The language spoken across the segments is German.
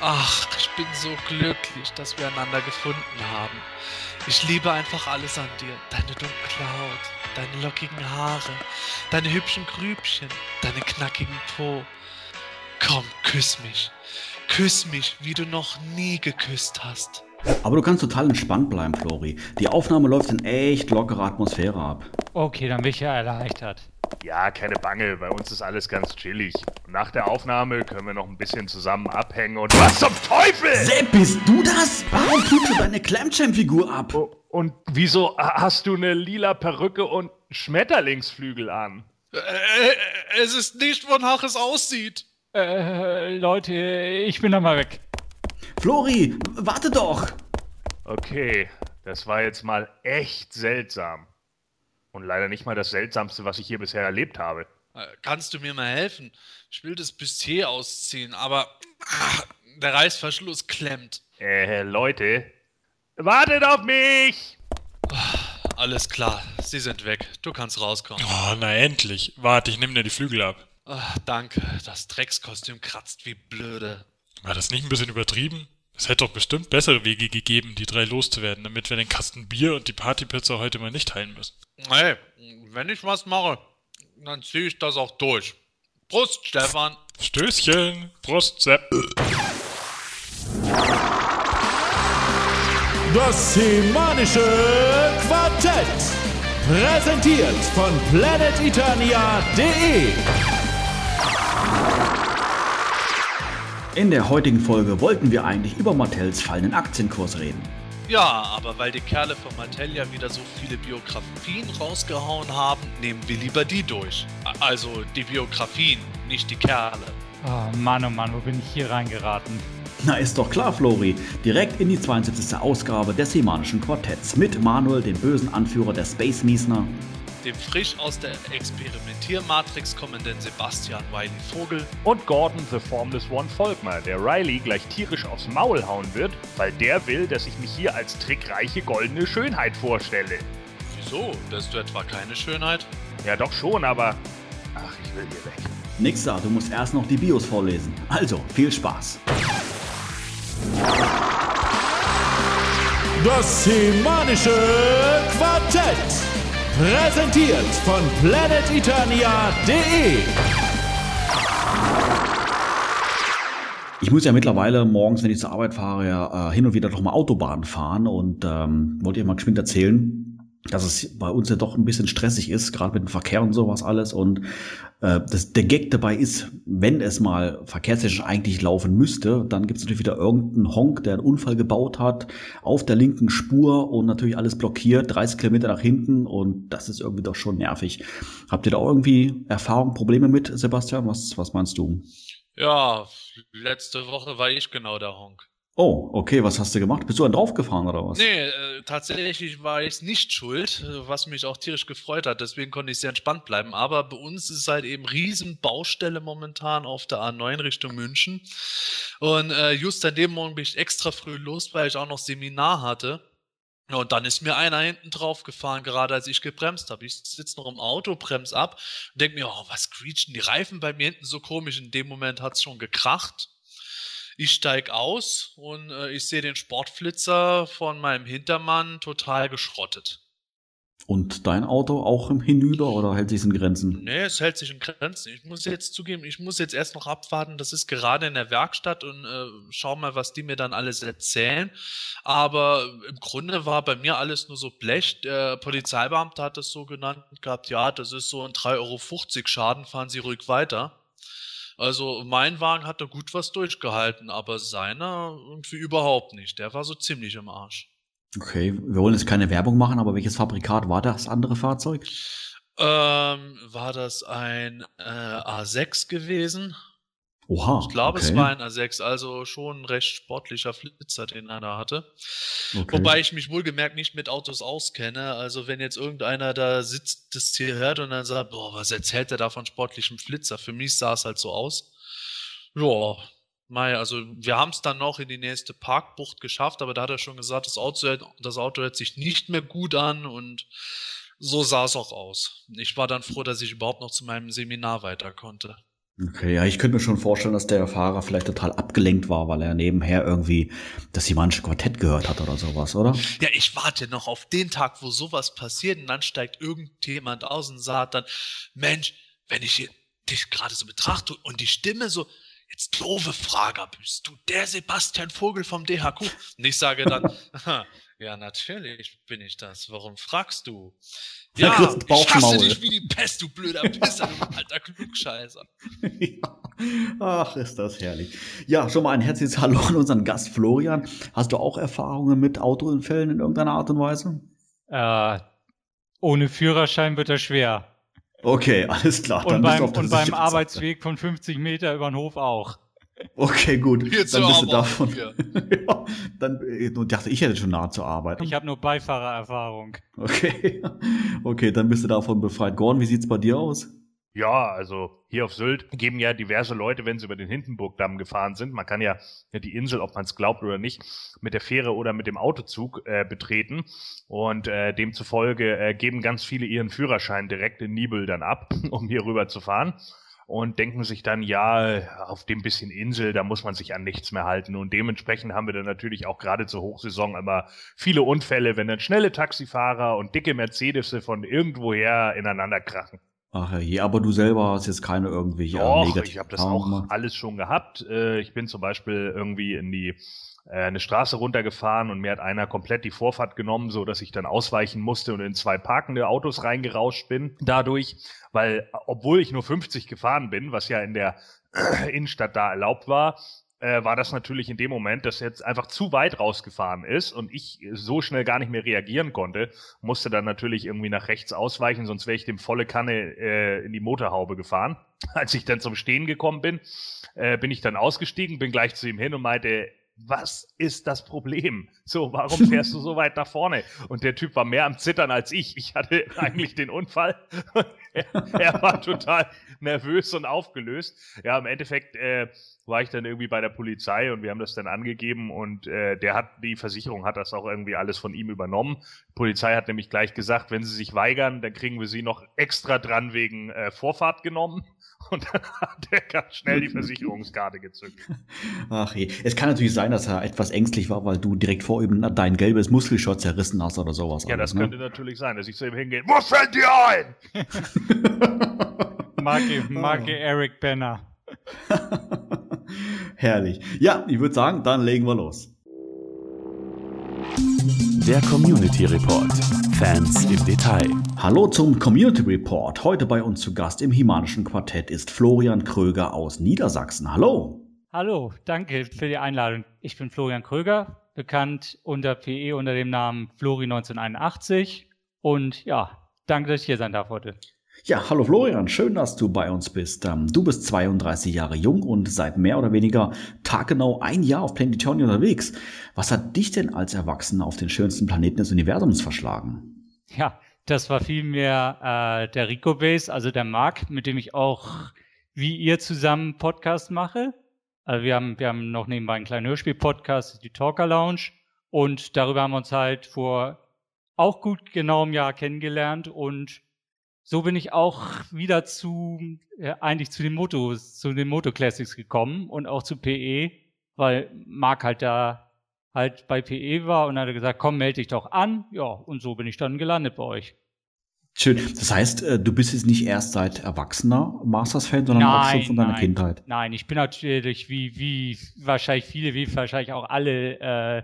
Ach, ich bin so glücklich, dass wir einander gefunden haben. Ich liebe einfach alles an dir. Deine dunkle Haut, deine lockigen Haare, deine hübschen Grübchen, deine knackigen Po. Komm, küss mich. Küss mich, wie du noch nie geküsst hast. Aber du kannst total entspannt bleiben, Flori. Die Aufnahme läuft in echt lockerer Atmosphäre ab. Okay, dann bin ich ja erleichtert. Ja, keine Bange, bei uns ist alles ganz chillig. Und nach der Aufnahme können wir noch ein bisschen zusammen abhängen und was zum Teufel! Sepp, bist du das? Warum tust du deine Clamchamp-Figur ab? Oh, und wieso hast du eine lila Perücke und Schmetterlingsflügel an? Äh, äh, es ist nicht, wonach es aussieht. Äh, Leute, ich bin da mal weg. Flori, warte doch! Okay, das war jetzt mal echt seltsam. Und leider nicht mal das Seltsamste, was ich hier bisher erlebt habe. Äh, Kannst du mir mal helfen? Ich will das Bustier ausziehen, aber ah, der Reißverschluss klemmt. Äh, Leute, wartet auf mich! Alles klar, sie sind weg. Du kannst rauskommen. Oh, na endlich. Warte, ich nehme dir die Flügel ab. Ah, danke, das Dreckskostüm kratzt wie blöde. War das nicht ein bisschen übertrieben? Es hätte doch bestimmt bessere Wege gegeben, die drei loszuwerden, damit wir den Kasten Bier und die Partypizza heute mal nicht teilen müssen. Hey, wenn ich was mache, dann ziehe ich das auch durch. Prost, Stefan. Stößchen, Prost, Sepp. Das semanische Quartett. Präsentiert von planeteternia.de. In der heutigen Folge wollten wir eigentlich über Mattels fallenden Aktienkurs reden. Ja, aber weil die Kerle von Mattel ja wieder so viele Biografien rausgehauen haben, nehmen wir lieber die durch. Also die Biografien, nicht die Kerle. Oh Mann, oh Mann, wo bin ich hier reingeraten? Na ist doch klar, Flori. Direkt in die 72. Ausgabe des Semanischen Quartetts mit Manuel, dem bösen Anführer der Space Miesner, Dem frisch aus der Experimentiermatrix kommenden Sebastian Wiley Vogel Und Gordon the Formless One Volkmar, der Riley gleich tierisch aufs Maul hauen wird, weil der will, dass ich mich hier als trickreiche goldene Schönheit vorstelle. Wieso? Bist du etwa keine Schönheit? Ja, doch schon, aber. Ach, ich will hier weg. Nixer, du musst erst noch die Bios vorlesen. Also, viel Spaß. Das semanische Quartett. Präsentiert von planeteternia.de. Ich muss ja mittlerweile morgens, wenn ich zur Arbeit fahre, ja, äh, hin und wieder doch mal Autobahn fahren und ähm, wollte ihr mal geschwind erzählen, dass es bei uns ja doch ein bisschen stressig ist, gerade mit dem Verkehr und sowas alles. Und äh, das, der Gag dabei ist, wenn es mal verkehrstechnisch eigentlich laufen müsste, dann gibt es natürlich wieder irgendeinen Honk, der einen Unfall gebaut hat, auf der linken Spur und natürlich alles blockiert, 30 Kilometer nach hinten und das ist irgendwie doch schon nervig. Habt ihr da irgendwie Erfahrung, Probleme mit, Sebastian? Was, was meinst du? Ja, letzte Woche war ich genau der Honk. Oh, okay, was hast du gemacht? Bist du dann draufgefahren oder was? Nee, äh, tatsächlich war ich nicht schuld, äh, was mich auch tierisch gefreut hat. Deswegen konnte ich sehr entspannt bleiben. Aber bei uns ist halt eben riesen Baustelle momentan auf der A9 Richtung München. Und äh, just an dem Morgen bin ich extra früh los, weil ich auch noch Seminar hatte. Und dann ist mir einer hinten drauf gefahren, gerade als ich gebremst habe. Ich sitze noch im Auto, brems ab und denke mir, oh, was quietschen die Reifen bei mir hinten so komisch. In dem Moment hat's schon gekracht. Ich steig aus und äh, ich sehe den Sportflitzer von meinem Hintermann total geschrottet. Und dein Auto auch im Hinüber oder hält sich in Grenzen? Nee, es hält sich in Grenzen. Ich muss jetzt zugeben, ich muss jetzt erst noch abwarten. Das ist gerade in der Werkstatt und äh, schau mal, was die mir dann alles erzählen. Aber im Grunde war bei mir alles nur so Blech. Der Polizeibeamte hat das so genannt gehabt. Ja, das ist so ein 3,50 Euro Schaden, fahren Sie ruhig weiter. Also mein Wagen hatte gut was durchgehalten, aber seiner irgendwie überhaupt nicht. Der war so ziemlich im Arsch. Okay, wir wollen jetzt keine Werbung machen, aber welches Fabrikat war das andere Fahrzeug? Ähm, war das ein äh, A6 gewesen? Oha. Ich glaube, okay. es war ein A6, also schon ein recht sportlicher Flitzer, den er da hatte. Okay. Wobei ich mich wohlgemerkt nicht mit Autos auskenne. Also wenn jetzt irgendeiner da sitzt, das hier hört und dann sagt, boah, was erzählt er da von sportlichem Flitzer? Für mich sah es halt so aus. Ja, Mei, also wir haben es dann noch in die nächste Parkbucht geschafft, aber da hat er schon gesagt, das Auto, das Auto hört sich nicht mehr gut an und so sah es auch aus. Ich war dann froh, dass ich überhaupt noch zu meinem Seminar weiter konnte. Okay, ja, ich könnte mir schon vorstellen, dass der Fahrer vielleicht total abgelenkt war, weil er nebenher irgendwie das Simanische Quartett gehört hat oder sowas, oder? Ja, ich warte noch auf den Tag, wo sowas passiert und dann steigt irgendjemand aus und sagt dann, Mensch, wenn ich dich gerade so betrachte und die Stimme so, jetzt doofe Frage, bist du der Sebastian Vogel vom DHQ? Und ich sage dann, ja, natürlich bin ich das. Warum fragst du? Ja, ich hasse dich wie die Pest, du blöder Pisser, du alter Klugscheißer. Ja. Ach, ist das herrlich. Ja, schon mal ein herzliches Hallo an unseren Gast Florian. Hast du auch Erfahrungen mit Autounfällen in irgendeiner Art und Weise? Äh, ohne Führerschein wird das schwer. Okay, alles klar. Und bist du beim, und beim Arbeitsweg von 50 Meter über den Hof auch. Okay, gut. Jetzt dann bist du davon. hier. ja, dann äh, dachte ich hätte schon nahe zur Arbeit. Ich habe nur Beifahrererfahrung. Okay. Okay, dann bist du davon befreit. Gordon, wie sieht's bei dir aus? Ja, also hier auf Sylt geben ja diverse Leute, wenn sie über den Hindenburgdamm gefahren sind, man kann ja die Insel, ob man es glaubt oder nicht, mit der Fähre oder mit dem Autozug äh, betreten und äh, demzufolge äh, geben ganz viele ihren Führerschein direkt in Nibel dann ab, um hier rüber zu fahren und denken sich dann, ja, auf dem bisschen Insel, da muss man sich an nichts mehr halten. Und dementsprechend haben wir dann natürlich auch gerade zur Hochsaison immer viele Unfälle, wenn dann schnelle Taxifahrer und dicke Mercedes von irgendwoher ineinander krachen. Ach je, aber du selber hast jetzt keine irgendwelche Doch, ich habe das Erfahrungen auch alles schon gehabt. Äh, Ich bin zum Beispiel irgendwie in die eine Straße runtergefahren und mir hat einer komplett die Vorfahrt genommen, so dass ich dann ausweichen musste und in zwei parkende Autos reingerauscht bin. Dadurch, weil äh, obwohl ich nur 50 gefahren bin, was ja in der Innenstadt da erlaubt war, äh, war das natürlich in dem Moment, dass jetzt einfach zu weit rausgefahren ist und ich so schnell gar nicht mehr reagieren konnte, musste dann natürlich irgendwie nach rechts ausweichen, sonst wäre ich dem volle Kanne äh, in die Motorhaube gefahren. Als ich dann zum Stehen gekommen bin, äh, bin ich dann ausgestiegen, bin gleich zu ihm hin und meinte, was ist das Problem? So, warum fährst du so weit nach vorne? Und der Typ war mehr am Zittern als ich. Ich hatte eigentlich den Unfall. er, er war total nervös und aufgelöst. Ja, im Endeffekt äh, war ich dann irgendwie bei der Polizei und wir haben das dann angegeben und äh, der hat, die Versicherung hat das auch irgendwie alles von ihm übernommen. Die Polizei hat nämlich gleich gesagt, wenn sie sich weigern, dann kriegen wir sie noch extra dran wegen äh, Vorfahrt genommen. Und dann hat er ganz schnell die Versicherungskarte gezückt. Ach je. Es kann natürlich sein, dass er etwas ängstlich war, weil du direkt vor ihm dein gelbes Muskelschott zerrissen hast oder sowas. Ja, das alles, ne? könnte natürlich sein, dass ich zu ihm hingehe. Was fällt dir ein? Marke, Marke Eric Banner. Herrlich. Ja, ich würde sagen, dann legen wir los. Der Community Report. Fans im Detail. Hallo zum Community Report. Heute bei uns zu Gast im Himanischen Quartett ist Florian Kröger aus Niedersachsen. Hallo. Hallo, danke für die Einladung. Ich bin Florian Kröger, bekannt unter PE unter dem Namen Flori 1981. Und ja, danke, dass ich hier sein darf heute. Ja, hallo Florian, schön, dass du bei uns bist. Ähm, Du bist 32 Jahre jung und seit mehr oder weniger taggenau ein Jahr auf Planetonia unterwegs. Was hat dich denn als Erwachsener auf den schönsten Planeten des Universums verschlagen? Ja, das war vielmehr äh, der Rico Base, also der Marc, mit dem ich auch wie ihr zusammen Podcast mache. Also wir haben, wir haben noch nebenbei einen kleinen Hörspiel-Podcast, die Talker Lounge. Und darüber haben wir uns halt vor auch gut genau einem Jahr kennengelernt. Und so bin ich auch wieder zu, äh, eigentlich zu den Motos, zu den Moto Classics gekommen und auch zu PE, weil Marc halt da halt bei PE war und hat er gesagt, komm, melde dich doch an. Ja, und so bin ich dann gelandet bei euch. Schön. Das heißt, äh, du bist jetzt nicht erst seit Erwachsener Masters-Fan, sondern auch schon von deiner nein, Kindheit. Nein, ich bin natürlich wie, wie wahrscheinlich viele, wie wahrscheinlich auch alle äh,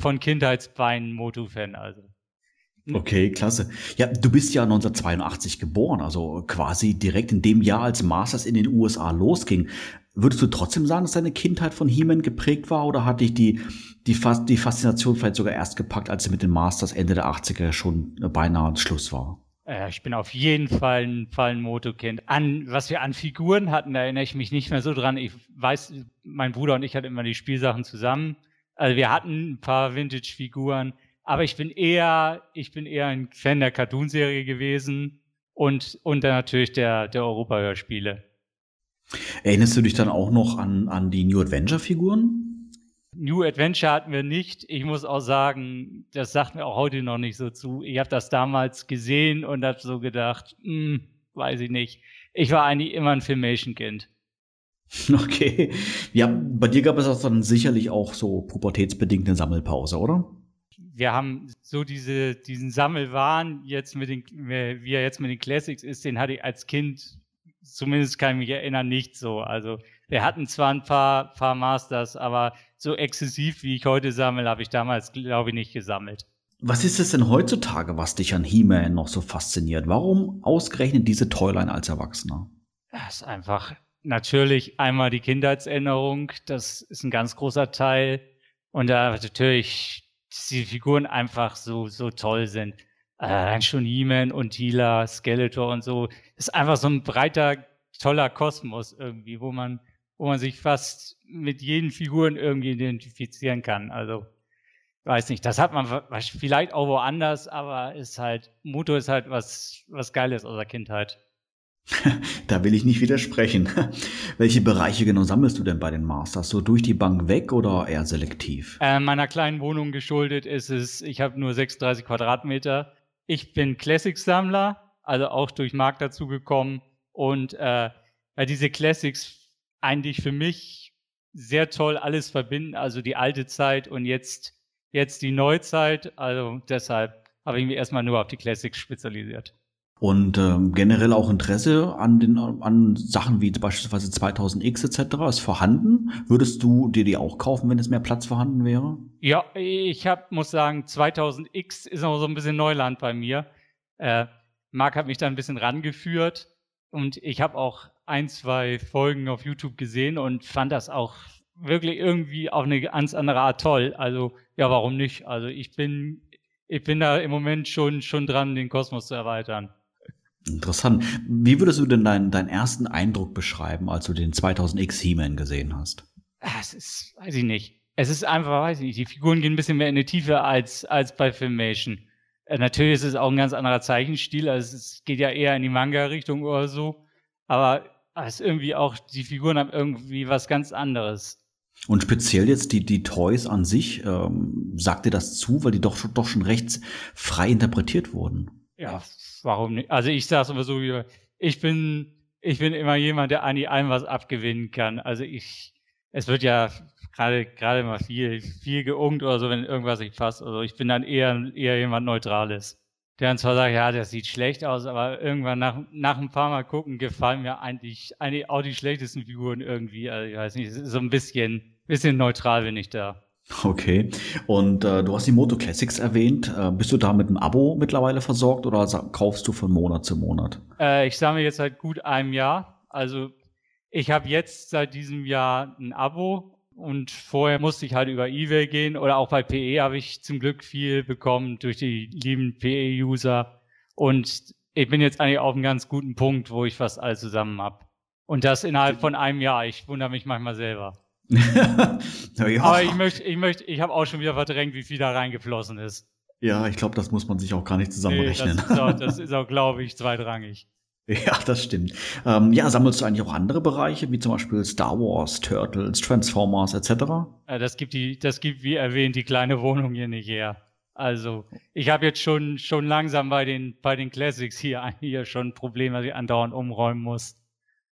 von Kindheitsbeinen Moto-Fan. Also. Okay, klasse. Ja, du bist ja 1982 geboren, also quasi direkt in dem Jahr, als Masters in den USA losging. Würdest du trotzdem sagen, dass deine Kindheit von He-Man geprägt war oder hat dich die, die, Fas die Faszination vielleicht sogar erst gepackt, als es mit den Masters Ende der 80er schon beinahe Schluss war? Äh, ich bin auf jeden Fall ein, Fall ein Moto-Kind. An, was wir an Figuren hatten, da erinnere ich mich nicht mehr so dran. Ich weiß, mein Bruder und ich hatten immer die Spielsachen zusammen. Also wir hatten ein paar Vintage-Figuren, aber ich bin eher, ich bin eher ein Fan der Cartoonserie gewesen und, und dann natürlich der, der Europa-Hörspiele. Erinnerst du dich dann auch noch an, an die New Adventure-Figuren? New Adventure hatten wir nicht. Ich muss auch sagen, das sagt mir auch heute noch nicht so zu. Ich habe das damals gesehen und habe so gedacht, hm, weiß ich nicht. Ich war eigentlich immer ein Filmation-Kind. Okay. Ja, bei dir gab es auch dann sicherlich auch so pubertätsbedingte Sammelpause, oder? Wir haben so diese, diesen Sammelwahn jetzt mit den, wie er jetzt mit den Classics ist, den hatte ich als Kind, zumindest kann ich mich erinnern, nicht so. Also wir hatten zwar ein paar, paar Masters, aber so exzessiv wie ich heute sammle, habe ich damals, glaube ich, nicht gesammelt. Was ist es denn heutzutage, was dich an He-Man noch so fasziniert? Warum ausgerechnet diese Toyline als Erwachsener? Das ist einfach natürlich einmal die Kindheitserinnerung, das ist ein ganz großer Teil. Und da natürlich die Figuren einfach so, so toll sind. Allein schon He-Man und Tila, Skeletor und so. Ist einfach so ein breiter, toller Kosmos irgendwie, wo man, wo man sich fast mit jeden Figuren irgendwie identifizieren kann. Also, weiß nicht, das hat man vielleicht auch woanders, aber ist halt, Moto ist halt was, was Geiles aus der Kindheit. da will ich nicht widersprechen. Welche Bereiche genau sammelst du denn bei den Masters? So durch die Bank weg oder eher selektiv? Äh, meiner kleinen Wohnung geschuldet ist es, ich habe nur 36 Quadratmeter. Ich bin Classics-Sammler, also auch durch Markt dazugekommen. Und äh, weil diese Classics eigentlich für mich sehr toll alles verbinden, also die alte Zeit und jetzt, jetzt die Neuzeit. Also deshalb habe ich mich erstmal nur auf die Classics spezialisiert. Und ähm, generell auch Interesse an den an Sachen wie beispielsweise 2000X etc. ist vorhanden. Würdest du dir die auch kaufen, wenn es mehr Platz vorhanden wäre? Ja, ich hab, muss sagen, 2000X ist noch so ein bisschen Neuland bei mir. Äh, Marc hat mich da ein bisschen rangeführt und ich habe auch ein, zwei Folgen auf YouTube gesehen und fand das auch wirklich irgendwie auf eine ganz andere Art toll. Also ja, warum nicht? Also ich bin ich bin da im Moment schon schon dran, den Kosmos zu erweitern. Interessant. Wie würdest du denn deinen, deinen ersten Eindruck beschreiben, als du den 2000X He-Man gesehen hast? Es ist, weiß ich nicht. Es ist einfach, weiß ich nicht, die Figuren gehen ein bisschen mehr in die Tiefe als, als bei Filmation. Äh, natürlich ist es auch ein ganz anderer Zeichenstil, also es geht ja eher in die Manga-Richtung oder so. Aber es ist irgendwie auch, die Figuren haben irgendwie was ganz anderes. Und speziell jetzt die, die Toys an sich, ähm, sagt dir das zu, weil die doch, doch schon recht frei interpretiert wurden? Ja, warum nicht? Also ich sage immer so, ich bin, ich bin immer jemand, der eigentlich allem was abgewinnen kann. Also ich, es wird ja gerade gerade mal viel, viel geungt oder so, wenn irgendwas nicht passt. Also ich bin dann eher, eher jemand Neutrales. Der dann zwar sagt, ja, das sieht schlecht aus, aber irgendwann nach, nach ein paar Mal gucken gefallen mir eigentlich, eigentlich auch die schlechtesten Figuren irgendwie. Also ich weiß nicht, so ein bisschen, bisschen neutral bin ich da. Okay. Und äh, du hast die Moto Classics erwähnt. Äh, bist du da mit einem Abo mittlerweile versorgt oder kaufst du von Monat zu Monat? Äh, ich sammle jetzt seit gut einem Jahr. Also ich habe jetzt seit diesem Jahr ein Abo und vorher musste ich halt über eBay gehen oder auch bei PE habe ich zum Glück viel bekommen durch die lieben PE-User. Und ich bin jetzt eigentlich auf einem ganz guten Punkt, wo ich fast alles zusammen habe. Und das innerhalb von einem Jahr. Ich wundere mich manchmal selber. ja. Aber ich möchte, ich möchte, ich habe auch schon wieder verdrängt, wie viel da reingeflossen ist. Ja, ich glaube, das muss man sich auch gar nicht zusammenrechnen. Nee, das, auch, das ist auch, glaube ich, zweitrangig. Ja, das stimmt. Ähm, ja, sammelst du eigentlich auch andere Bereiche, wie zum Beispiel Star Wars, Turtles, Transformers etc.? Ja, das gibt die, das gibt wie erwähnt die kleine Wohnung hier nicht her. Also ich habe jetzt schon schon langsam bei den bei den Classics hier hier schon Probleme, dass ich andauernd umräumen muss.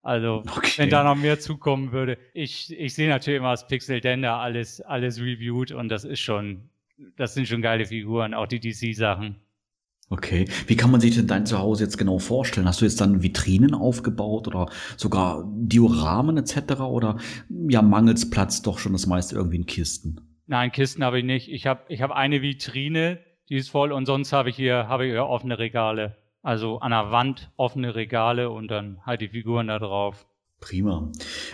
Also, okay. wenn da noch mehr zukommen würde. Ich, ich sehe natürlich immer das Pixel Dender alles, alles reviewed und das ist schon, das sind schon geile Figuren, auch die DC-Sachen. Okay. Wie kann man sich denn dein Zuhause jetzt genau vorstellen? Hast du jetzt dann Vitrinen aufgebaut oder sogar Dioramen etc. oder ja, mangels Platz doch schon das meiste irgendwie in Kisten? Nein, Kisten habe ich nicht. Ich habe ich hab eine Vitrine, die ist voll und sonst habe ich hier, habe ich hier offene Regale. Also an der Wand offene Regale und dann halt die Figuren da drauf. Prima.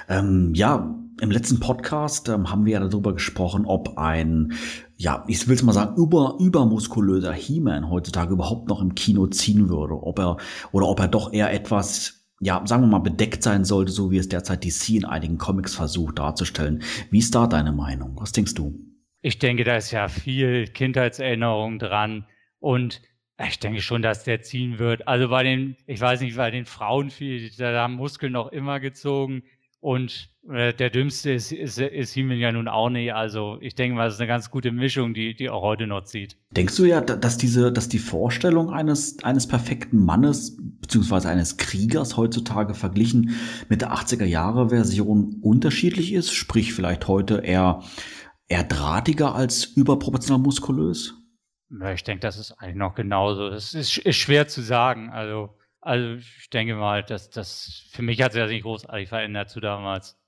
Ähm, ja, im letzten Podcast ähm, haben wir ja darüber gesprochen, ob ein, ja, ich will es mal sagen, über, übermuskulöser He-Man heutzutage überhaupt noch im Kino ziehen würde. Ob er, oder ob er doch eher etwas, ja, sagen wir mal, bedeckt sein sollte, so wie es derzeit DC in einigen Comics versucht darzustellen. Wie ist da deine Meinung? Was denkst du? Ich denke, da ist ja viel Kindheitserinnerung dran und ich denke schon, dass der ziehen wird. Also bei den, ich weiß nicht, bei den Frauen viel, da haben Muskeln noch immer gezogen. Und äh, der dümmste ist, ist, ist He-Man ja nun auch nicht. Also ich denke mal, das ist eine ganz gute Mischung, die, die auch heute noch zieht. Denkst du ja, dass diese, dass die Vorstellung eines, eines perfekten Mannes beziehungsweise eines Kriegers heutzutage verglichen mit der 80er Jahre Version unterschiedlich ist? Sprich vielleicht heute eher, eher drahtiger als überproportional muskulös? Ich denke, das ist eigentlich noch genauso. Das ist, ist schwer zu sagen. Also also ich denke mal, dass das für mich hat sich das nicht großartig verändert zu damals.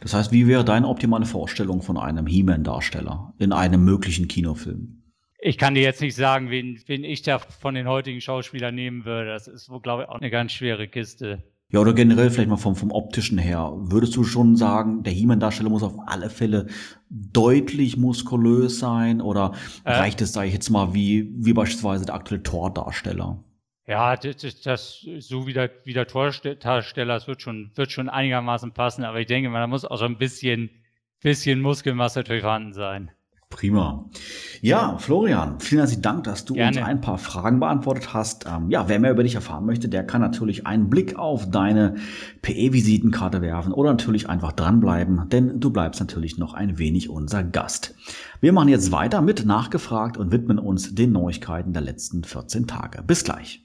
Das heißt, wie wäre deine optimale Vorstellung von einem He-Man-Darsteller in einem möglichen Kinofilm? Ich kann dir jetzt nicht sagen, wen, wen ich da von den heutigen Schauspielern nehmen würde. Das ist wohl, glaube ich, auch eine ganz schwere Kiste. Ja, oder generell vielleicht mal vom, vom optischen her. Würdest du schon sagen, der He-Man-Darsteller muss auf alle Fälle deutlich muskulös sein? Oder äh, reicht es, sage ich jetzt mal, wie, wie beispielsweise der aktuelle Thor-Darsteller? Ja, das, das, so wie der, wie der Tordarsteller, das wird schon, wird schon einigermaßen passen, aber ich denke mal, da muss auch so ein bisschen, bisschen Muskelmasse natürlich vorhanden sein. Prima. Ja, Florian, vielen herzlichen Dank, dass du Gerne. uns ein paar Fragen beantwortet hast. Ähm, ja, wer mehr über dich erfahren möchte, der kann natürlich einen Blick auf deine PE-Visitenkarte werfen oder natürlich einfach dranbleiben, denn du bleibst natürlich noch ein wenig unser Gast. Wir machen jetzt weiter mit Nachgefragt und widmen uns den Neuigkeiten der letzten 14 Tage. Bis gleich.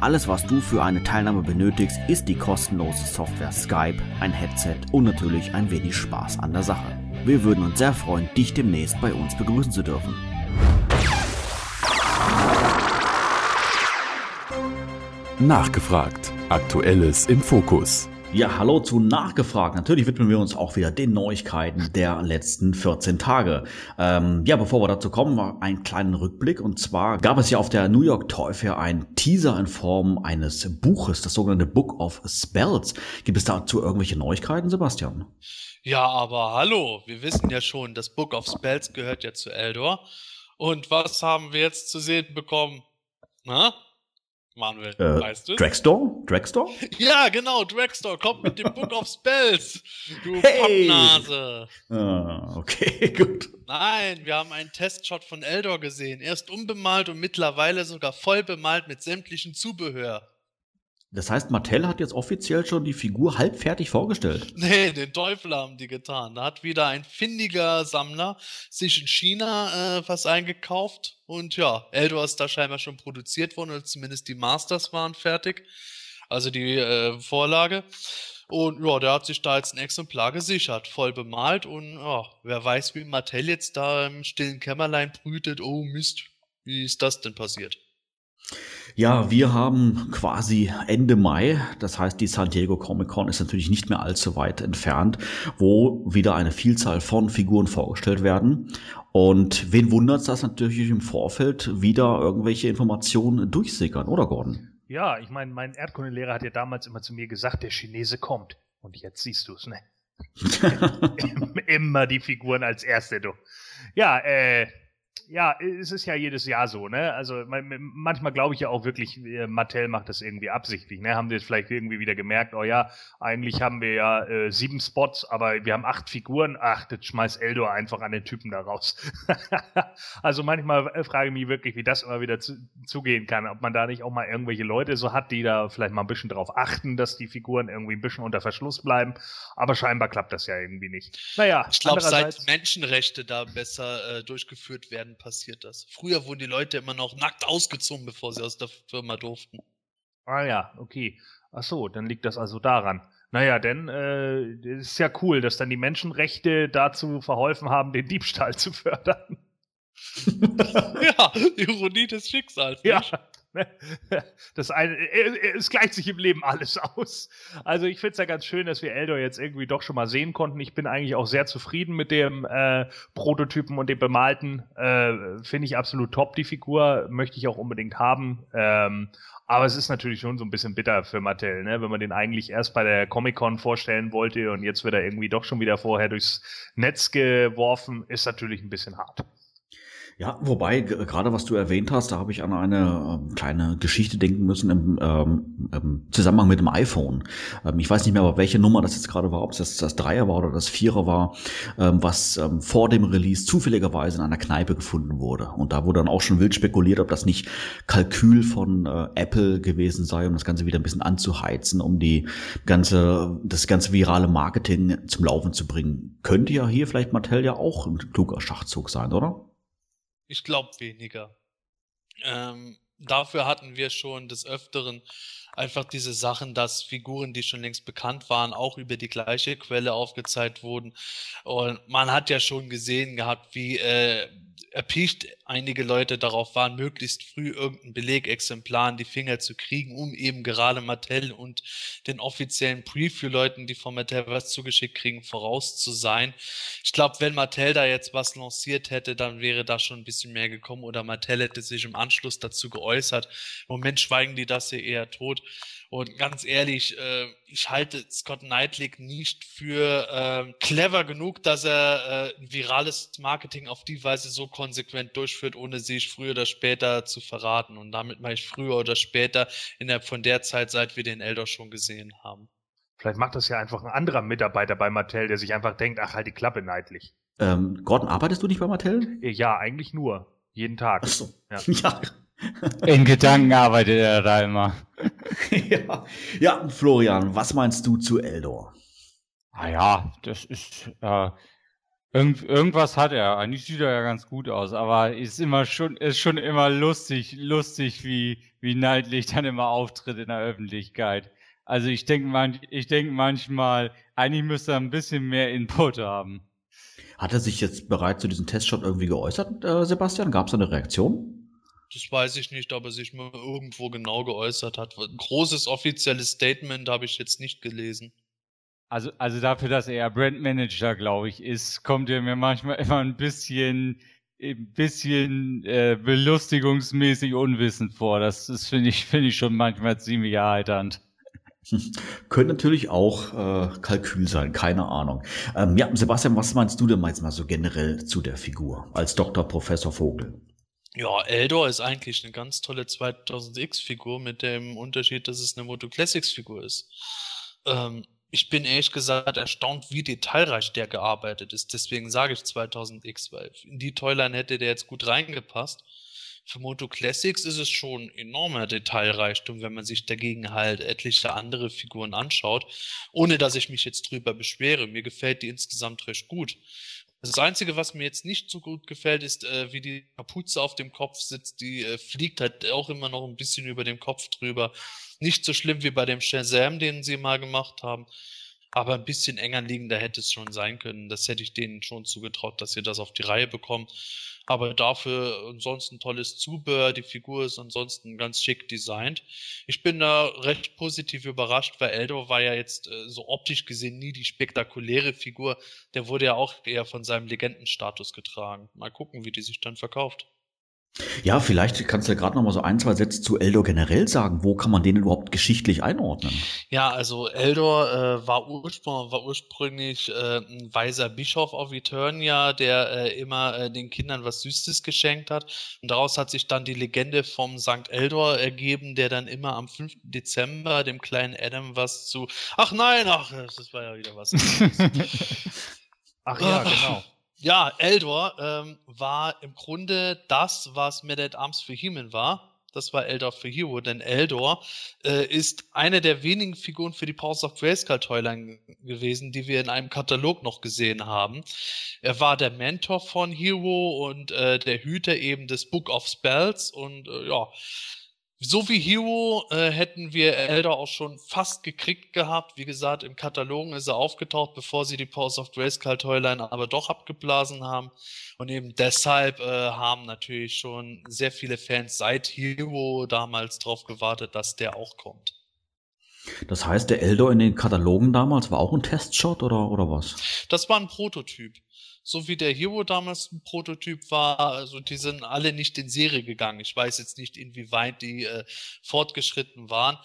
Alles, was du für eine Teilnahme benötigst, ist die kostenlose Software Skype, ein Headset und natürlich ein wenig Spaß an der Sache. Wir würden uns sehr freuen, dich demnächst bei uns begrüßen zu dürfen. Nachgefragt. Aktuelles im Fokus. Ja, hallo zu Nachgefragt. Natürlich widmen wir uns auch wieder den Neuigkeiten der letzten 14 Tage. Ähm, ja, bevor wir dazu kommen, einen kleinen Rückblick. Und zwar gab es ja auf der New York Toy Fair ein Teaser in Form eines Buches, das sogenannte Book of Spells. Gibt es dazu irgendwelche Neuigkeiten, Sebastian? Ja, aber hallo, wir wissen ja schon, das Book of Spells gehört ja zu Eldor. Und was haben wir jetzt zu sehen bekommen? Na? Manuel, äh, weißt du? Dragstore? Dragstore? Ja, genau, Dragstore kommt mit dem Book of Spells. Du hey. Pappnase. Ah, okay, gut. Nein, wir haben einen Testshot von Eldor gesehen. Erst unbemalt und mittlerweile sogar voll bemalt mit sämtlichen Zubehör. Das heißt, Mattel hat jetzt offiziell schon die Figur halbfertig vorgestellt. Nee, den Teufel haben die getan. Da hat wieder ein findiger Sammler sich in China äh, was eingekauft. Und ja, Eldor ist da scheinbar schon produziert worden, oder zumindest die Masters waren fertig. Also die äh, Vorlage. Und ja, der hat sich da jetzt ein Exemplar gesichert, voll bemalt. Und ja, wer weiß, wie Mattel jetzt da im stillen Kämmerlein brütet. Oh Mist, wie ist das denn passiert? Ja, wir haben quasi Ende Mai, das heißt, die San Diego Comic Con ist natürlich nicht mehr allzu weit entfernt, wo wieder eine Vielzahl von Figuren vorgestellt werden. Und wen wundert es, dass natürlich im Vorfeld wieder irgendwelche Informationen durchsickern, oder Gordon? Ja, ich meine, mein Erdkundelehrer hat ja damals immer zu mir gesagt, der Chinese kommt. Und jetzt siehst du es, ne? immer die Figuren als erste, du. Ja, äh, ja, es ist ja jedes Jahr so, ne? Also manchmal glaube ich ja auch wirklich, äh, Mattel macht das irgendwie absichtlich, ne? Haben die jetzt vielleicht irgendwie wieder gemerkt, oh ja, eigentlich haben wir ja äh, sieben Spots, aber wir haben acht Figuren, ach, das schmeißt Eldor einfach an den Typen da raus. also manchmal äh, frage ich mich wirklich, wie das immer wieder zu, zugehen kann, ob man da nicht auch mal irgendwelche Leute so hat, die da vielleicht mal ein bisschen drauf achten, dass die Figuren irgendwie ein bisschen unter Verschluss bleiben, aber scheinbar klappt das ja irgendwie nicht. Naja, ich glaube, seit Menschenrechte da besser äh, durchgeführt werden, passiert das. Früher wurden die Leute immer noch nackt ausgezogen, bevor sie aus der Firma durften. Ah ja, okay. Ach so, dann liegt das also daran. Naja, denn äh, ist ja cool, dass dann die Menschenrechte dazu verholfen haben, den Diebstahl zu fördern. ja, Ironie des Schicksals. Ja. Das eine, es gleicht sich im Leben alles aus. Also ich finde es ja ganz schön, dass wir Eldor jetzt irgendwie doch schon mal sehen konnten. Ich bin eigentlich auch sehr zufrieden mit dem äh, Prototypen und dem bemalten. Äh, finde ich absolut top, die Figur. Möchte ich auch unbedingt haben. Ähm, aber es ist natürlich schon so ein bisschen bitter für Mattel, ne? wenn man den eigentlich erst bei der Comic-Con vorstellen wollte und jetzt wird er irgendwie doch schon wieder vorher durchs Netz geworfen, ist natürlich ein bisschen hart. Ja, wobei, gerade was du erwähnt hast, da habe ich an eine ähm, kleine Geschichte denken müssen im, ähm, im Zusammenhang mit dem iPhone. Ähm, ich weiß nicht mehr, aber welche Nummer das jetzt gerade war, ob es das, das Dreier war oder das Vierer war, ähm, was ähm, vor dem Release zufälligerweise in einer Kneipe gefunden wurde. Und da wurde dann auch schon wild spekuliert, ob das nicht Kalkül von äh, Apple gewesen sei, um das Ganze wieder ein bisschen anzuheizen, um die ganze, das ganze virale Marketing zum Laufen zu bringen. Könnte ja hier vielleicht Mattel ja auch ein kluger Schachzug sein, oder? Ich glaube weniger. Ähm, dafür hatten wir schon des Öfteren einfach diese Sachen, dass Figuren, die schon längst bekannt waren, auch über die gleiche Quelle aufgezeigt wurden. Und man hat ja schon gesehen gehabt, wie äh, erpicht einige Leute darauf waren, möglichst früh irgendein Belegexemplar in die Finger zu kriegen, um eben gerade Mattel und den offiziellen Preview-Leuten, die von Mattel was zugeschickt kriegen, voraus zu sein. Ich glaube, wenn Mattel da jetzt was lanciert hätte, dann wäre da schon ein bisschen mehr gekommen oder Mattel hätte sich im Anschluss dazu geäußert. Im Moment schweigen die das hier eher tot. Und ganz ehrlich, äh, ich halte Scott Knightley nicht für äh, clever genug, dass er äh, virales Marketing auf die Weise so konsequent durchführt, ohne sich früher oder später zu verraten. Und damit mache ich früher oder später innerhalb von der Zeit, seit wir den Elder schon gesehen haben. Vielleicht macht das ja einfach ein anderer Mitarbeiter bei Mattel, der sich einfach denkt, ach halt die Klappe Knightley. Ähm, Gordon, arbeitest du nicht bei Mattel? Ja, eigentlich nur. Jeden Tag. Ach so. Ja. ja. In Gedanken arbeitet er da immer. ja. ja, Florian, was meinst du zu Eldor? Ah ja, das ist äh, irgend, irgendwas hat er. Eigentlich sieht er ja ganz gut aus, aber ist immer schon ist schon immer lustig, lustig wie wie Neidlich dann immer auftritt in der Öffentlichkeit. Also ich denke man, ich denke manchmal, eigentlich müsste er ein bisschen mehr Input haben. Hat er sich jetzt bereits zu diesem Testshot irgendwie geäußert, äh, Sebastian? Gab es eine Reaktion? Das weiß ich nicht, ob er sich mal irgendwo genau geäußert hat. Ein großes offizielles Statement habe ich jetzt nicht gelesen. Also, also dafür, dass er Brandmanager, glaube ich, ist, kommt er mir manchmal immer ein bisschen, ein bisschen äh, belustigungsmäßig unwissend vor. Das, das finde ich, finde ich schon manchmal ziemlich erheiternd. Könnte natürlich auch äh, Kalkül sein, keine Ahnung. Ähm, ja, Sebastian, was meinst du denn jetzt mal so generell zu der Figur als Dr. Professor Vogel? Ja, Eldor ist eigentlich eine ganz tolle 2000X-Figur mit dem Unterschied, dass es eine Moto Classics-Figur ist. Ähm, ich bin ehrlich gesagt erstaunt, wie detailreich der gearbeitet ist. Deswegen sage ich 2000X, weil in die Toyline hätte der jetzt gut reingepasst. Für Moto Classics ist es schon enormer Detailreichtum, wenn man sich dagegen halt etliche andere Figuren anschaut, ohne dass ich mich jetzt drüber beschwere. Mir gefällt die insgesamt recht gut. Das Einzige, was mir jetzt nicht so gut gefällt, ist, äh, wie die Kapuze auf dem Kopf sitzt. Die äh, fliegt halt auch immer noch ein bisschen über dem Kopf drüber. Nicht so schlimm wie bei dem Shazam, den sie mal gemacht haben. Aber ein bisschen enger liegender hätte es schon sein können. Das hätte ich denen schon zugetraut, dass sie das auf die Reihe bekommen aber dafür ansonsten tolles Zubehör. Die Figur ist ansonsten ganz schick designt. Ich bin da recht positiv überrascht, weil Eldor war ja jetzt äh, so optisch gesehen nie die spektakuläre Figur. Der wurde ja auch eher von seinem Legendenstatus getragen. Mal gucken, wie die sich dann verkauft. Ja, vielleicht kannst du ja gerade noch mal so ein, zwei Sätze zu Eldor generell sagen. Wo kann man den überhaupt geschichtlich einordnen? Ja, also Eldor äh, war, ursprünglich, war ursprünglich äh, ein weiser Bischof auf Eternia, der äh, immer äh, den Kindern was Süßes geschenkt hat. Und daraus hat sich dann die Legende vom St. Eldor ergeben, der dann immer am 5. Dezember dem kleinen Adam was zu... Ach nein, ach, das war ja wieder was. ach ja, genau. Ja, Eldor ähm, war im Grunde das, was Man at Arms für Human war. Das war Eldor für Hero, denn Eldor äh, ist eine der wenigen Figuren für die Powers of Grayskull Toyline gewesen, die wir in einem Katalog noch gesehen haben. Er war der Mentor von Hero und äh, der Hüter eben des Book of Spells und äh, ja, So wie Hero äh, hätten wir Elder auch schon fast gekriegt gehabt. Wie gesagt, im Katalogen ist er aufgetaucht, bevor sie die Pause of Grayskull Toyline aber doch abgeblasen haben. Und eben deshalb äh, haben natürlich schon sehr viele Fans seit Hero damals drauf gewartet, dass der auch kommt. Das heißt, der Eldor in den Katalogen damals war auch ein Testshot oder, oder was? Das war ein Prototyp so wie der Hero damals ein Prototyp war, also die sind alle nicht in Serie gegangen. Ich weiß jetzt nicht, inwieweit die äh, fortgeschritten waren.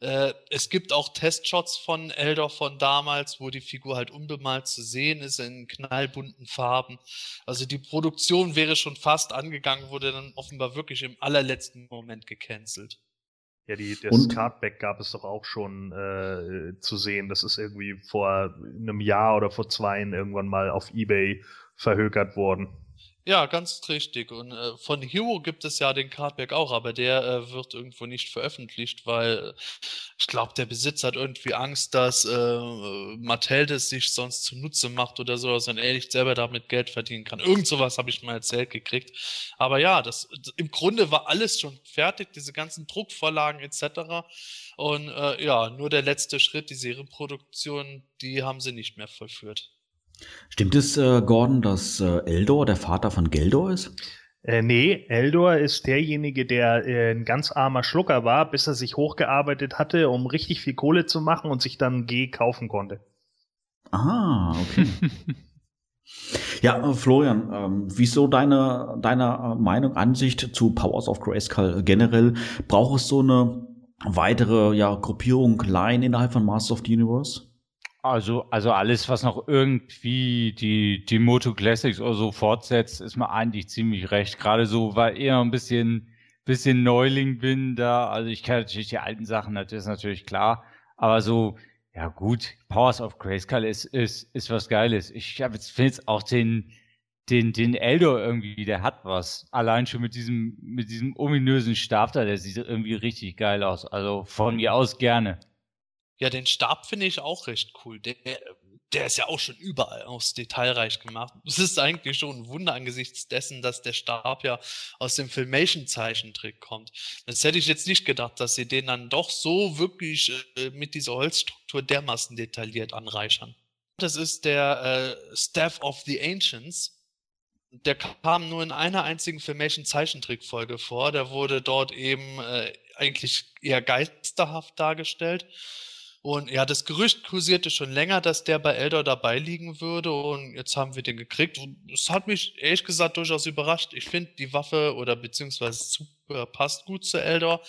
Äh, es gibt auch Testshots von Eldor von damals, wo die Figur halt unbemalt zu sehen ist in knallbunten Farben. Also die Produktion wäre schon fast angegangen, wurde dann offenbar wirklich im allerletzten Moment gecancelt. Ja, die, das Und? Cardback gab es doch auch schon äh, zu sehen. Das ist irgendwie vor einem Jahr oder vor zwei irgendwann mal auf Ebay verhökert worden. Ja, ganz richtig. Und äh, von Hero gibt es ja den Cardback auch, aber der äh, wird irgendwo nicht veröffentlicht, weil ich glaube, der Besitzer hat irgendwie Angst, dass äh, Mattel das sich sonst zunutze macht oder so, dass er ehrlich selber damit Geld verdienen kann. Irgend sowas habe ich mal erzählt gekriegt. Aber ja, das im Grunde war alles schon fertig, diese ganzen Druckvorlagen etc. Und äh, ja, nur der letzte Schritt, die Serienproduktion, die haben sie nicht mehr vollführt. Stimmt es, äh, Gordon, dass äh, Eldor der Vater von Geldor ist? Äh, nee, Eldor ist derjenige, der äh, ein ganz armer Schlucker war, bis er sich hochgearbeitet hatte, um richtig viel Kohle zu machen und sich dann G kaufen konnte. Ah, okay. ja, äh, Florian, ähm, wieso deine, deine äh, Meinung, Ansicht zu Powers of Grayskull generell? Braucht es so eine weitere ja, Gruppierung, Line innerhalb von Masters of the Universe? Also, also alles, was noch irgendwie die, die Moto Classics oder so fortsetzt, ist mir eigentlich ziemlich recht. Gerade so, weil ich noch ein bisschen, bisschen Neuling bin da. Also ich kenne natürlich die alten Sachen, das ist natürlich klar. Aber so, ja gut, Powers of Grayskull ist, ist, ist was Geiles. Ich finde jetzt auch den, den, den Eldor irgendwie, der hat was. Allein schon mit diesem, mit diesem ominösen Stab da, der sieht irgendwie richtig geil aus. Also von mir aus gerne. Ja, den Stab finde ich auch recht cool. Der, der ist ja auch schon überall aus detailreich gemacht. Es ist eigentlich schon ein Wunder angesichts dessen, dass der Stab ja aus dem Filmation-Zeichentrick kommt. Das hätte ich jetzt nicht gedacht, dass sie den dann doch so wirklich äh, mit dieser Holzstruktur dermaßen detailliert anreichern. Das ist der äh, Staff of the Ancients. Der kam nur in einer einzigen Filmation-Zeichentrick-Folge vor. Der wurde dort eben äh, eigentlich eher geisterhaft dargestellt. Und ja, das Gerücht kursierte schon länger, dass der bei Eldor dabei liegen würde und jetzt haben wir den gekriegt und es hat mich ehrlich gesagt durchaus überrascht. Ich finde die Waffe oder beziehungsweise Super passt gut zu Eldor,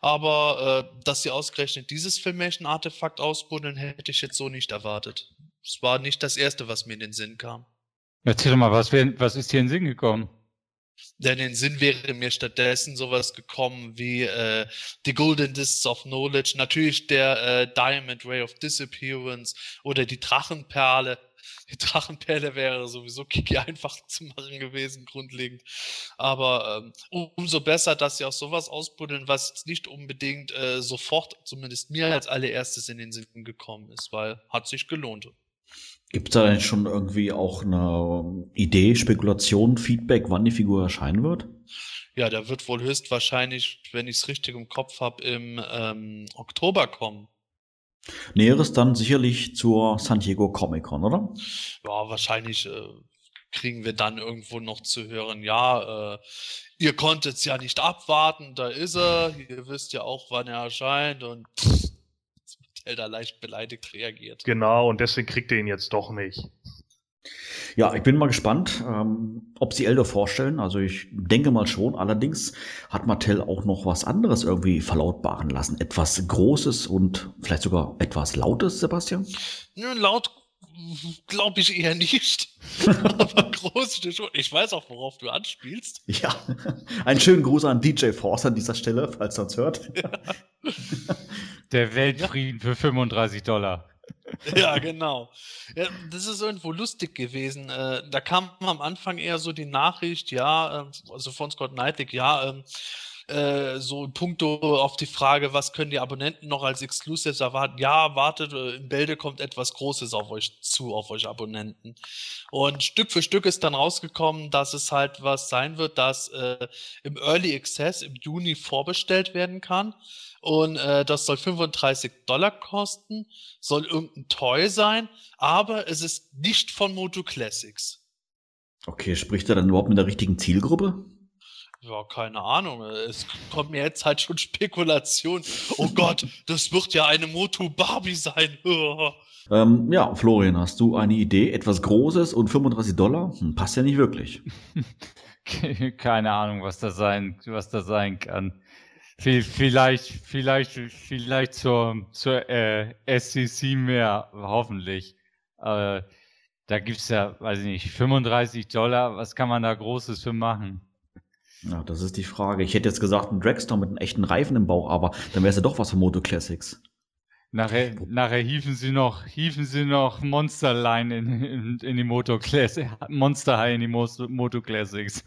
aber äh, dass sie ausgerechnet dieses Filmation-Artefakt ausbuddeln, hätte ich jetzt so nicht erwartet. Es war nicht das erste, was mir in den Sinn kam. Erzähl doch mal, was, wär, was ist hier in den Sinn gekommen? Denn in Sinn wäre mir stattdessen sowas gekommen wie äh, The Golden Discs of Knowledge, natürlich der äh, Diamond Ray of Disappearance oder die Drachenperle. Die Drachenperle wäre sowieso kicki einfach zu machen gewesen, grundlegend. Aber ähm, umso besser, dass sie auch sowas ausbuddeln, was nicht unbedingt äh, sofort, zumindest mir als allererstes in den Sinn gekommen ist, weil hat sich gelohnt. Gibt es da denn schon irgendwie auch eine Idee, Spekulation, Feedback, wann die Figur erscheinen wird? Ja, der wird wohl höchstwahrscheinlich, wenn ich es richtig im Kopf habe, im ähm, Oktober kommen. Näheres dann sicherlich zur San Diego Comic Con, oder? Ja, wahrscheinlich äh, kriegen wir dann irgendwo noch zu hören, ja, äh, ihr konntet es ja nicht abwarten, da ist er, ihr wisst ja auch, wann er erscheint und pff, Zelda leicht beleidigt reagiert. Genau, und deswegen kriegt ihr ihn jetzt doch nicht. Ja, ich bin mal gespannt, ähm, ob sie Elder vorstellen. Also ich denke mal schon. Allerdings hat Mattel auch noch was anderes irgendwie verlautbaren lassen. Etwas Großes und vielleicht sogar etwas Lautes, Sebastian? Nun, laut glaube ich eher nicht. Aber groß schon. Ich weiß auch, worauf du anspielst. Ja, einen schönen Gruß an DJ Force an dieser Stelle, falls er uns hört. Ja. Der Weltfrieden ja. für 35 Dollar. Ja, genau. Ja, das ist irgendwo lustig gewesen. Äh, da kam am Anfang eher so die Nachricht, ja, äh, also von Scott Knightley, ja, äh, so in puncto auf die Frage, was können die Abonnenten noch als Exclusives erwarten? Ja, wartet, äh, in Bälde kommt etwas Großes auf euch zu, auf euch Abonnenten. Und Stück für Stück ist dann rausgekommen, dass es halt was sein wird, das äh, im Early Access im Juni vorbestellt werden kann. Und äh, das soll 35 Dollar kosten, soll irgendein Toy sein, aber es ist nicht von Moto Classics. Okay, spricht er dann überhaupt mit der richtigen Zielgruppe? Ja, keine Ahnung. Es kommt mir jetzt halt schon Spekulation. Oh Gott, das wird ja eine Moto Barbie sein. ähm, ja, Florian, hast du eine Idee? Etwas Großes und 35 Dollar? Hm, passt ja nicht wirklich. keine Ahnung, was das sein, was das sein kann. Vielleicht, vielleicht, vielleicht zur, zur äh, SCC mehr, hoffentlich. Äh, da gibt's ja, weiß ich nicht, 35 Dollar. Was kann man da Großes für machen? Ja, das ist die Frage. Ich hätte jetzt gesagt, ein Dragster mit einem echten Reifen im Bauch, aber dann wäre es ja doch was für Moto Classics. Nachher, nachher hieven sie noch, hieven sie noch Monsterline in, in, in die Moto Classics, Monster High in die Moto Classics.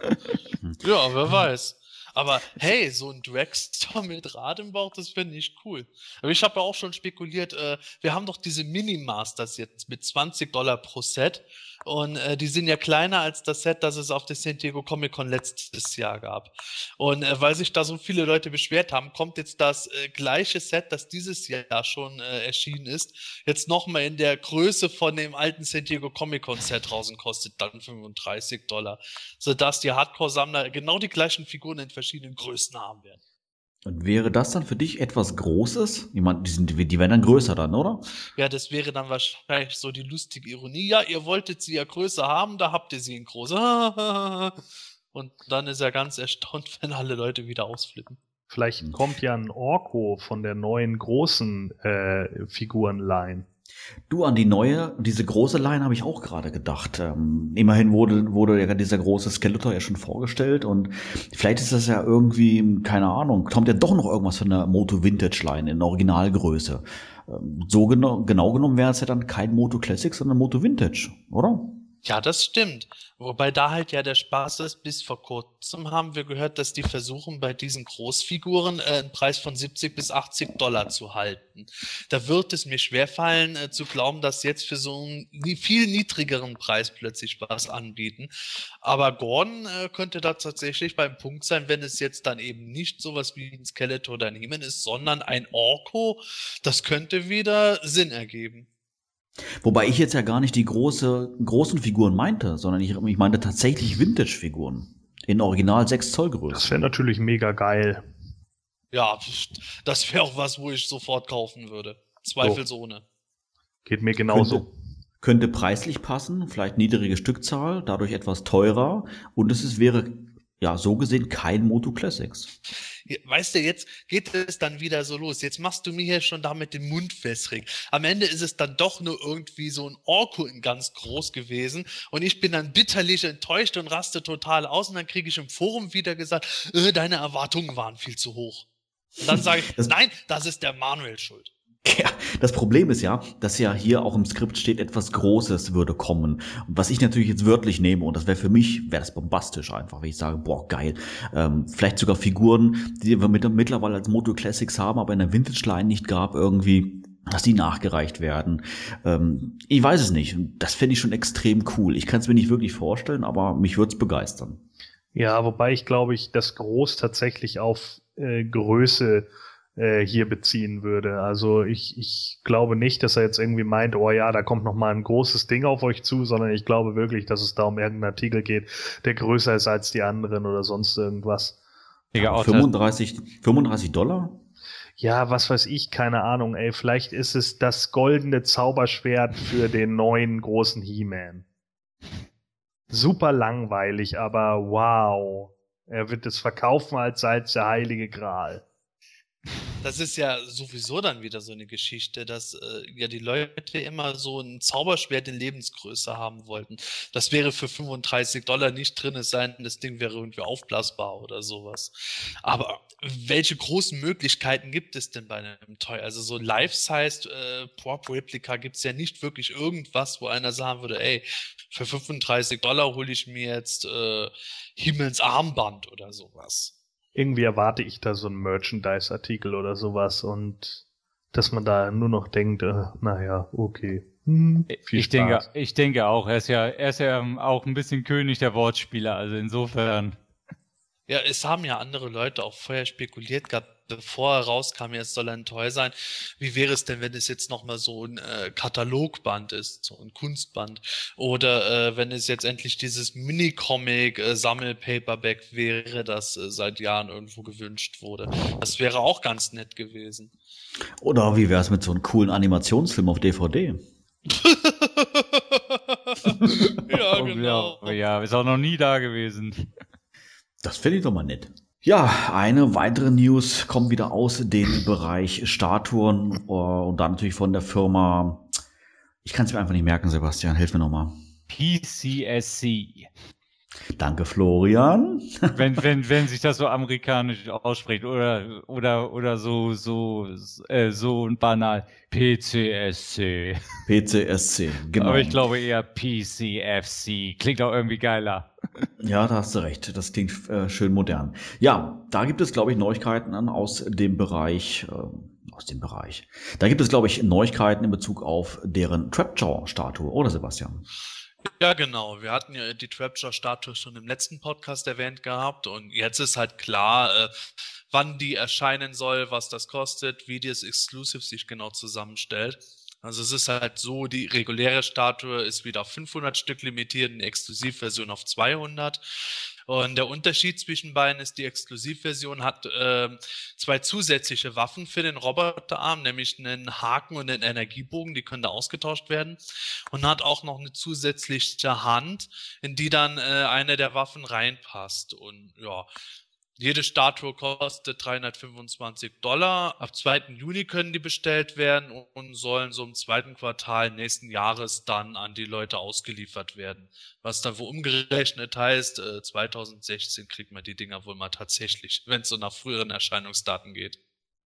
Ja, wer weiß. Aber hey, so ein Dragster mit Rad im Bauch, das finde ich cool. Aber ich habe ja auch schon spekuliert, äh, wir haben doch diese Mini-Masters jetzt mit 20 Dollar pro Set. Und äh, die sind ja kleiner als das Set, das es auf der San Diego Comic Con letztes Jahr gab. Und äh, weil sich da so viele Leute beschwert haben, kommt jetzt das äh, gleiche Set, das dieses Jahr schon äh, erschienen ist, jetzt nochmal in der Größe von dem alten San Diego Comic Con Set raus und kostet dann 35 Dollar. Sodass die Hardcore-Sammler genau die gleichen Figuren in verschiedenen Größen haben werden. Und wäre das dann für dich etwas Großes? Ich meine, die, sind, die werden dann größer dann, oder? Ja, das wäre dann wahrscheinlich so die lustige Ironie. Ja, ihr wolltet sie ja größer haben, da habt ihr sie in groß. Und dann ist er ganz erstaunt, wenn alle Leute wieder ausflippen. Vielleicht kommt ja ein Orko von der neuen großen äh, Figurenline. Du, an die neue, diese große Line habe ich auch gerade gedacht. Ähm, immerhin wurde, wurde ja dieser große Skeletor ja schon vorgestellt und vielleicht ist das ja irgendwie, keine Ahnung, kommt ja doch noch irgendwas von der Moto Vintage Line in Originalgröße. Ähm, so genau, genau genommen wäre es ja dann kein Moto Classic, sondern Moto Vintage, oder? Ja, das stimmt. Wobei da halt ja der Spaß ist, bis vor kurzem haben wir gehört, dass die versuchen, bei diesen Großfiguren äh, einen Preis von 70 bis 80 Dollar zu halten. Da wird es mir schwerfallen, äh, zu glauben, dass jetzt für so einen viel niedrigeren Preis plötzlich was anbieten. Aber Gordon äh, könnte da tatsächlich beim Punkt sein, wenn es jetzt dann eben nicht sowas wie ein Skeletor ein ist, sondern ein Orko. Das könnte wieder Sinn ergeben. Wobei ich jetzt ja gar nicht die große, großen Figuren meinte, sondern ich, ich meinte tatsächlich Vintage-Figuren. In Original 6 Zoll Größe. Das wäre natürlich mega geil. Ja, das wäre auch was, wo ich sofort kaufen würde. Zweifelsohne. So. Geht mir genauso. Könnte, könnte preislich passen, vielleicht niedrige Stückzahl, dadurch etwas teurer und es ist, wäre ja so gesehen kein Moto Classics weißt du, jetzt geht es dann wieder so los. Jetzt machst du mir hier schon damit den Mund wässrig. Am Ende ist es dann doch nur irgendwie so ein Orko in ganz groß gewesen und ich bin dann bitterlich enttäuscht und raste total aus und dann kriege ich im Forum wieder gesagt, äh, deine Erwartungen waren viel zu hoch. Und dann sage ich, das nein, das ist der Manuel schuld. Ja, das Problem ist ja, dass ja hier auch im Skript steht, etwas Großes würde kommen. Was ich natürlich jetzt wörtlich nehme, und das wäre für mich, wäre das bombastisch einfach, wenn ich sage, boah, geil. Ähm, vielleicht sogar Figuren, die wir mit, mittlerweile als Moto Classics haben, aber in der Vintage-Line nicht gab, irgendwie dass die nachgereicht werden. Ähm, ich weiß es nicht. Das fände ich schon extrem cool. Ich kann es mir nicht wirklich vorstellen, aber mich würde es begeistern. Ja, wobei ich glaube ich, das Groß tatsächlich auf äh, Größe äh, hier beziehen würde. Also ich, ich glaube nicht, dass er jetzt irgendwie meint, oh ja, da kommt noch mal ein großes Ding auf euch zu, sondern ich glaube wirklich, dass es da um irgendeinen Artikel geht, der größer ist als die anderen oder sonst irgendwas. Ja, 35, 35 Dollar? Ja, was weiß ich, keine Ahnung, ey, vielleicht ist es das goldene Zauberschwert für den neuen großen He-Man. Super langweilig, aber wow. Er wird es verkaufen als sei der heilige Gral. Das ist ja sowieso dann wieder so eine Geschichte, dass äh, ja die Leute immer so ein Zauberschwert in Lebensgröße haben wollten. Das wäre für 35 Dollar nicht drin, es sei denn, das Ding wäre irgendwie aufblasbar oder sowas. Aber welche großen Möglichkeiten gibt es denn bei einem Toy? Also so Life-Sized äh, Prop Replica gibt es ja nicht wirklich irgendwas, wo einer sagen würde, ey, für 35 Dollar hole ich mir jetzt äh, Himmels Armband oder sowas. Irgendwie erwarte ich da so einen Merchandise-Artikel oder sowas und dass man da nur noch denkt, äh, naja, okay. Hm, viel ich Spaß. denke, ich denke auch. Er ist ja, er ist ja auch ein bisschen König der Wortspieler. Also insofern. Ja, es haben ja andere Leute auch vorher spekuliert gehabt, bevor er rauskam, jetzt soll er ein Toy sein. Wie wäre es denn, wenn es jetzt nochmal so ein äh, Katalogband ist, so ein Kunstband? Oder äh, wenn es jetzt endlich dieses Mini-Comic-Sammel-Paperback wäre, das äh, seit Jahren irgendwo gewünscht wurde. Das wäre auch ganz nett gewesen. Oder wie wäre es mit so einem coolen Animationsfilm auf DVD? ja, Oh, genau. Ja, ja, ist auch noch nie da gewesen. Das finde ich doch mal nett. Ja, eine weitere News kommt wieder aus dem Bereich Statuen äh, und dann natürlich von der Firma. Ich kann es mir einfach nicht merken, Sebastian. Hilf mir nochmal. PCSC. Danke, Florian. wenn, wenn, wenn sich das so amerikanisch ausspricht oder, oder, oder so, so, äh, so banal. PCSC. PCSC, genau. Aber ich glaube eher PCFC. Klingt auch irgendwie geiler. Ja, da hast du recht. Das klingt äh, schön modern. Ja, da gibt es, glaube ich, Neuigkeiten an, aus dem Bereich, äh, aus dem Bereich. Da gibt es, glaube ich, Neuigkeiten in Bezug auf deren Trapjaw-Statue, oder Sebastian? Ja, genau. Wir hatten ja die Trapjaw-Statue schon im letzten Podcast erwähnt gehabt und jetzt ist halt klar, äh, wann die erscheinen soll, was das kostet, wie das Exclusive sich genau zusammenstellt. Also es ist halt so, die reguläre Statue ist wieder auf 500 Stück limitiert, die Exklusivversion auf 200. Und der Unterschied zwischen beiden ist, die Exklusivversion hat äh, zwei zusätzliche Waffen für den Roboterarm, nämlich einen Haken und einen Energiebogen, die können da ausgetauscht werden. Und hat auch noch eine zusätzliche Hand, in die dann äh, eine der Waffen reinpasst. Und ja, jede Statue kostet 325 Dollar. Ab 2. Juni können die bestellt werden und sollen so im zweiten Quartal nächsten Jahres dann an die Leute ausgeliefert werden. Was dann wo umgerechnet heißt, äh, 2016 kriegt man die Dinger wohl mal tatsächlich, wenn es so nach früheren Erscheinungsdaten geht.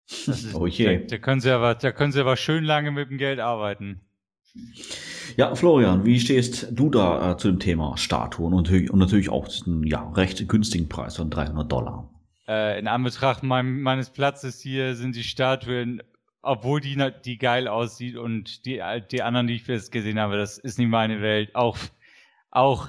Ist, Oh je. Da, da können sie aber, da können sie aber schön lange mit dem Geld arbeiten. Ja, Florian, wie stehst du da äh, zu dem Thema Statuen und, natürlich- und natürlich auch zu einem ja, recht günstigen Preis von 300 Dollar? Äh, in Anbetracht mein, meines Platzes hier sind die Statuen, obwohl die, die geil aussieht und die, die anderen, die ich jetzt gesehen habe, das ist nicht meine Welt. Auch, auch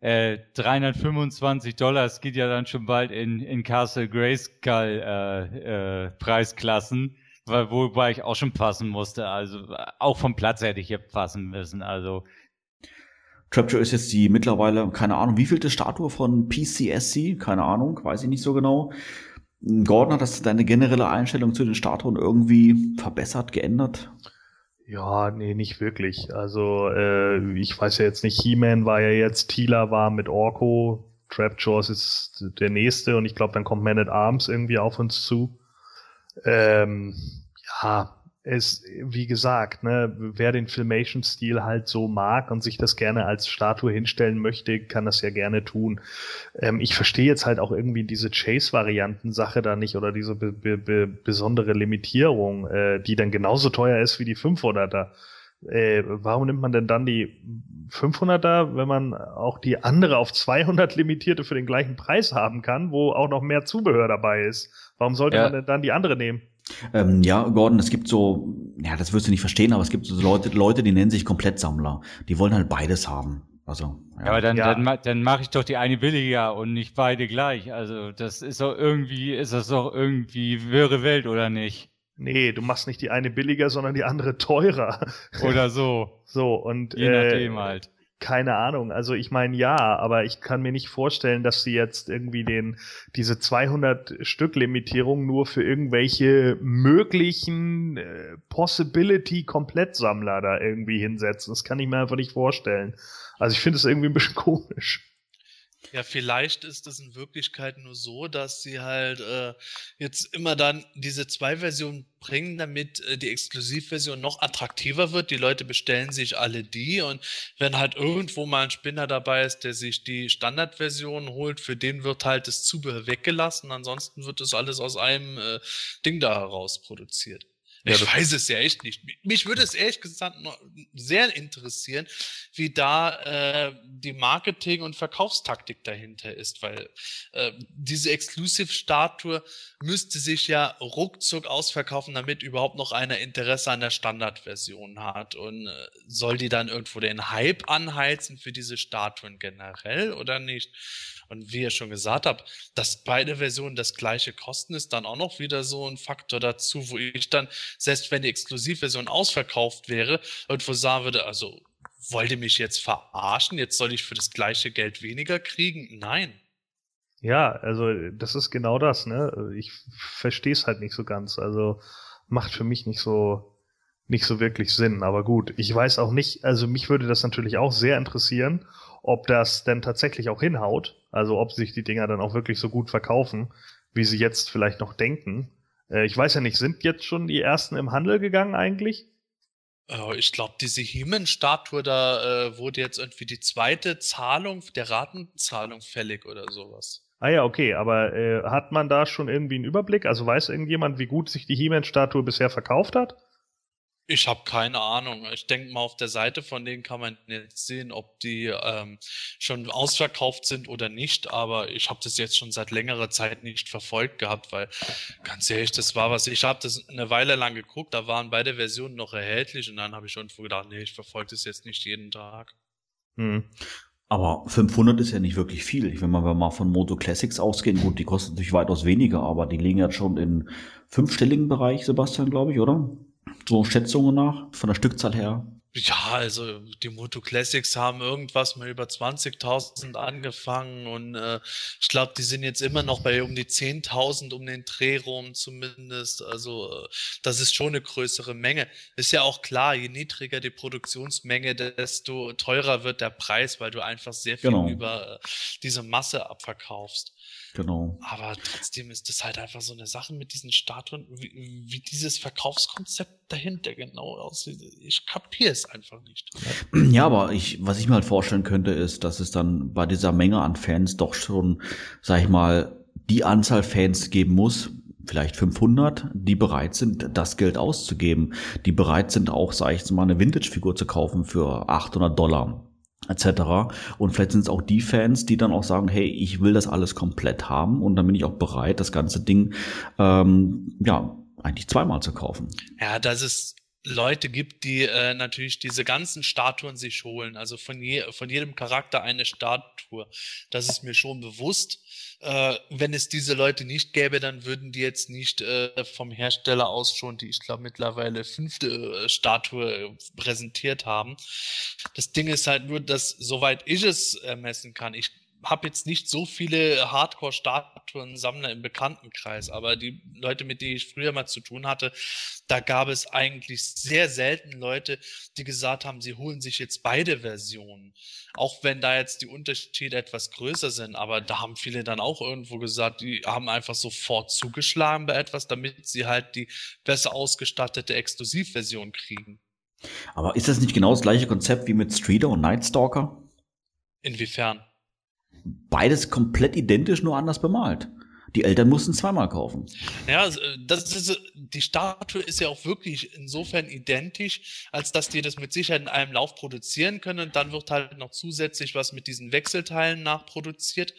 äh, 325 Dollar, es geht ja dann schon bald in, in Castle Grayskull äh, äh, Preisklassen, weil, wobei ich auch schon passen musste. Also auch vom Platz hätte ich hier passen müssen. Also Trapjaw ist jetzt die mittlerweile, keine Ahnung, wie vielte Statue von PCSC? Keine Ahnung, weiß ich nicht so genau. Gordon, hat das deine generelle Einstellung zu den Statuen irgendwie verbessert, geändert? Ja, nee, nicht wirklich. Also, äh, ich weiß ja jetzt nicht, He-Man war ja jetzt, Tila war mit Orko, Trapjaws ist der nächste und ich glaube, dann kommt Man at Arms irgendwie auf uns zu. Ähm, ja, es, wie gesagt, ne, wer den Filmation-Stil halt so mag und sich das gerne als Statue hinstellen möchte, kann das ja gerne tun. Ähm, ich verstehe jetzt halt auch irgendwie diese Chase-Varianten-Sache da nicht oder diese be be be besondere Limitierung, äh, die dann genauso teuer ist wie die 500er. Äh, warum nimmt man denn dann die 500er, wenn man auch die andere auf 200 limitierte für den gleichen Preis haben kann, wo auch noch mehr Zubehör dabei ist? Warum sollte Ja. man denn dann die andere nehmen? Ähm, ja, Gordon, es gibt so, ja, das wirst du nicht verstehen, aber es gibt so Leute, Leute, die nennen sich Komplettsammler. Die wollen halt beides haben. Also, Ja, aber dann, Ja. dann, ma- dann mache ich doch die eine billiger und nicht beide gleich. Also das ist doch irgendwie, ist das doch irgendwie wirre Welt, oder nicht? Nee, du machst nicht die eine billiger, sondern die andere teurer. Oder so. So, und Je äh, nachdem halt. keine Ahnung. Also ich meine ja, aber ich kann mir nicht vorstellen, dass sie jetzt irgendwie den diese 200 Stück Limitierung nur für irgendwelche möglichen äh, Possibility Komplettsammler da irgendwie hinsetzen. Das kann ich mir einfach nicht vorstellen. Also ich finde es irgendwie ein bisschen komisch. Ja, vielleicht ist es in Wirklichkeit nur so, dass sie halt äh, jetzt immer dann diese zwei Versionen bringen, damit äh, die Exklusivversion noch attraktiver wird. Die Leute bestellen sich alle die und wenn halt irgendwo mal ein Spinner dabei ist, der sich die Standardversion holt, für den wird halt das Zubehör weggelassen. Ansonsten wird das alles aus einem äh, Ding da heraus produziert. Ich ja, weiß es ja echt nicht. Mich würde es ehrlich gesagt sehr interessieren, wie da äh, die Marketing- und Verkaufstaktik dahinter ist, weil äh, diese Exclusive-Statue müsste sich ja ruckzuck ausverkaufen, damit überhaupt noch einer Interesse an der Standardversion hat. Und äh, soll die dann irgendwo den Hype anheizen für diese Statuen generell oder nicht? Und wie ihr schon gesagt habt, dass beide Versionen das gleiche kosten, ist dann auch noch wieder so ein Faktor dazu, wo ich dann, selbst wenn die Exklusivversion ausverkauft wäre, irgendwo sagen würde, also wollt ihr mich jetzt verarschen? Jetzt soll ich für das gleiche Geld weniger kriegen? Nein. Ja, also das ist genau das, ne? Ich verstehe es halt nicht so ganz. Also macht für mich nicht so nicht so wirklich Sinn. Aber gut, ich weiß auch nicht, also mich würde das natürlich auch sehr interessieren, ob das denn tatsächlich auch hinhaut. Also ob sich die Dinger dann auch wirklich so gut verkaufen, wie sie jetzt vielleicht noch denken. Äh, ich weiß ja nicht, sind jetzt schon die ersten im Handel gegangen eigentlich? Äh, ich glaube, diese Himen-Statue, da äh, wurde jetzt irgendwie die zweite Zahlung der Ratenzahlung fällig oder sowas. Ah ja, okay, aber äh, hat man da schon irgendwie einen Überblick? Also weiß irgendjemand, wie gut sich die He-Man-Statue bisher verkauft hat? Ich habe keine Ahnung. Ich denke mal, auf der Seite von denen kann man jetzt sehen, ob die ähm, schon ausverkauft sind oder nicht. Aber ich habe das jetzt schon seit längerer Zeit nicht verfolgt gehabt, weil ganz ehrlich, das war was. Ich habe das eine Weile lang geguckt, da waren beide Versionen noch erhältlich und dann habe ich schon gedacht, nee, ich verfolge das jetzt nicht jeden Tag. Hm. Aber 500 ist ja nicht wirklich viel. Wenn wir mal von Moto Classics ausgehen, gut, die kosten natürlich weitaus weniger, aber die liegen jetzt schon in fünfstelligen Bereich, Sebastian, glaube ich, oder? So Schätzungen nach, von der Stückzahl her? Ja, also die Moto Classics haben irgendwas mal über 20.000 angefangen und äh, ich glaube, die sind jetzt immer noch bei um die 10.000 um den Dreh rum zumindest. Also äh, das ist schon eine größere Menge. Ist ja auch klar, je niedriger die Produktionsmenge, desto teurer wird der Preis, weil du einfach sehr viel genau. über äh, diese Masse abverkaufst. Genau. Aber trotzdem ist das halt einfach so eine Sache mit diesen Statuen, wie, wie dieses Verkaufskonzept dahinter genau aussieht. Ich kapiere es einfach nicht. Ja, aber ich, was ich mir halt vorstellen könnte, ist, dass es dann bei dieser Menge an Fans doch schon, sag ich mal, die Anzahl Fans geben muss, vielleicht 500, die bereit sind, das Geld auszugeben, die bereit sind auch, sag ich mal, eine Vintage-Figur zu kaufen für 800 Dollar etc. Und vielleicht sind es auch die Fans, die dann auch sagen, hey, ich will das alles komplett haben und dann bin ich auch bereit, das ganze Ding ähm, ja eigentlich zweimal zu kaufen. Ja, das ist Leute gibt, die äh, natürlich diese ganzen Statuen sich holen, also von, je, von jedem Charakter eine Statue. Das ist mir schon bewusst. Äh, wenn es diese Leute nicht gäbe, dann würden die jetzt nicht äh, vom Hersteller aus schon die, ich glaube, mittlerweile fünfte äh, Statue äh, präsentiert haben. Das Ding ist halt nur, dass, soweit ich es ermessen kann, ich habe jetzt nicht so viele Hardcore-Statuen-Sammler im Bekanntenkreis, aber die Leute, mit denen ich früher mal zu tun hatte, da gab es eigentlich sehr selten Leute, die gesagt haben, sie holen sich jetzt beide Versionen. Auch wenn da jetzt die Unterschiede etwas größer sind, aber da haben viele dann auch irgendwo gesagt, die haben einfach sofort zugeschlagen bei etwas, damit sie halt die besser ausgestattete Exklusivversion kriegen. Aber ist das nicht genau das gleiche Konzept wie mit Streeter und Nightstalker? Inwiefern? Beides komplett identisch, nur anders bemalt. Die Eltern mussten zweimal kaufen. Ja, also, das ist, die Statue ist ja auch wirklich insofern identisch, als dass die das mit Sicherheit in einem Lauf produzieren können und dann wird halt noch zusätzlich was mit diesen Wechselteilen nachproduziert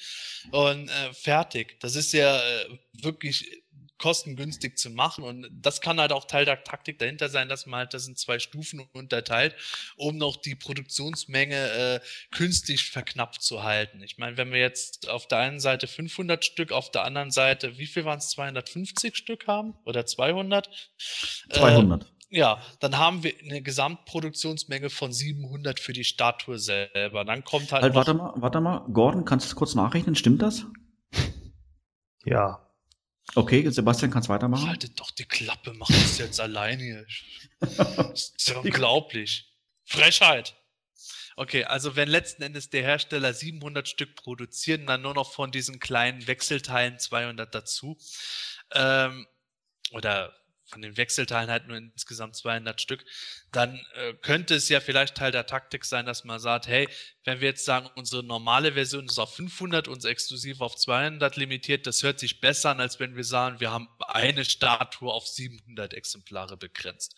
und äh, fertig. Das ist ja äh, wirklich kostengünstig zu machen. Und das kann halt auch Teil der Taktik dahinter sein, dass man halt das in zwei Stufen unterteilt, um noch die Produktionsmenge äh, künstlich verknappt zu halten. Ich meine, wenn wir jetzt auf der einen Seite 500 Stück, auf der anderen Seite, wie viel waren es, 250 Stück haben oder 200? 200. Äh, ja, dann haben wir eine Gesamtproduktionsmenge von 700 für die Statue selber. Dann kommt halt. halt warte mal, warte mal. Gordon, kannst du das kurz nachrechnen? Stimmt das? Ja, Okay, Sebastian, kannst weitermachen. Haltet doch die Klappe, mach das jetzt allein hier. Das ist ja unglaublich. Frechheit. Okay, also wenn letzten Endes der Hersteller 700 Stück produzieren, dann nur noch von diesen kleinen Wechselteilen 200 dazu. Ähm, oder von den Wechselteilen halt nur insgesamt 200 Stück, dann äh, könnte es ja vielleicht Teil der Taktik sein, dass man sagt, hey, wenn wir jetzt sagen, unsere normale Version ist auf 500, unser exklusiv auf 200 limitiert, das hört sich besser an, als wenn wir sagen, wir haben eine Statue auf 700 Exemplare begrenzt.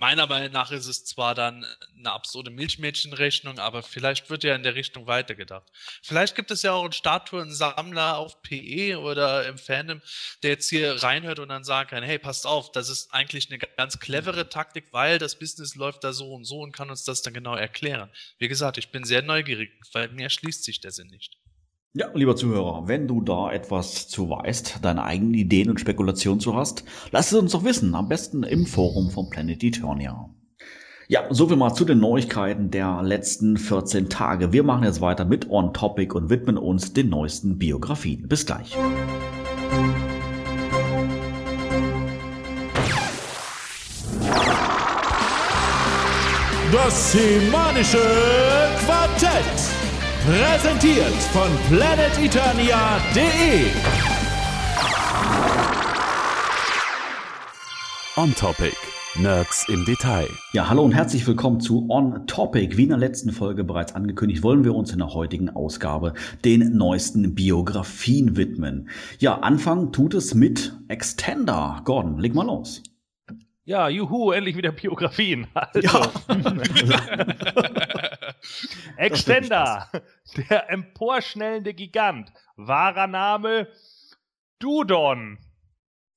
Meiner Meinung nach ist es zwar dann eine absurde Milchmädchenrechnung, aber vielleicht wird ja in der Richtung weitergedacht. Vielleicht gibt es ja auch einen Statuensammler auf PE oder im Fandom, der jetzt hier reinhört und dann sagen kann, hey, passt auf, das ist eigentlich eine ganz clevere Taktik, weil das Business läuft da so und so und kann uns das dann genau erklären. Wie gesagt, ich bin sehr neugierig, weil mir erschließt sich der Sinn nicht. Ja, lieber Zuhörer, wenn du da etwas zu weißt, deine eigenen Ideen und Spekulationen zu hast, lass es uns doch wissen, am besten im Forum von Planet Eternia. Ja, soviel mal zu den Neuigkeiten der letzten 14 Tage. Wir machen jetzt weiter mit On Topic und widmen uns den neuesten Biografien. Bis gleich. Das semanische Quartett. Präsentiert von planeteternia.de. On Topic. Nerds im Detail. Ja, hallo und herzlich willkommen zu On Topic. Wie in der letzten Folge bereits angekündigt, wollen wir uns in der heutigen Ausgabe den neuesten Biografien widmen. Ja, Anfang tut es mit Extender. Gordon, leg mal los. Ja, juhu, endlich wieder Biografien. Also. Ja. Extender, der emporschnellende Gigant. Wahrer Name Dudon.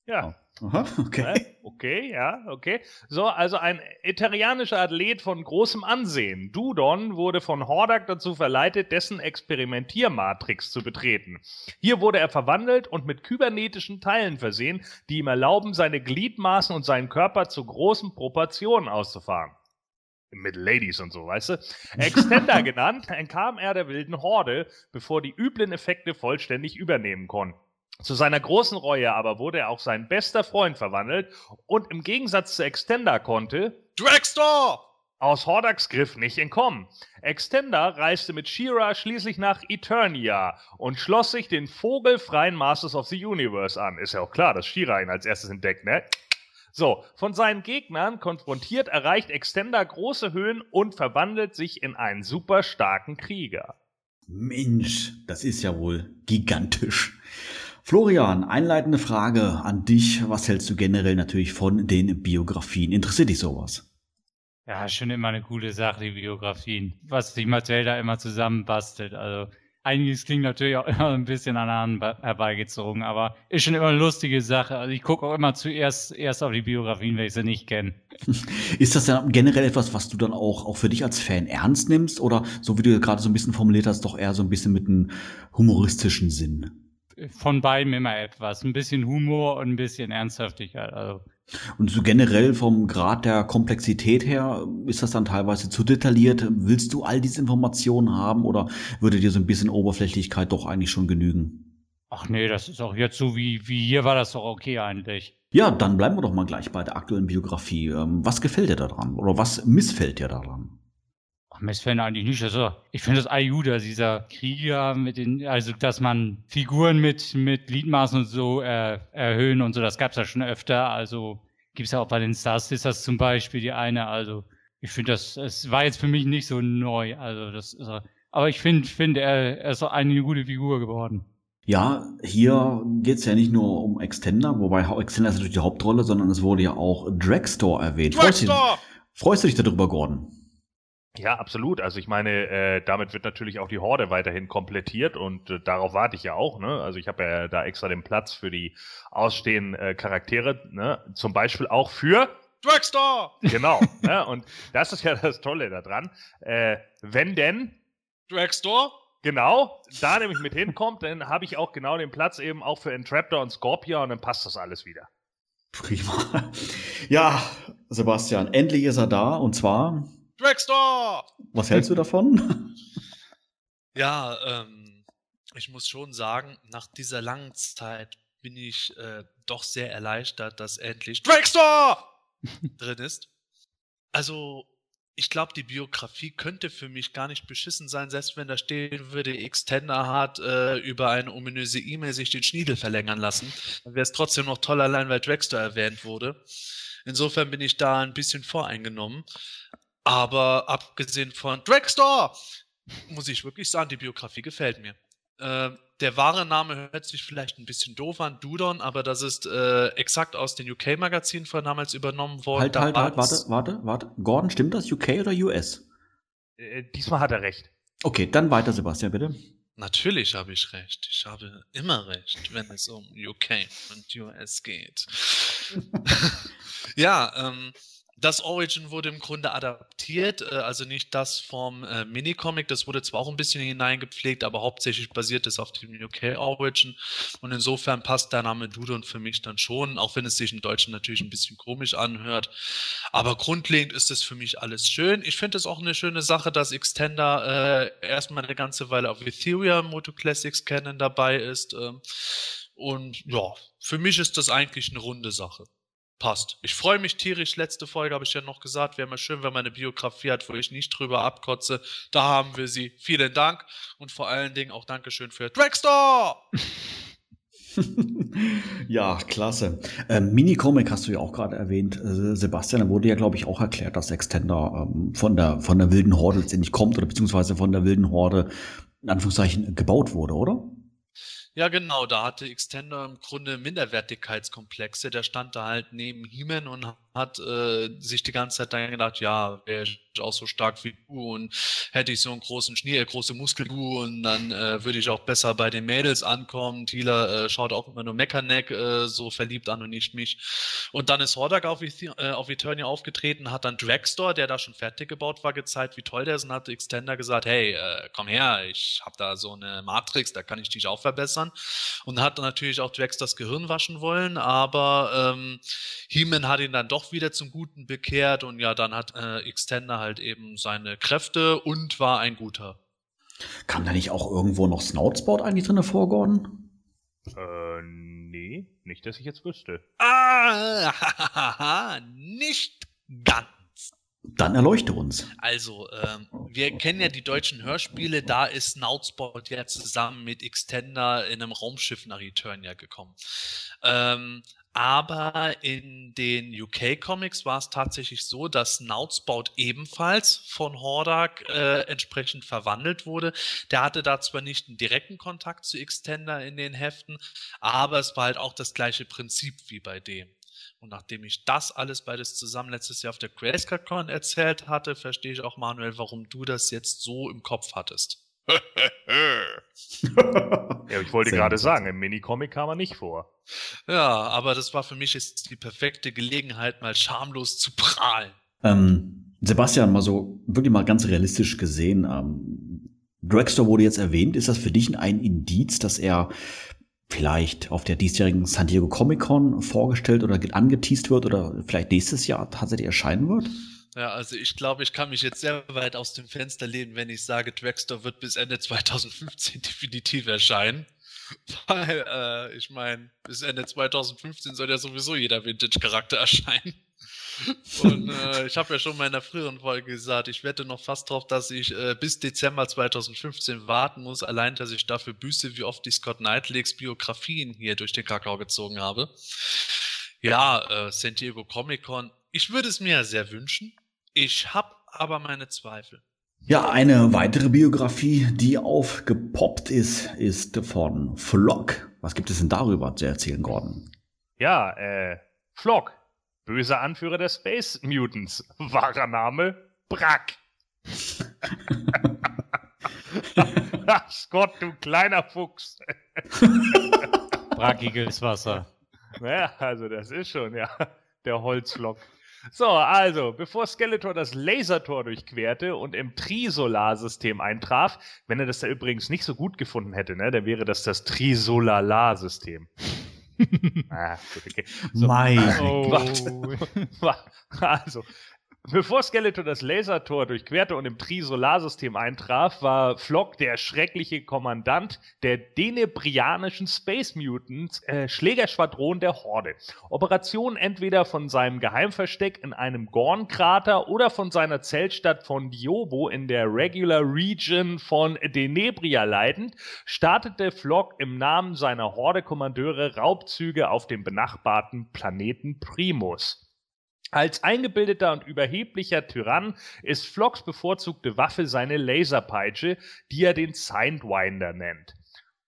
Ja. Aha, okay. Okay, ja, okay. So, also ein eterianischer Athlet von großem Ansehen. Dudon wurde von Hordak dazu verleitet, dessen Experimentiermatrix zu betreten. Hier wurde er verwandelt und mit kybernetischen Teilen versehen, die ihm erlauben, seine Gliedmaßen und seinen Körper zu großen Proportionen auszufahren mit Ladies und so, weißt du? Extender genannt, entkam er der wilden Horde, bevor die üblen Effekte vollständig übernehmen konnten. Zu seiner großen Reue aber wurde er auch sein bester Freund verwandelt und im Gegensatz zu Extender konnte Dragstore aus Hordaks Griff nicht entkommen. Extender reiste mit Shira schließlich nach Eternia und schloss sich den vogelfreien Masters of the Universe an. Ist ja auch klar, dass Shira ihn als erstes entdeckt, ne? So, von seinen Gegnern konfrontiert erreicht Extender große Höhen und verwandelt sich in einen super starken Krieger. Mensch, das ist ja wohl gigantisch. Florian, einleitende Frage an dich. Was hältst du generell natürlich von den Biografien? Interessiert dich sowas? Ja, schon immer eine coole Sache, die Biografien. Was die Mattel da immer zusammenbastelt. Also einiges klingt natürlich auch immer ein bisschen an Hand herbeigezogen, aber ist schon immer eine lustige Sache. Also ich gucke auch immer zuerst erst auf die Biografien, wenn ich sie nicht kenne. Ist das dann generell etwas, was du dann auch, auch für dich als Fan ernst nimmst? Oder so wie du gerade so ein bisschen formuliert hast, doch eher so ein bisschen mit einem humoristischen Sinn? Von beidem immer etwas. Ein bisschen Humor und ein bisschen Ernsthaftigkeit. Also und so generell vom Grad der Komplexität her, ist das dann teilweise zu detailliert? Willst du all diese Informationen haben oder würde dir so ein bisschen Oberflächlichkeit doch eigentlich schon genügen? Ach nee, das ist auch jetzt so wie, wie hier war das doch okay eigentlich. Ja, dann bleiben wir doch mal gleich bei der aktuellen Biografie. Ähm, was gefällt dir daran oder was missfällt dir daran? Ach, missfällt eigentlich nicht. Also, ich finde das Ayuda, dieser Krieger mit den, also dass man Figuren mit, mit Gliedmaßen und so äh, erhöhen und so, das gab es ja schon öfter. Also gibt es ja auch bei den Stars ist das zum Beispiel die eine. Also ich finde das, es war jetzt für mich nicht so neu. Also das ist, aber ich finde, finde er, er ist eine gute Figur geworden. Ja, hier geht's ja nicht nur um Extender, wobei Extender ist natürlich die Hauptrolle, sondern es wurde ja auch Dragstore erwähnt. Dragstore! Freust du dich darüber, Gordon? Ja, absolut. Also ich meine, äh, damit wird natürlich auch die Horde weiterhin komplettiert und äh, darauf warte ich ja auch. Ne? Also ich habe ja da extra den Platz für die ausstehenden äh, Charaktere, ne? zum Beispiel auch für Dragstore. Genau. ne? Und das ist ja das Tolle daran. Äh, wenn denn Dragstore Genau, da nämlich mit hinkommt, dann habe ich auch genau den Platz eben auch für Entraptor und Scorpia und dann passt das alles wieder. Prima. Ja, Sebastian, endlich ist er da und zwar Dragstore! Was hältst du davon? Ja, ähm, ich muss schon sagen, nach dieser langen Zeit bin ich äh, doch sehr erleichtert, dass endlich Dragstore drin ist. Also, ich glaube, die Biografie könnte für mich gar nicht beschissen sein, selbst wenn da stehen würde, Extender hat äh, über eine ominöse E-Mail sich den Schniedel verlängern lassen. Dann wäre es trotzdem noch toll, allein weil Dragstore erwähnt wurde. Insofern bin ich da ein bisschen voreingenommen. Aber abgesehen von Dragstore, muss ich wirklich sagen, die Biografie gefällt mir. Äh, der wahre Name hört sich vielleicht ein bisschen doof an, Dudon, aber das ist äh, exakt aus den UK-Magazinen von damals übernommen worden. Halt, halt, halt, warte, warte, warte. Gordon, stimmt das UK oder US? Äh, diesmal hat er recht. Okay, dann weiter, Sebastian, bitte. Natürlich habe ich recht. Ich habe immer recht, wenn es um UK und US geht. ja, ähm, das Origin wurde im Grunde adaptiert, äh, also nicht das vom äh, Minicomic, das wurde zwar auch ein bisschen hineingepflegt, aber hauptsächlich basiert es auf dem UK Origin. Und insofern passt der Name Dudon für mich dann schon, auch wenn es sich im Deutschen natürlich ein bisschen komisch anhört, aber grundlegend ist es für mich alles schön. Ich finde es auch eine schöne Sache, dass Extender äh, erstmal eine ganze Weile auf Ethereum Moto Classics Canon dabei ist ähm, und ja, für mich ist das eigentlich eine runde Sache passt. Ich freue mich tierisch. Letzte Folge habe ich ja noch gesagt, wäre mal schön, wenn man eine Biografie hat, wo ich nicht drüber abkotze. Da haben wir sie. Vielen Dank und vor allen Dingen auch Dankeschön für Dragstore! ja, klasse. Ähm, Mini-Comic hast du ja auch gerade erwähnt, äh, Sebastian. Da wurde ja, glaube ich, auch erklärt, dass Extender ähm, von, der, von der wilden Horde letztendlich kommt oder beziehungsweise von der wilden Horde in Anführungszeichen gebaut wurde, oder? Ja, genau, da hatte Extender im Grunde Minderwertigkeitskomplexe. Der stand da halt neben He-Man und hat äh, sich die ganze Zeit dann gedacht, ja, wäre ich auch so stark wie du und hätte ich so einen großen Schnee, äh, große Muskel du und dann äh, würde ich auch besser bei den Mädels ankommen. Thieler äh, schaut auch immer nur Mechaneck äh, so verliebt an und nicht mich. Und dann ist Hordak auf, äh, auf Eternia aufgetreten, hat dann Dragstore, der da schon fertig gebaut war, gezeigt, wie toll der ist und hat Extender gesagt, hey, äh, komm her, ich habe da so eine Matrix, da kann ich dich auch verbessern. Und hat dann natürlich auch das Gehirn waschen wollen, aber ähm, He-Man hat ihn dann doch auch wieder zum Guten bekehrt und ja, dann hat äh, Extender halt eben seine Kräfte und war ein guter. Kam da nicht auch irgendwo noch Snoutsport eigentlich drin vor, Gordon? Äh, nee, nicht, dass ich jetzt wüsste. Ah, nicht ganz. Dann erleuchte uns. Also, ähm, wir kennen ja die deutschen Hörspiele, da ist Snoutsport ja zusammen mit Extender in einem Raumschiff nach Eternia gekommen. Ähm, aber in den UK-Comics war es tatsächlich so, dass Nautspout ebenfalls von Hordak äh, entsprechend verwandelt wurde. Der hatte da zwar nicht einen direkten Kontakt zu Extender in den Heften, aber es war halt auch das gleiche Prinzip wie bei dem. Und nachdem ich das alles beides zusammen letztes Jahr auf der GraceCon erzählt hatte, verstehe ich auch, Manuel, warum du das jetzt so im Kopf hattest. ja, ich wollte gerade sagen, im Minicomic kam er nicht vor. Ja, aber das war für mich jetzt die perfekte Gelegenheit, mal schamlos zu prahlen. Ähm, Sebastian, mal so wirklich mal ganz realistisch gesehen, ähm, Dragstore wurde jetzt erwähnt. Ist das für dich ein Indiz, dass er vielleicht auf der diesjährigen San Diego Comic Con vorgestellt oder angeteased wird oder vielleicht nächstes Jahr tatsächlich erscheinen wird? Ja, also ich glaube, ich kann mich jetzt sehr weit aus dem Fenster lehnen, wenn ich sage, Dragstore wird bis Ende 2015 definitiv erscheinen. Weil, äh, ich meine, bis Ende 2015 soll ja sowieso jeder Vintage-Charakter erscheinen. Und äh, ich habe ja schon in meiner früheren Folge gesagt, ich wette noch fast drauf, dass ich äh, bis Dezember 2015 warten muss, allein, dass ich dafür büße, wie oft die Scott Knightlegs Biografien hier durch den Kakao gezogen habe. Ja, äh, San Diego Comic Con. Ich würde es mir ja sehr wünschen. Ich habe aber meine Zweifel. Ja, eine weitere Biografie, die aufgepoppt ist, ist von Flock. Was gibt es denn darüber zu erzählen, Gordon? Ja, äh, Flock, böser Anführer der Space Mutants. Wahrer Name, Brack. Scott, du kleiner Fuchs. Brackiges Wasser. Ja, also das ist schon, ja, der Holzflock. So, also, bevor Skeletor das Lasertor durchquerte und im Trisolarsystem eintraf, wenn er das da übrigens nicht so gut gefunden hätte, ne, dann wäre das das Trisolalarsystem. ah, gut, okay. So, mein oh. Also, Bevor Skeletor das Lasertor durchquerte und im Tri-Solarsystem eintraf, war Flock der schreckliche Kommandant der denebrianischen Space Mutants äh, Schlägerschwadron der Horde. Operation entweder von seinem Geheimversteck in einem Gorn-Krater oder von seiner Zeltstadt von Diobo in der Regular Region von Denebria leitend, startete Flock im Namen seiner Horde-Kommandeure Raubzüge auf dem benachbarten Planeten Primus. Als eingebildeter und überheblicher Tyrann ist Flocks bevorzugte Waffe seine Laserpeitsche, die er den Sidewinder nennt.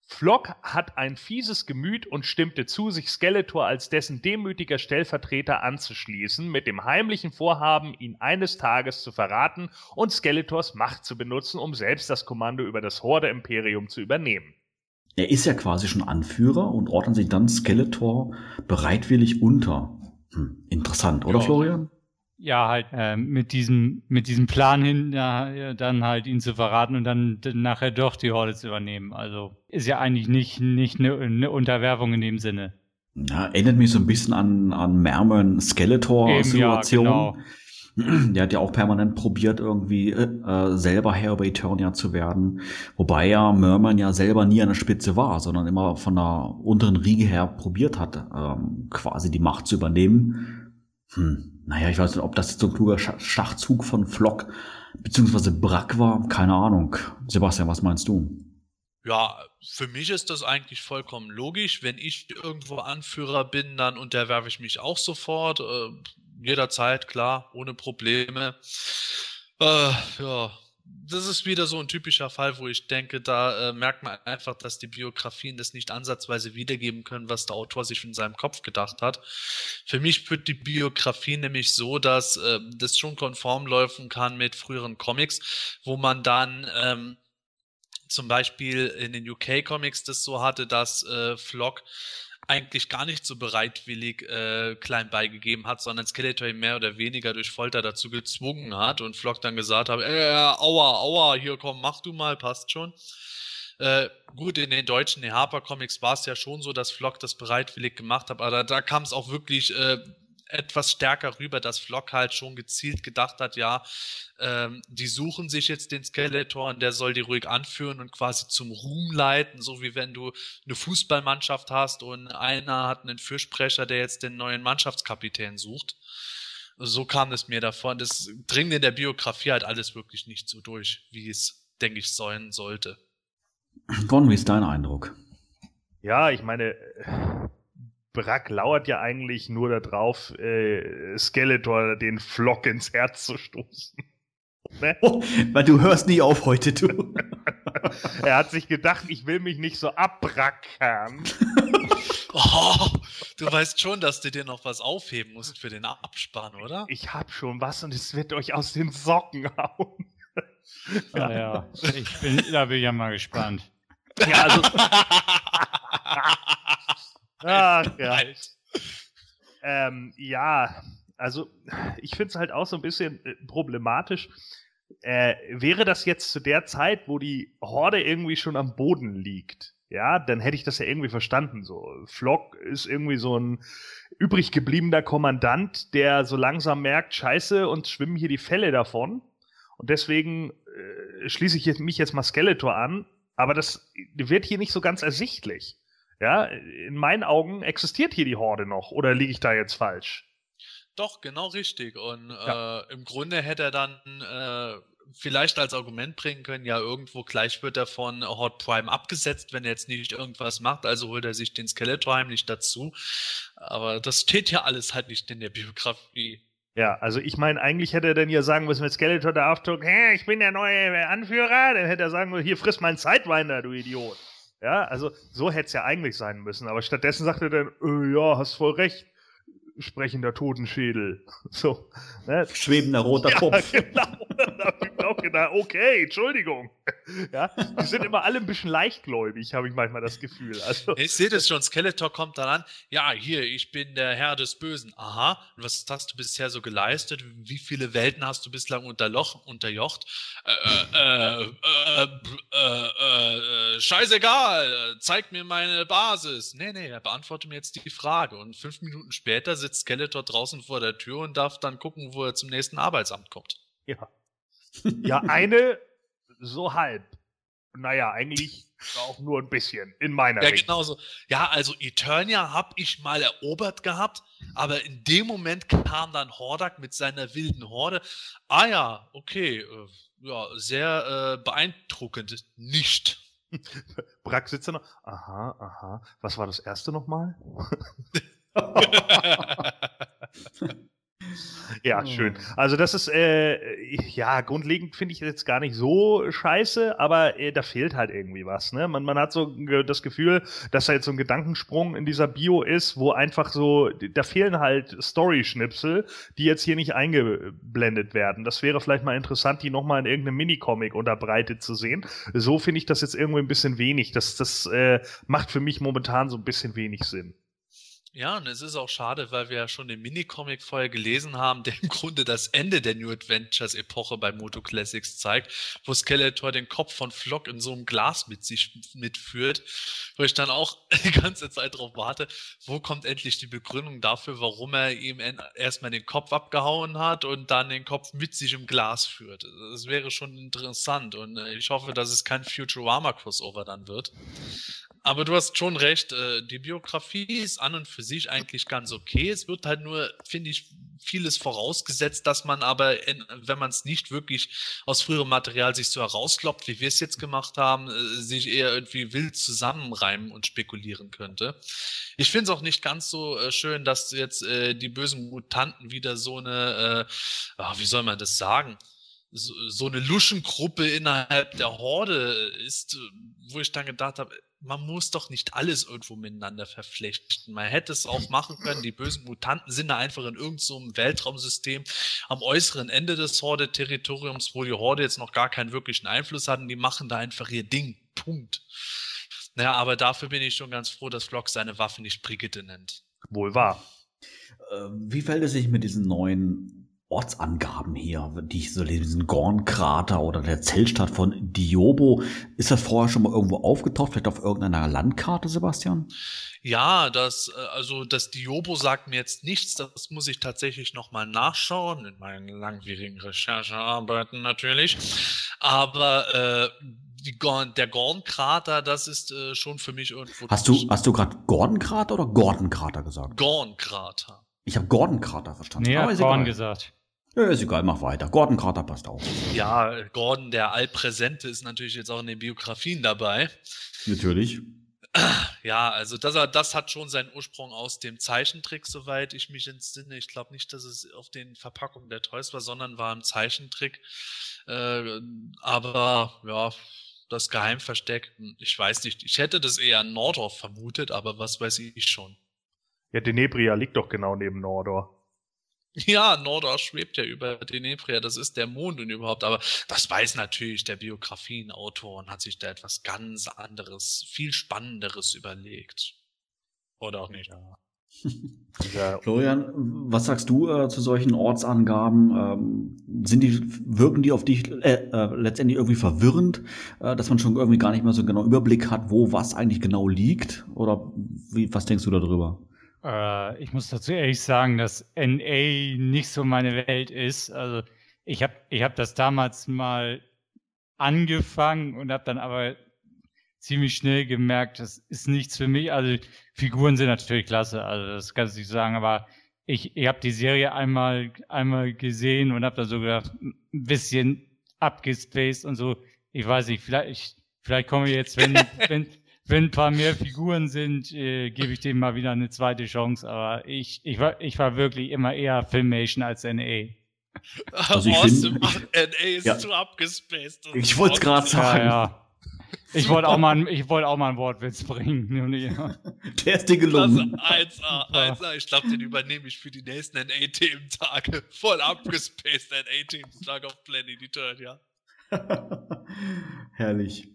Flock hat ein fieses Gemüt und stimmte zu, sich Skeletor als dessen demütiger Stellvertreter anzuschließen, mit dem heimlichen Vorhaben, ihn eines Tages zu verraten und Skeletors Macht zu benutzen, um selbst das Kommando über das Horde-Imperium zu übernehmen. Er ist ja quasi schon Anführer und ordnet sich dann Skeletor bereitwillig unter. Hm, interessant, oder Ja. Florian? Ja, halt äh, mit diesem mit diesem Plan hin, ja, dann halt ihn zu verraten und dann, nachher doch die Horde zu übernehmen. Also ist ja eigentlich nicht nicht eine, eine Unterwerfung in dem Sinne. Ja, erinnert mich so ein bisschen an, an Merman Skeletor-Situation. Ja, genau. Der hat ja auch permanent probiert, irgendwie äh, selber über Eternia zu werden. Wobei ja Merman ja selber nie an der Spitze war, sondern immer von der unteren Riege her probiert hat, ähm, quasi die Macht zu übernehmen. Hm, naja, ich weiß nicht, ob das jetzt so ein kluger Scha- Schachzug von Flock beziehungsweise Brack war. Keine Ahnung. Sebastian, was meinst du? Ja, für mich ist das eigentlich vollkommen logisch. Wenn ich irgendwo Anführer bin, dann unterwerfe ich mich auch sofort. Äh, jederzeit, klar, ohne Probleme. Äh, ja, das ist wieder so ein typischer Fall, wo ich denke, da äh, merkt man einfach, dass die Biografien das nicht ansatzweise wiedergeben können, was der Autor sich in seinem Kopf gedacht hat. Für mich wird die Biografie nämlich so, dass äh, das schon konform laufen kann mit früheren Comics, wo man dann ähm, zum Beispiel in den UK-Comics das so hatte, dass äh, Flock eigentlich gar nicht so bereitwillig äh, klein beigegeben hat, sondern Skeletor ihn mehr oder weniger durch Folter dazu gezwungen hat und Flock dann gesagt hat, äh, aua, aua, hier komm, mach du mal, passt schon. Äh, gut, in den deutschen Harper-Comics war es ja schon so, dass Flock das bereitwillig gemacht hat, aber da, da kam es auch wirklich äh, etwas stärker rüber, dass Flock halt schon gezielt gedacht hat, ja, ähm, die suchen sich jetzt den Skeletor und der soll die ruhig anführen und quasi zum Ruhm leiten, so wie wenn du eine Fußballmannschaft hast und einer hat einen Fürsprecher, der jetzt den neuen Mannschaftskapitän sucht. So kam es mir davon. Das dringt in der Biografie halt alles wirklich nicht so durch, wie es, denke ich, sein sollte. Gon, wie ist dein Eindruck? Ja, ich meine, Brack lauert ja eigentlich nur darauf, äh, Skeletor den Flock ins Herz zu stoßen. Ne? Oh, weil du hörst nie auf heute, du. Er hat sich gedacht, ich will mich nicht so abbrackern. Oh, du weißt schon, dass du dir noch was aufheben musst für den Abspann, oder? Ich hab schon was und es wird euch aus den Socken hauen. Ah, ja. Ich bin, da bin ich ja mal gespannt. Ja, also. Ach, ja. Halt. Ähm, ja, also ich finde es halt auch so ein bisschen äh, problematisch. Äh, wäre das jetzt zu der Zeit, wo die Horde irgendwie schon am Boden liegt, ja, dann hätte ich das ja irgendwie verstanden. So, Flock ist irgendwie so ein übrig gebliebener Kommandant, der so langsam merkt, scheiße, und schwimmen hier die Fälle davon. Und deswegen äh, schließe ich jetzt, mich jetzt mal Skeletor an. Aber das wird hier nicht so ganz ersichtlich. Ja, in meinen Augen existiert hier die Horde noch. Oder liege ich da jetzt falsch? Doch, genau richtig. Und Ja. äh, im Grunde hätte er dann äh, vielleicht als Argument bringen können, ja, irgendwo gleich wird er von Hot Prime abgesetzt, wenn er jetzt nicht irgendwas macht, also holt er sich den Skeletor heimlich dazu. Aber das steht ja alles halt nicht in der Biografie. Ja, also ich meine, eigentlich hätte er dann ja sagen müssen, wenn Skeletor da auftaucht, hä, ich bin der neue Anführer, dann hätte er sagen müssen, hier friss meinen Sidewinder, du Idiot. Ja, also so hätte es ja eigentlich sein müssen. Aber stattdessen sagt er dann, äh, ja, hast voll recht, sprechender Totenschädel. So, ne? Schwebender roter Ja, Kopf. genau. Da hab ich auch gedacht, okay, Entschuldigung. Ja, die sind immer alle ein bisschen leichtgläubig, habe ich manchmal das Gefühl. Also, Ich sehe das schon, Skeletor kommt dann an, ja, hier, ich bin der Herr des Bösen. Aha, und was hast du bisher so geleistet? Wie viele Welten hast du bislang unterloch, unterjocht? Äh, äh, äh, äh, äh, äh, scheißegal, zeig mir meine Basis. Nee, nee, er beantwortet mir jetzt die Frage. Und fünf Minuten später sitzt Skeletor draußen vor der Tür und darf dann gucken, wo er zum nächsten Arbeitsamt kommt. ja. Ja, eine so halb. Naja, eigentlich auch nur ein bisschen, in meiner Ja, Richtung. genauso. Ja, also Eternia hab ich mal erobert gehabt, aber in dem Moment kam dann Hordak mit seiner wilden Horde. Ah ja, okay, äh, ja, sehr äh, beeindruckend. Nicht. Brack sitzt da noch. Aha, aha. Was war das erste nochmal? Ja, schön. Also das ist, äh, ja, grundlegend finde ich jetzt gar nicht so scheiße, aber äh, da fehlt halt irgendwie was. Ne? Man, man hat so das Gefühl, dass da jetzt so ein Gedankensprung in dieser Bio ist, wo einfach so, da fehlen halt Story-Schnipsel, die jetzt hier nicht eingeblendet werden. Das wäre vielleicht mal interessant, die nochmal in irgendeinem Minicomic unterbreitet zu sehen. So finde ich das jetzt irgendwie ein bisschen wenig. Das, das äh, macht für mich momentan so ein bisschen wenig Sinn. Ja, und es ist auch schade, weil wir ja schon den Minicomic vorher gelesen haben, der im Grunde das Ende der New Adventures Epoche bei Moto Classics zeigt, wo Skeletor den Kopf von Flock in so einem Glas mit sich mitführt, wo ich dann auch die ganze Zeit drauf warte, wo kommt endlich die Begründung dafür, warum er ihm erstmal den Kopf abgehauen hat und dann den Kopf mit sich im Glas führt. Das wäre schon interessant und äh, ich hoffe, dass es kein Futurama Crossover dann wird. Aber du hast schon recht, äh, die Biografie ist an und für sich eigentlich ganz okay. Es wird halt nur, finde ich, vieles vorausgesetzt, dass man aber, wenn man es nicht wirklich aus früherem Material sich so herauskloppt, wie wir es jetzt gemacht haben, äh, sich eher irgendwie wild zusammenreimen und spekulieren könnte. Ich finde es auch nicht ganz so äh, schön, dass jetzt die bösen Mutanten wieder so eine, ach, wie soll man das sagen? So eine Luschengruppe innerhalb der Horde ist, wo ich dann gedacht habe, man muss doch nicht alles irgendwo miteinander verflechten. Man hätte es auch machen können. Die bösen Mutanten sind da einfach in irgendeinem so Weltraumsystem am äußeren Ende des Horde-Territoriums, wo die Horde jetzt noch gar keinen wirklichen Einfluss hatten. Die machen da einfach ihr Ding. Punkt. Naja, aber dafür bin ich schon ganz froh, dass Flock seine Waffe nicht Brigitte nennt. Wohl wahr. Äh, wie fällt es sich mit diesen neuen Ortsangaben hier, die ich so diesen Gornkrater oder der Zeltstadt von Diobo. Ist das vorher schon mal irgendwo aufgetaucht, vielleicht auf irgendeiner Landkarte, Sebastian? Ja, das, äh, also das Diobo sagt mir jetzt nichts, das muss ich tatsächlich nochmal nachschauen, in meinen langwierigen Recherchearbeiten natürlich. Aber äh, die Gorn, der Gornkrater, das ist äh, schon für mich irgendwo. Hast du, hast du gerade Gordonkrater oder Gordonkrater gesagt? Gornkrater. Ich habe Gordonkrater verstanden. Nee, hat Gordon gesagt. Ja, ist egal, mach weiter. Gordon Carter passt auch. Ja, Gordon, der Allpräsente, ist natürlich jetzt auch in den Biografien dabei. Natürlich. Ja, also das, das hat schon seinen Ursprung aus dem Zeichentrick, soweit ich mich entsinne. Ich glaube nicht, dass es auf den Verpackungen der Toys war, sondern war im Zeichentrick. Äh, aber ja, das Geheimversteck, ich weiß nicht. Ich hätte das eher an Nordorf vermutet, aber was weiß ich schon. Ja, Denebria liegt doch genau neben Nordor. Ja, Nordor schwebt ja über Denebria, das ist der Mond und überhaupt, aber das weiß natürlich der Biografieautor und hat sich da etwas ganz anderes, viel Spannenderes überlegt. Oder auch nicht. Ja. Florian, was sagst du äh, zu solchen Ortsangaben? Ähm, sind die, wirken die auf dich äh, äh, letztendlich irgendwie verwirrend, äh, dass man schon irgendwie gar nicht mehr so genau Überblick hat, wo was eigentlich genau liegt? Oder wie, was denkst du darüber? Äh, ich muss dazu ehrlich sagen, dass NA nicht so meine Welt ist. Also ich habe ich hab das damals mal angefangen und habe dann aber ziemlich schnell gemerkt, das ist nichts für mich. Also Figuren sind natürlich klasse, also das kann ich nicht sagen, aber ich, ich habe die Serie einmal, einmal gesehen und habe da so gedacht, ein bisschen abgespaced und so. Ich weiß nicht, vielleicht, vielleicht komme ich jetzt, wenn, wenn, wenn ein paar mehr Figuren sind, äh, gebe ich dem mal wieder eine zweite Chance. Aber ich, ich, war, ich war wirklich immer eher Filmation als NA. Also ich awesome, find, NA ist ja, zu abgespaced. Ich wollte es gerade sagen. Ja, ja. Ich wollte auch, mal, ich wollt auch mal ein Wortwitz bringen. Der ist dir gelungen. Also 1A, 1A. Ich glaube, den übernehme ich für die nächsten NA-Thementage. Voll abgespaced NA-Thementage auf Planet Eternia. Herrlich.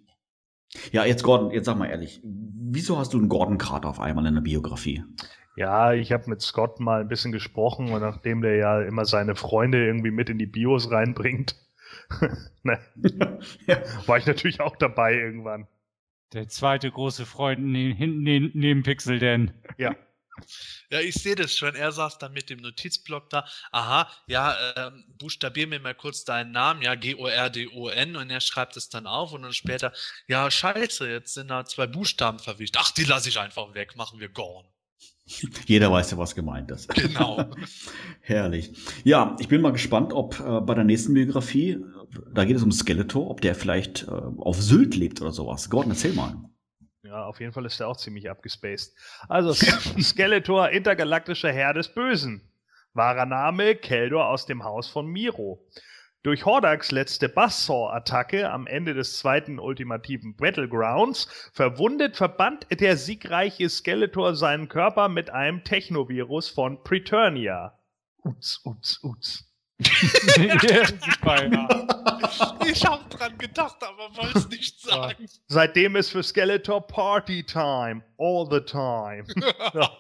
Ja, jetzt Gordon, jetzt sag mal ehrlich, wieso hast du einen Gordon-Krater auf einmal in der Biografie? Ja, ich habe mit Scott mal ein bisschen gesprochen und nachdem der ja immer seine Freunde irgendwie mit in die Bios reinbringt, ne, ja. war ich natürlich auch dabei irgendwann. Der zweite große Freund hinten neben, neben Pixel denn. Ja. Ja, ich sehe das schon. Er saß dann mit dem Notizblock da. Aha, ja, äh, buchstabier mir mal kurz deinen Namen. Ja, G-O-R-D-O-N. Und er schreibt es dann auf. Und dann später, ja, scheiße, jetzt sind da zwei Buchstaben verwischt. Ach, die lasse ich einfach weg. Machen wir Gorn. Jeder weiß ja, was gemeint ist. Genau. Herrlich. Ja, ich bin mal gespannt, ob äh, bei der nächsten Biografie, da geht es um Skeletor, ob der vielleicht äh, auf Sylt lebt oder sowas. Gordon, erzähl mal. Ja, auf jeden Fall ist er auch ziemlich abgespaced. Also, Skeletor, intergalaktischer Herr des Bösen. Wahrer Name Keldor aus dem Haus von Miro. Durch Hordaks letzte Buzzsaw-Attacke am Ende des zweiten ultimativen Battlegrounds verwundet verbannt der siegreiche Skeletor seinen Körper mit einem Technovirus von Preturnia. Uts, uts, uts. Ich hab dran gedacht, aber wollte es nicht sagen. Seitdem ist für Skeletor Party Time. All the time. Ja.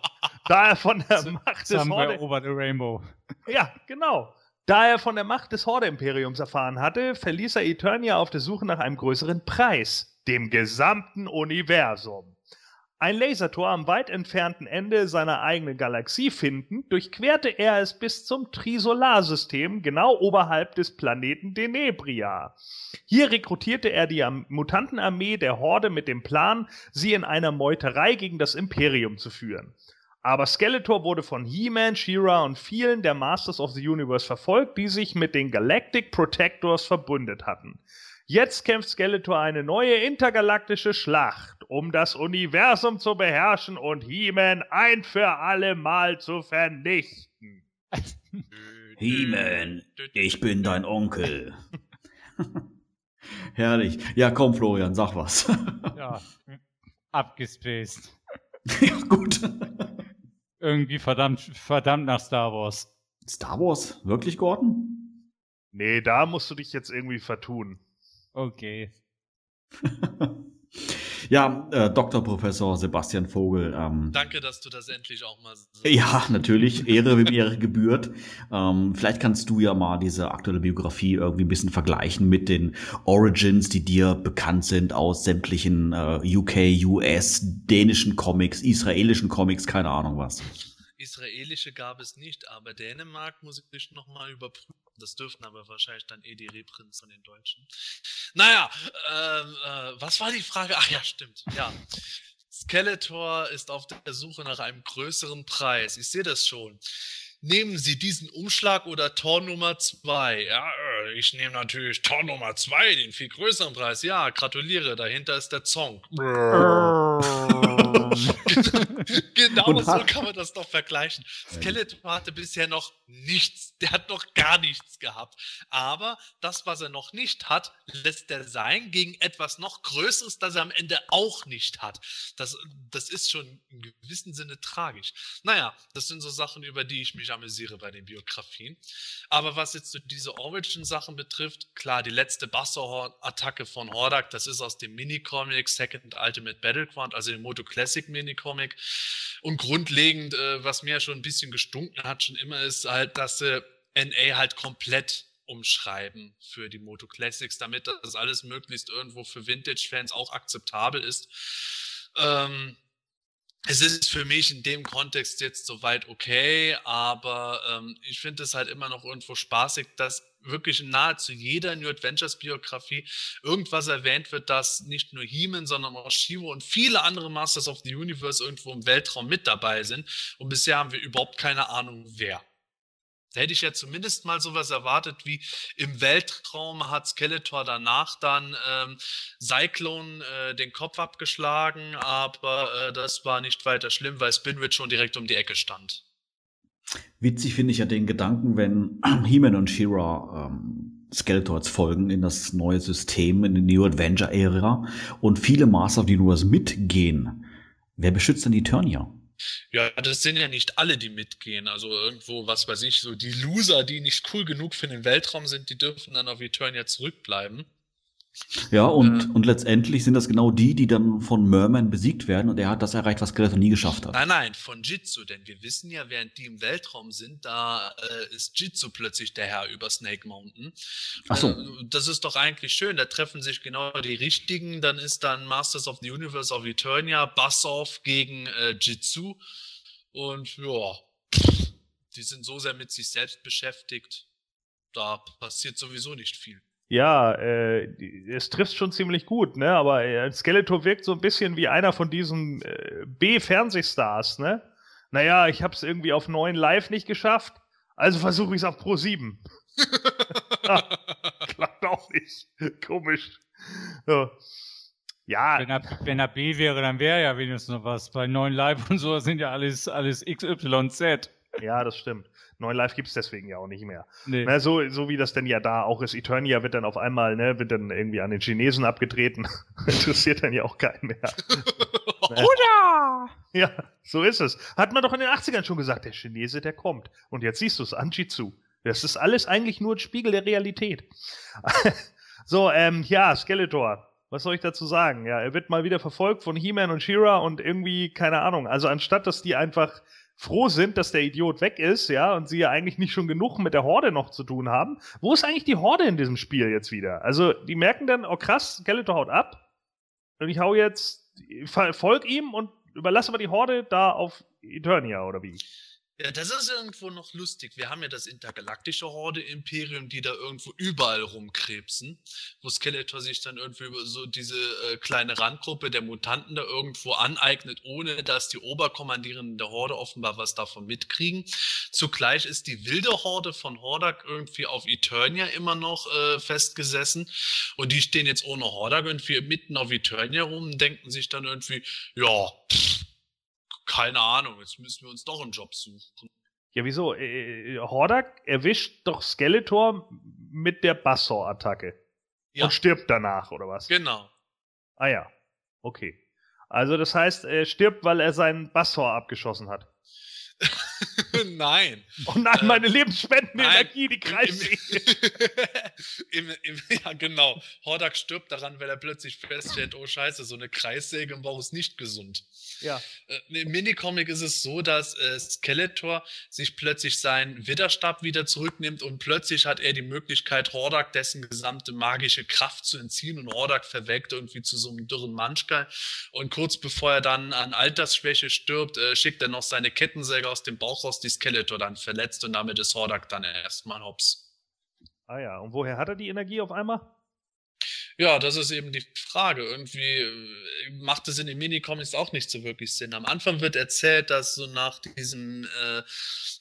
Da er von der Macht des Horde... Rainbow. Ja, genau. Da er von der Macht des Horde-Imperiums erfahren hatte, verließ er Eternia auf der Suche nach einem größeren Preis, dem gesamten Universum. Ein Lasertor am weit entfernten Ende seiner eigenen Galaxie findend, durchquerte er es bis zum Trisolarsystem, genau oberhalb des Planeten Denebria. Hier rekrutierte er die Mutantenarmee der Horde mit dem Plan, sie in einer Meuterei gegen das Imperium zu führen. Aber Skeletor wurde von He-Man, She-Ra und vielen der Masters of the Universe verfolgt, die sich mit den Galactic Protectors verbündet hatten. Jetzt kämpft Skeletor eine neue intergalaktische Schlacht, um das Universum zu beherrschen und He-Man ein für alle Mal zu vernichten. He-Man, ich bin dein Onkel. Herrlich. Ja, komm, Florian, sag was. Ja, abgespaced. ja, gut. Irgendwie verdammt, verdammt nach Star Wars. Star Wars? Wirklich, Gordon? Nee, da musst du dich jetzt irgendwie vertun. Okay. ja, äh, Dr. Professor Sebastian Vogel. Ähm, Danke, dass du das endlich auch mal sagst. Ja, natürlich. Ehre, wem Ehre gebührt. Ähm, vielleicht kannst du ja mal diese aktuelle Biografie irgendwie ein bisschen vergleichen mit den Origins, die dir bekannt sind aus sämtlichen äh, UK, US, dänischen Comics, israelischen Comics, keine Ahnung was. Israelische gab es nicht, aber Dänemark muss ich nochmal überprüfen. Das dürften aber wahrscheinlich dann eh die Reprints von den Deutschen. Naja, ähm, äh, was war die Frage? Ach ja, stimmt. Ja. Skeletor ist auf der Suche nach einem größeren Preis. Ich sehe das schon. Nehmen Sie diesen Umschlag oder Tor Nummer 2? Ja, äh, ich nehme natürlich Tor Nummer 2, den viel größeren Preis. Ja, gratuliere, dahinter ist der Zong. genau Und so kann man das doch vergleichen. Skeletor hatte bisher noch nichts, der hat noch gar nichts gehabt. Aber das, was er noch nicht hat, lässt er sein gegen etwas noch Größeres, das er am Ende auch nicht hat. Das, das ist schon in gewissem Sinne tragisch. Naja, das sind so Sachen, über die ich mich amüsiere bei den Biografien. Aber was jetzt so diese Origin-Sachen betrifft, klar, die letzte Buster-Attacke von Hordak, das ist aus dem Minicomic Second Ultimate Battleground, also dem Moto Classic Minicomic. Und grundlegend, äh, was mir schon ein bisschen gestunken hat, schon immer ist halt, dass sie NA halt komplett umschreiben für die Moto Classics, damit das alles möglichst irgendwo für Vintage-Fans auch akzeptabel ist. Ähm, es ist für mich in dem Kontext jetzt soweit okay, aber ähm, ich finde es halt immer noch irgendwo spaßig, dass wirklich nahezu jeder New Adventures Biografie irgendwas erwähnt wird, dass nicht nur He-Man, sondern auch Shivo und viele andere Masters of the Universe irgendwo im Weltraum mit dabei sind. Und bisher haben wir überhaupt keine Ahnung, wer. Da hätte ich ja zumindest mal sowas erwartet wie im Weltraum hat Skeletor danach dann ähm, Cyclone äh, den Kopf abgeschlagen, aber äh, das war nicht weiter schlimm, weil Spinwitch schon direkt um die Ecke stand. Witzig finde ich ja den Gedanken, wenn He-Man und She-Ra ähm, Skeletors folgen in das neue System, in die New Adventure-Ära und viele Master of the Universe mitgehen. Wer beschützt denn die Eternia? Ja, das sind ja nicht alle, die mitgehen. Also irgendwo, was weiß ich, so die Loser, die nicht cool genug für den Weltraum sind, die dürfen dann auf Eternia zurückbleiben. Ja, und, Äh. und letztendlich sind das genau die, die dann von Merman besiegt werden und er hat das erreicht, was Skeletor nie geschafft hat. Nein, nein, von Jitsu, denn wir wissen ja, während die im Weltraum sind, da äh, ist Jitsu plötzlich der Herr über Snake Mountain. Ach so. Äh, das ist doch eigentlich schön, da treffen sich genau die Richtigen, dann ist dann Masters of the Universe of Eternia, Bassoff gegen äh, Jitsu und ja, die sind so sehr mit sich selbst beschäftigt, da passiert sowieso nicht viel. Ja, äh, es trifft schon ziemlich gut, ne? Aber äh, Skeletor wirkt so ein bisschen wie einer von diesen äh, B-Fernsehstars, ne? Naja, ich hab's irgendwie auf 9 Live nicht geschafft, also versuche ich's auf Pro 7. Klappt auch nicht. Komisch. So. Ja, Wenn er, wenn er B wäre, dann wäre ja wenigstens noch was. Bei 9 Live und so sind ja alles, alles XYZ. Ja, das stimmt. Neuen Live gibt's deswegen ja auch nicht mehr. Nee. Na, so, so wie das denn ja da auch ist. Eternia wird dann auf einmal, ne, wird dann irgendwie an den Chinesen abgetreten. Interessiert dann ja auch keinen mehr. Oder! Ja, so ist es. Hat man doch in den 80ern schon gesagt, der Chinese, der kommt. Und jetzt siehst du es, Anjitsu. Das ist alles eigentlich nur ein Spiegel der Realität. so, ähm, ja, Skeletor. Was soll ich dazu sagen? Ja, er wird mal wieder verfolgt von He-Man und She-Ra und irgendwie, keine Ahnung. Also anstatt, dass die einfach froh sind, dass der Idiot weg ist, ja, und sie ja eigentlich nicht schon genug mit der Horde noch zu tun haben. Wo ist eigentlich die Horde in diesem Spiel jetzt wieder? Also, die merken dann, oh krass, Skeletor haut ab. Und ich hau jetzt, folg ihm und überlasse aber die Horde da auf Eternia, oder wie? Ja, das ist irgendwo noch lustig. Wir haben ja das intergalaktische Horde-Imperium, die da irgendwo überall rumkrebsen, wo Skeletor sich dann irgendwie über so diese äh, kleine Randgruppe der Mutanten da irgendwo aneignet, ohne dass die Oberkommandierenden der Horde offenbar was davon mitkriegen. Zugleich ist die wilde Horde von Hordak irgendwie auf Eternia immer noch äh, festgesessen und die stehen jetzt ohne Hordak irgendwie mitten auf Eternia rum und denken sich dann irgendwie, ja, pff, keine Ahnung, jetzt müssen wir uns doch einen Job suchen. Ja, wieso? Äh, Hordak erwischt doch Skeletor mit der Bassor-Attacke. Ja. Und stirbt danach, oder was? Genau. Ah ja. Okay. Also das heißt, er stirbt, weil er seinen Bassor abgeschossen hat. Nein. Oh nein, Äh, meine lebensspendende nein. Energie, die kreist. Im, im, ja, genau. Hordak stirbt daran, weil er plötzlich feststellt, oh scheiße, so eine Kreissäge im Bauch ist nicht gesund. Ja. Äh, Im Minicomic ist es so, dass äh, Skeletor sich plötzlich seinen Widerstab wieder zurücknimmt und plötzlich hat er die Möglichkeit, Hordak dessen gesamte magische Kraft zu entziehen und Hordak verweckt irgendwie zu so einem dürren Manschkal. Und kurz bevor er dann an Altersschwäche stirbt, äh, schickt er noch seine Kettensäge aus dem Bauch raus, die Skeletor dann verletzt und damit ist Hordak dann erstmal hops. Ah ja. Und woher hat er die Energie auf einmal? Ja, das ist eben die Frage. Irgendwie äh, macht es in den Minicomics auch nicht so wirklich Sinn. Am Anfang wird erzählt, dass so nach diesem äh,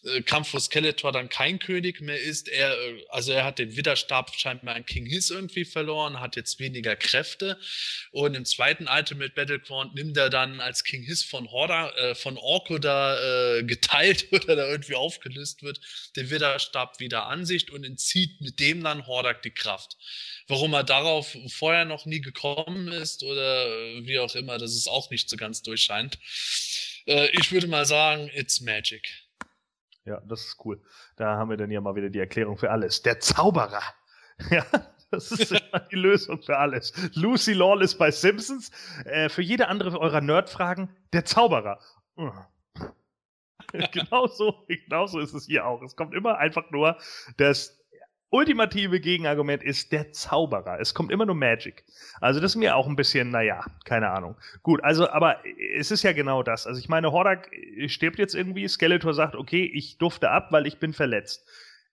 äh, Kampf, wo Skeletor dann kein König mehr ist, er, äh, also er hat den Widerstab scheinbar an King Hiss irgendwie verloren, hat jetzt weniger Kräfte. Und im zweiten Ultimate Battleground nimmt er dann als King Hiss von Horda, äh, von Orko da äh, geteilt oder da irgendwie aufgelöst wird, den Widerstab wieder an sich und entzieht mit dem dann Hordak die Kraft. Warum er darauf vorher noch nie gekommen ist oder wie auch immer, das ist auch nicht so ganz durchscheint. Äh, ich würde mal sagen, it's magic. Ja, das ist cool. Da haben wir dann ja mal wieder die Erklärung für alles. Der Zauberer. Ja, das ist immer die Lösung für alles. Lucy Lawless bei Simpsons. Äh, für jede andere eurer Nerd-Fragen, der Zauberer. genauso, genauso ist es hier auch. Es kommt immer einfach nur das ultimative Gegenargument ist der Zauberer. Es kommt immer nur Magic. Also das ist mir auch ein bisschen, naja, keine Ahnung. Gut, also, aber es ist ja genau das. Also ich meine, Hordak stirbt jetzt irgendwie, Skeletor sagt, okay, ich durfte ab, weil ich bin verletzt.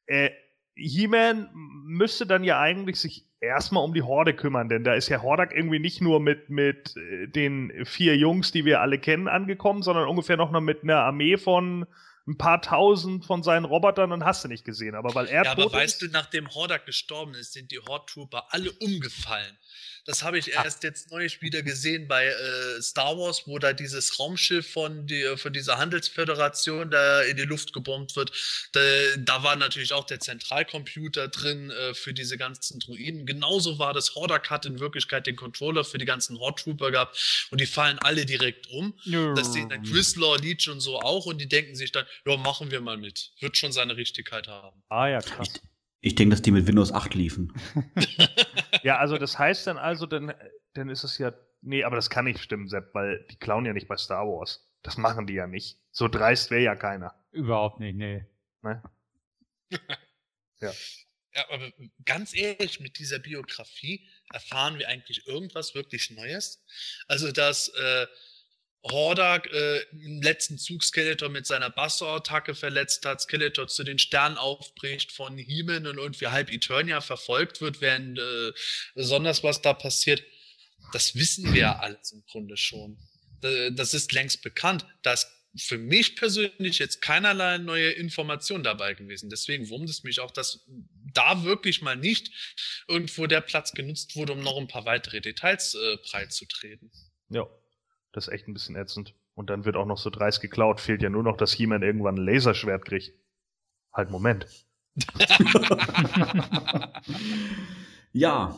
Äh, He-Man müsste dann ja eigentlich sich erstmal um die Horde kümmern, denn da ist ja Hordak irgendwie nicht nur mit, mit äh, den vier Jungs, die wir alle kennen, angekommen, sondern ungefähr noch mit einer Armee von ein paar tausend von seinen Robotern und hast du nicht gesehen. Aber weil er Ja, aber weißt ist, du, nachdem Hordak gestorben ist, sind die Horde Trooper alle umgefallen. Das habe ich erst jetzt neulich wieder gesehen bei äh, Star Wars, wo da dieses Raumschiff von, die, von dieser Handelsföderation da in die Luft gebombt wird. Da, da war natürlich auch der Zentralcomputer drin äh, für diese ganzen Druiden. Genauso war das. Hordak hat in Wirklichkeit den Controller für die ganzen Horde Trooper gehabt und die fallen alle direkt um. Das sehen dann Grislaw, Leech und so auch und die denken sich dann, ja, machen wir mal mit. Wird schon seine Richtigkeit haben. ah ja, krass. Ich denke, dass die mit Windows 8 liefen. Ja, also das heißt dann also, dann, dann ist es ja. Nee, aber das kann nicht stimmen, Sepp, weil die klauen ja nicht bei Star Wars. Das machen die ja nicht. So dreist wäre ja keiner. Überhaupt nicht, nee. Ne? Ja, aber ganz ehrlich, mit dieser Biografie erfahren wir eigentlich irgendwas wirklich Neues. Also, dass äh, Hordak äh, im letzten Zug Skeletor mit seiner Basso-Attacke verletzt hat, Skeletor zu den Sternen aufbricht, von He-Man und irgendwie halb Eternia verfolgt wird, während äh, besonders was da passiert. Das wissen wir ja alles im Grunde schon. Das ist längst bekannt. Da ist für mich persönlich jetzt keinerlei neue Information dabei gewesen. Deswegen wurmt es mich auch, dass da wirklich mal nicht irgendwo der Platz genutzt wurde, um noch ein paar weitere Details äh, breitzutreten. Ja. Das ist echt ein bisschen ätzend. Und dann wird auch noch so dreist geklaut. Fehlt ja nur noch, dass jemand irgendwann ein Laserschwert kriegt. Halt, Moment. ja,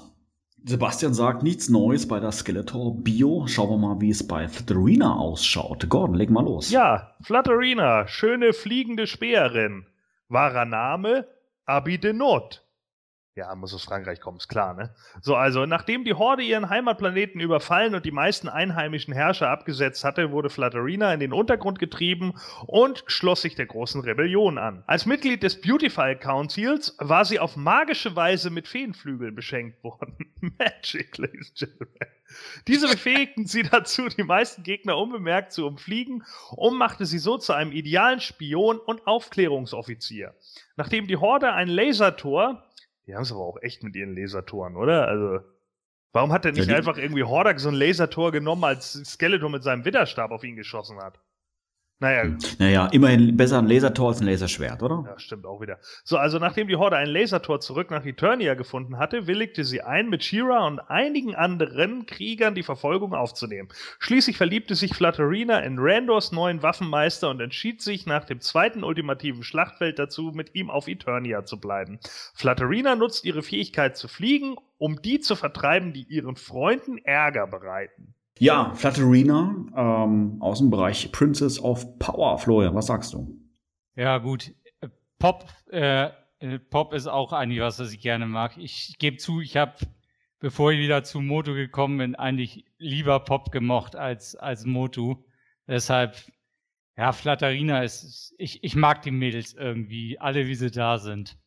Sebastian sagt nichts Neues bei der Skeletor Bio. Schauen wir mal, wie es bei Flutterina ausschaut. Gordon, leg mal los. Ja, Flutterina, schöne fliegende Speerin. Wahrer Name Abidenot. Ja, muss aus Frankreich kommen, ist klar, ne? So, also, nachdem die Horde ihren Heimatplaneten überfallen und die meisten einheimischen Herrscher abgesetzt hatte, wurde Flatterina in den Untergrund getrieben und schloss sich der großen Rebellion an. Als Mitglied des Beautify Councils war sie auf magische Weise mit Feenflügeln beschenkt worden. Magic, ladies and gentlemen. Diese befähigten sie dazu, die meisten Gegner unbemerkt zu umfliegen und machte sie so zu einem idealen Spion und Aufklärungsoffizier. Nachdem die Horde ein Lasertor die haben es aber auch echt mit ihren Lasertoren, oder? Also, warum hat er nicht ja, einfach irgendwie Hordak so ein Lasertor genommen, als Skeletor mit seinem Widerstab auf ihn geschossen hat? Naja. Hm. Naja, immerhin besser ein Lasertor als ein Laserschwert, oder? Ja, stimmt auch wieder. So, also nachdem die Horde ein Lasertor zurück nach Eternia gefunden hatte, willigte sie ein, mit Shira und einigen anderen Kriegern die Verfolgung aufzunehmen. Schließlich verliebte sich Flutterina in Randors neuen Waffenmeister und entschied sich nach dem zweiten ultimativen Schlachtfeld dazu, mit ihm auf Eternia zu bleiben. Flutterina nutzt ihre Fähigkeit zu fliegen, um die zu vertreiben, die ihren Freunden Ärger bereiten. Ja, Flatterina ähm, aus dem Bereich Princess of Power. Florian, was sagst du? Ja, gut. Pop, äh, äh Pop ist auch eigentlich was, was ich gerne mag. Ich gebe zu, ich habe, bevor ich wieder zu Moto gekommen bin, eigentlich lieber Pop gemocht als, als Moto. Deshalb, ja, Flatterina ist, ich, ich mag die Mädels irgendwie, alle wie sie da sind.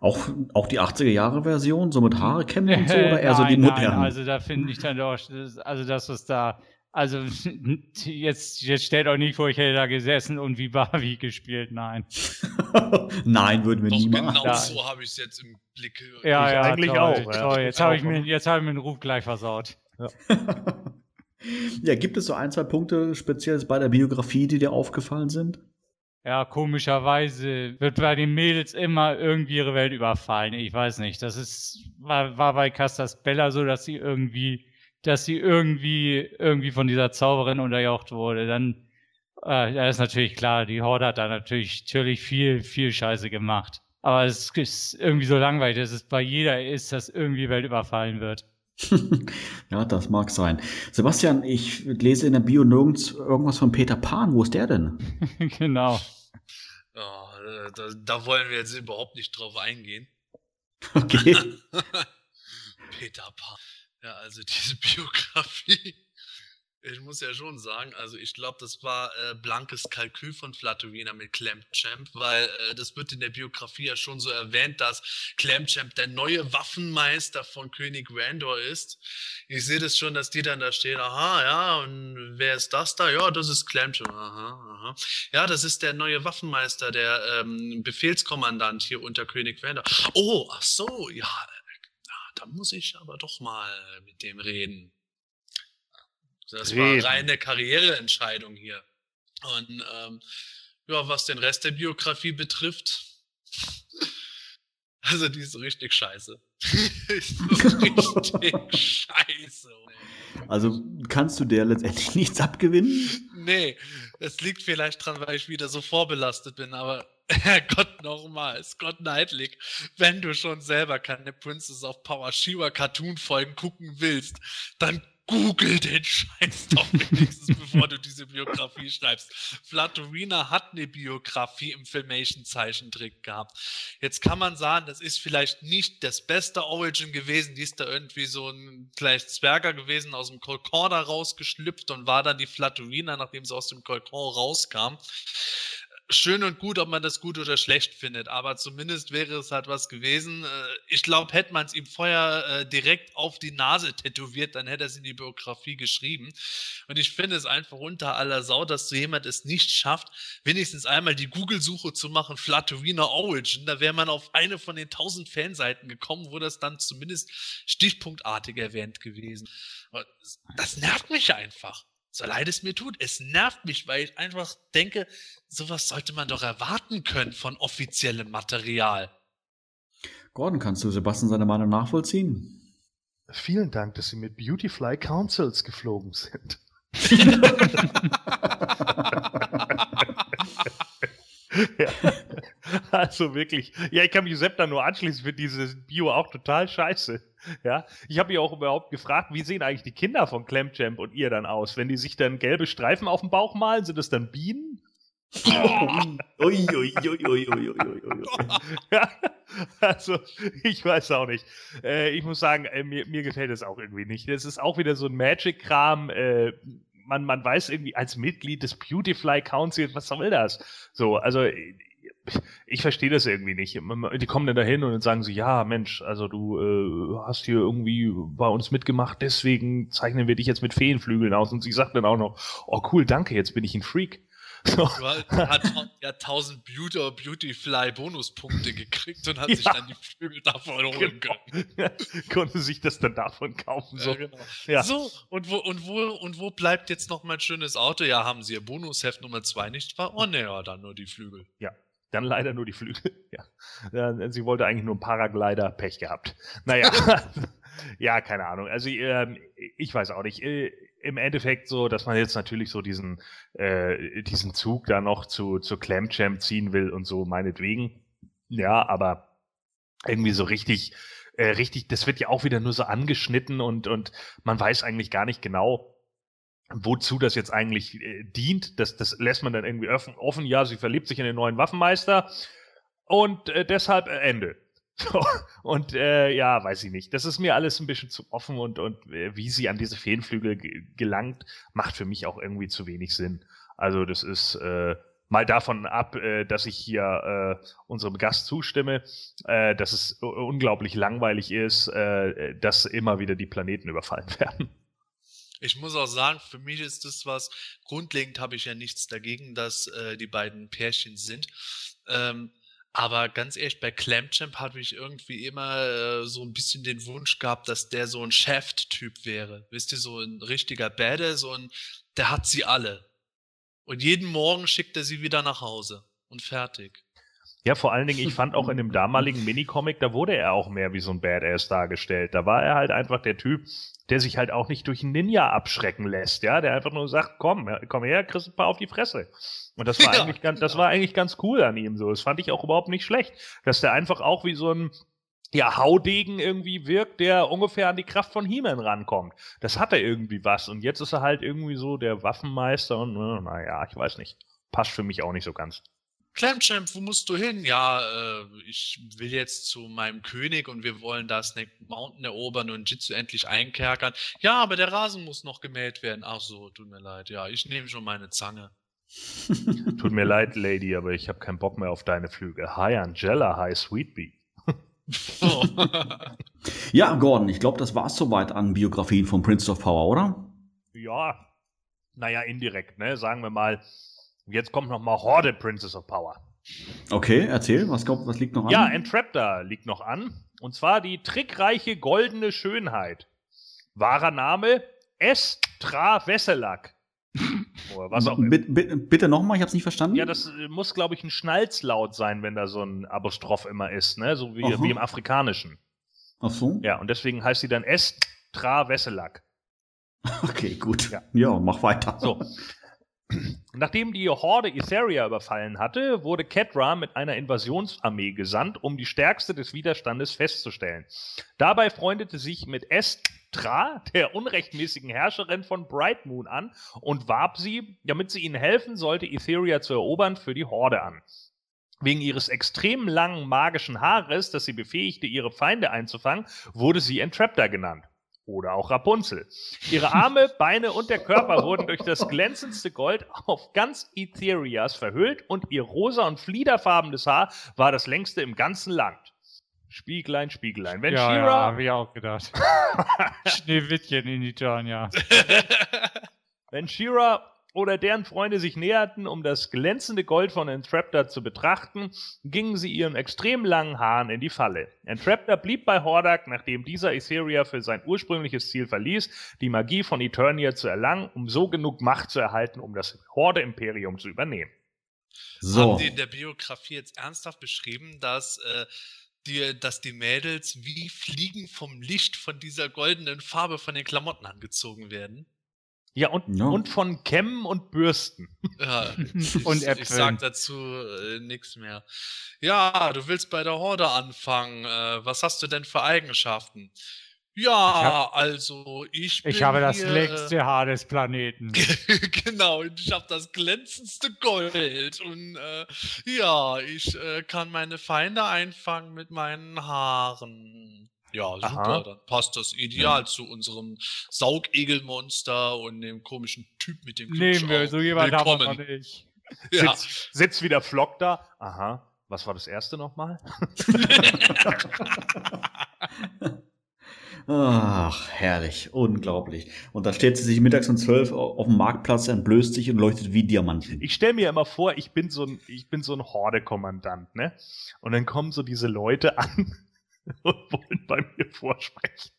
Auch, auch die 80er-Jahre-Version, so mit Haare kämmen und so, oder eher nein, so die modernen? Nein, also da finde ich dann doch, also das, was da, also jetzt, jetzt stellt euch nicht vor, ich hätte da gesessen und wie Barbie gespielt, nein. nein, würden wir doch nie machen. Genau so habe ich es jetzt im Blick. Ja, ja, eigentlich toll, auch. Ja. Toll. Jetzt habe ich, mir, jetzt hab ich mir den Ruf gleich versaut. Ja. ja, gibt es so ein, zwei Punkte speziell bei der Biografie, die dir aufgefallen sind? Ja, komischerweise wird bei den Mädels immer irgendwie ihre Welt überfallen. Ich weiß nicht. Das ist, war, war bei Castas Bella so, dass sie irgendwie, dass sie irgendwie, irgendwie von dieser Zauberin unterjocht wurde. Dann, äh, ja, ist natürlich klar, die Horde hat da natürlich, natürlich viel, viel Scheiße gemacht. Aber es ist irgendwie so langweilig, dass es bei jeder ist, dass irgendwie Welt überfallen wird. ja, das mag sein. Sebastian, ich lese in der Bio nirgends irgendwas von Peter Pan. Wo ist der denn? genau. Oh, da, da, wollen wir jetzt überhaupt nicht drauf eingehen. Okay. Peter Pan. Ja, also diese Biografie ich muss ja schon sagen, also ich glaube, das war äh, blankes Kalkül von Flatterina mit Clamchamp, weil äh, das wird in der Biografie ja schon so erwähnt, dass Clamchamp der neue Waffenmeister von König Randor ist. Ich sehe das schon, dass die dann da stehen, aha, ja, und wer ist das da? Ja, das ist Clamchamp, aha, aha. Ja, das ist der neue Waffenmeister, der ähm, Befehlskommandant hier unter König Randor. Oh, ach so, ja, äh, da muss ich aber doch mal mit dem reden. Das Reden. war reine Karriereentscheidung hier. Und ähm, ja, was den Rest der Biografie betrifft, also die ist so richtig scheiße. ist so richtig scheiße. Also kannst du der letztendlich nichts abgewinnen? Nee, es liegt vielleicht dran, weil ich wieder so vorbelastet bin, aber Herrgott nochmal, Scott Knightley, wenn du schon selber keine Princess of Power Shiva Cartoon Folgen gucken willst, dann Google den Scheiß doch wenigstens, bevor du diese Biografie schreibst. Flatterina hat eine Biografie im Filmation-Zeichentrick gehabt. Jetzt kann man sagen, das ist vielleicht nicht das beste Origin gewesen. Die ist da irgendwie so ein gleich Zwerger gewesen, aus dem Kolkor da rausgeschlüpft und war dann die Flatterina, nachdem sie aus dem Kolkor rauskam schön und gut, ob man das gut oder schlecht findet, aber zumindest wäre es halt was gewesen. Äh, ich glaube, hätte man es ihm vorher äh, direkt auf die Nase tätowiert, dann hätte er es in die Biografie geschrieben. Und ich finde es einfach unter aller Sau, dass so jemand es nicht schafft, wenigstens einmal die Google-Suche zu machen, Flatterina Origin. Da wäre man auf eine von den tausend Fanseiten gekommen, wo das dann zumindest stichpunktartig erwähnt gewesen. Das nervt mich einfach so leid es mir tut, es nervt mich, weil ich einfach denke, sowas sollte man doch erwarten können von offiziellem Material. Gordon, kannst du Sebastian seine Meinung nachvollziehen? Vielen Dank, dass Sie mit Beautyfly Councils geflogen sind. ja. Also wirklich. Ja, ich kann mich Sepp da nur anschließen, für dieses Bio auch total scheiße. Ja, ich habe mich auch überhaupt gefragt, wie sehen eigentlich die Kinder von Clamchamp und ihr dann aus? Wenn die sich dann gelbe Streifen auf dem Bauch malen, sind das dann Bienen? ui, ui, ui, ui, ui, ui, ui. Ja, also, ich weiß auch nicht. Äh, ich muss sagen, äh, mir, mir gefällt es auch irgendwie nicht. Es ist auch wieder so ein Magic-Kram. Äh, man, man weiß irgendwie als Mitglied des Beautyfly Council, was soll das? So, also ich verstehe das irgendwie nicht. Die kommen dann dahin und dann sagen sie, ja, Mensch, also du äh, hast hier irgendwie bei uns mitgemacht, deswegen zeichnen wir dich jetzt mit Feenflügeln aus. Und sie sagt dann auch noch, oh cool, danke, jetzt bin ich ein Freak. So. Hat ja 1000 Beauty oder Beautyfly Bonuspunkte gekriegt und hat ja. sich dann die Flügel davon holen genau. können. Konnte sich das dann davon kaufen. So, ja, genau. ja. so und, wo, und, wo, und wo bleibt jetzt noch mein schönes Auto? Ja, haben Sie Ihr Bonusheft Nummer 2 nicht wahr? Oh ne, ja, dann nur die Flügel. Ja, dann leider nur die Flügel. Ja. Sie wollte eigentlich nur einen Paraglider, Pech gehabt. Naja. ja, keine Ahnung. Also äh, ich weiß auch nicht. Äh, Im Endeffekt so, dass man jetzt natürlich so diesen, äh, diesen Zug da noch zu, zu Clamchamp ziehen will und so, meinetwegen. Ja, aber irgendwie so richtig, äh, richtig, das wird ja auch wieder nur so angeschnitten und, und man weiß eigentlich gar nicht genau, wozu das jetzt eigentlich äh, dient. Das, das lässt man dann irgendwie offen, offen. Ja, sie verliebt sich in den neuen Waffenmeister und äh, deshalb äh, Ende. So, und äh, ja, weiß ich nicht. Das ist mir alles ein bisschen zu offen und, und äh, wie sie an diese Feenflügel gelangt, macht für mich auch irgendwie zu wenig Sinn. Also das ist äh, mal davon ab, äh, dass ich hier äh, unserem Gast zustimme, äh, dass es unglaublich langweilig ist, äh, dass immer wieder die Planeten überfallen werden. Ich muss auch sagen, für mich ist das was, grundlegend habe ich ja nichts dagegen, dass äh, die beiden Pärchen sind. Ähm, aber ganz ehrlich, bei Clamchamp habe ich irgendwie immer äh, so ein bisschen den Wunsch gehabt, dass der so ein Shaft-Typ wäre. Wisst ihr, so ein richtiger Badass und der hat sie alle. Und jeden Morgen schickt er sie wieder nach Hause. Und fertig. Ja, vor allen Dingen, ich fand auch in dem damaligen Minicomic, da wurde er auch mehr wie so ein Badass dargestellt. Da war er halt einfach der Typ, der sich halt auch nicht durch einen Ninja abschrecken lässt, ja, der einfach nur sagt, komm, komm her, kriegst ein paar auf die Fresse. Und das war ja, eigentlich ganz, das war eigentlich ganz cool an ihm so. Das fand ich auch überhaupt nicht schlecht, dass der einfach auch wie so ein ja, Haudegen irgendwie wirkt, der ungefähr an die Kraft von He-Man rankommt. Das hat er irgendwie was. Und jetzt ist er halt irgendwie so der Waffenmeister und, äh, naja, ich weiß nicht. Passt für mich auch nicht so ganz. Clamchamp, wo musst du hin? Ja, äh, ich will jetzt zu meinem König und wir wollen da Snake Mountain erobern und Jitsu endlich einkerkern. Ja, aber der Rasen muss noch gemäht werden. Ach so, tut mir leid. Ja, ich nehme schon meine Zange. tut mir leid, Lady, aber ich habe keinen Bock mehr auf deine Flüge. Hi Angela, hi Sweetbee. oh. ja, Gordon, ich glaube, das war's soweit an Biografien von Prince of Power, oder? Ja, naja, indirekt, ne? Sagen wir mal, jetzt kommt noch mal Horde Princess of Power. Okay, erzähl, was, kommt, was liegt noch an? Ja, Entraptor liegt noch an. Und zwar die trickreiche goldene Schönheit. Wahrer Name Estra Wesselak. Oder was auch bitte, bitte, nochmal, ich hab's nicht verstanden. Ja, das äh, muss, glaube ich, ein Schnalzlaut sein, wenn da so ein Apostroph immer ist, ne? So wie, wie im Afrikanischen. Ach so? Ja, und deswegen heißt sie dann Estra Wesselak. Okay, gut. Ja. ja, mach weiter. So. Nachdem die Horde Iseria überfallen hatte, wurde Kedra mit einer Invasionsarmee gesandt, um die stärkste des Widerstandes festzustellen. Dabei freundete sich mit Estra, der unrechtmäßigen Herrscherin von Brightmoon, an und warb sie, damit sie ihnen helfen sollte, Etheria zu erobern, für die Horde an. Wegen ihres extrem langen magischen Haares, das sie befähigte, ihre Feinde einzufangen, wurde sie Entraptor genannt oder auch Rapunzel. Ihre Arme, Beine und der Körper wurden durch das glänzendste Gold auf ganz Etherias verhüllt und ihr rosa und fliederfarbenes Haar war das längste im ganzen Land. Spieglein, Spieglein. Wenn ja, Shira. Ja, hab ich auch gedacht. Schneewittchen in die ja. Wenn Shira oder deren Freunde sich näherten, um das glänzende Gold von Entraptor zu betrachten, gingen sie ihren extrem langen Haaren in die Falle. Entraptor blieb bei Hordak, nachdem dieser Etheria für sein ursprüngliches Ziel verließ, die Magie von Eternia zu erlangen, um so genug Macht zu erhalten, um das Horde-Imperium zu übernehmen. So. Haben die in der Biografie jetzt ernsthaft beschrieben, dass äh, die, dass die Mädels wie Fliegen vom Licht von dieser goldenen Farbe von den Klamotten angezogen werden? Ja, und, Ja. und von Kämmen und Bürsten. Ja, Und ich, Äpfeln. ich sag dazu äh, nichts mehr. Ja, du willst bei der Horde anfangen. Äh, was hast du denn für Eigenschaften? Ja, also ich bin Ich habe das hier, längste Haar des Planeten. Äh, genau, und ich habe das glänzendste Gold. Und äh, ja, ich äh, kann meine Feinde einfangen mit meinen Haaren. Ja, super, Aha. dann passt das ideal zu unserem Saugegelmonster und dem komischen Typ mit dem Nehmen wir, so jemand haben wir nicht. Ja. Sitzt, sitzt wieder Flock da. Aha. Was war das erste nochmal? Ach, herrlich, unglaublich. Und dann steht sie sich mittags um zwölf auf dem Marktplatz, entblößt sich und leuchtet wie Diamanten. Ich stelle mir immer vor, ich bin so ein, ich bin so ein Horde-Kommandant, ne? Und dann kommen so diese Leute an und wollen bei mir vorsprechen.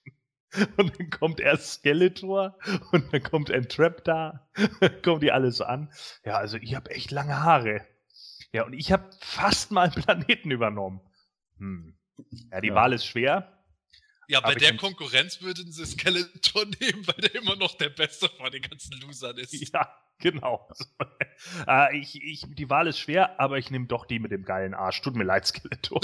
Und dann kommt erst Skeletor und dann kommt Entrap da. Dann kommen die alle so an. Ja, also ich habe echt lange Haare. Ja, und ich habe fast mal einen Planeten übernommen. Hm. Ja, die Ja. Wahl ist schwer. Ja, bei der Konkurrenz würden sie Skeletor nehmen, weil der immer noch der Beste von den ganzen Losern ist. Ja, genau. äh, ich, ich, die Wahl ist schwer, aber ich nehme doch die mit dem geilen Arsch. Tut mir leid, Skeletor.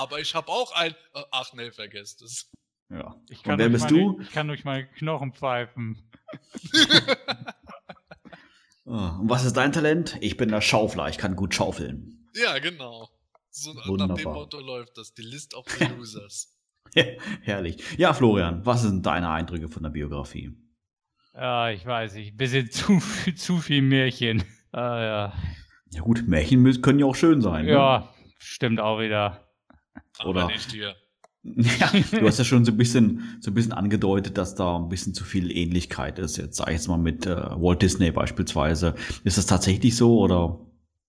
Aber ich habe auch ein. äh, Ach nee, vergesst es. Ja. Ich Und wer bist meine, du? Ich kann durch meine Knochen pfeifen. Ah, Und was ist dein Talent? Ich bin der Schaufler, ich kann gut schaufeln. Ja, genau. So nach dem Wunderbar. Motto läuft das. Die List of the Losers. Herrlich. Ja, Florian, was sind deine Eindrücke von der Biografie? Ja, ich weiß nicht. Bisschen zu, viel- zu viel Märchen. Ah, ja. Ja gut, Märchen können ja auch schön sein. ne? ja, stimmt auch wieder. Oder- Aber nicht hier. Ja, du hast ja schon so ein bisschen, so ein bisschen angedeutet, dass da ein bisschen zu viel Ähnlichkeit ist. Jetzt sag ich jetzt mal mit äh, Walt Disney beispielsweise. Ist das tatsächlich so oder?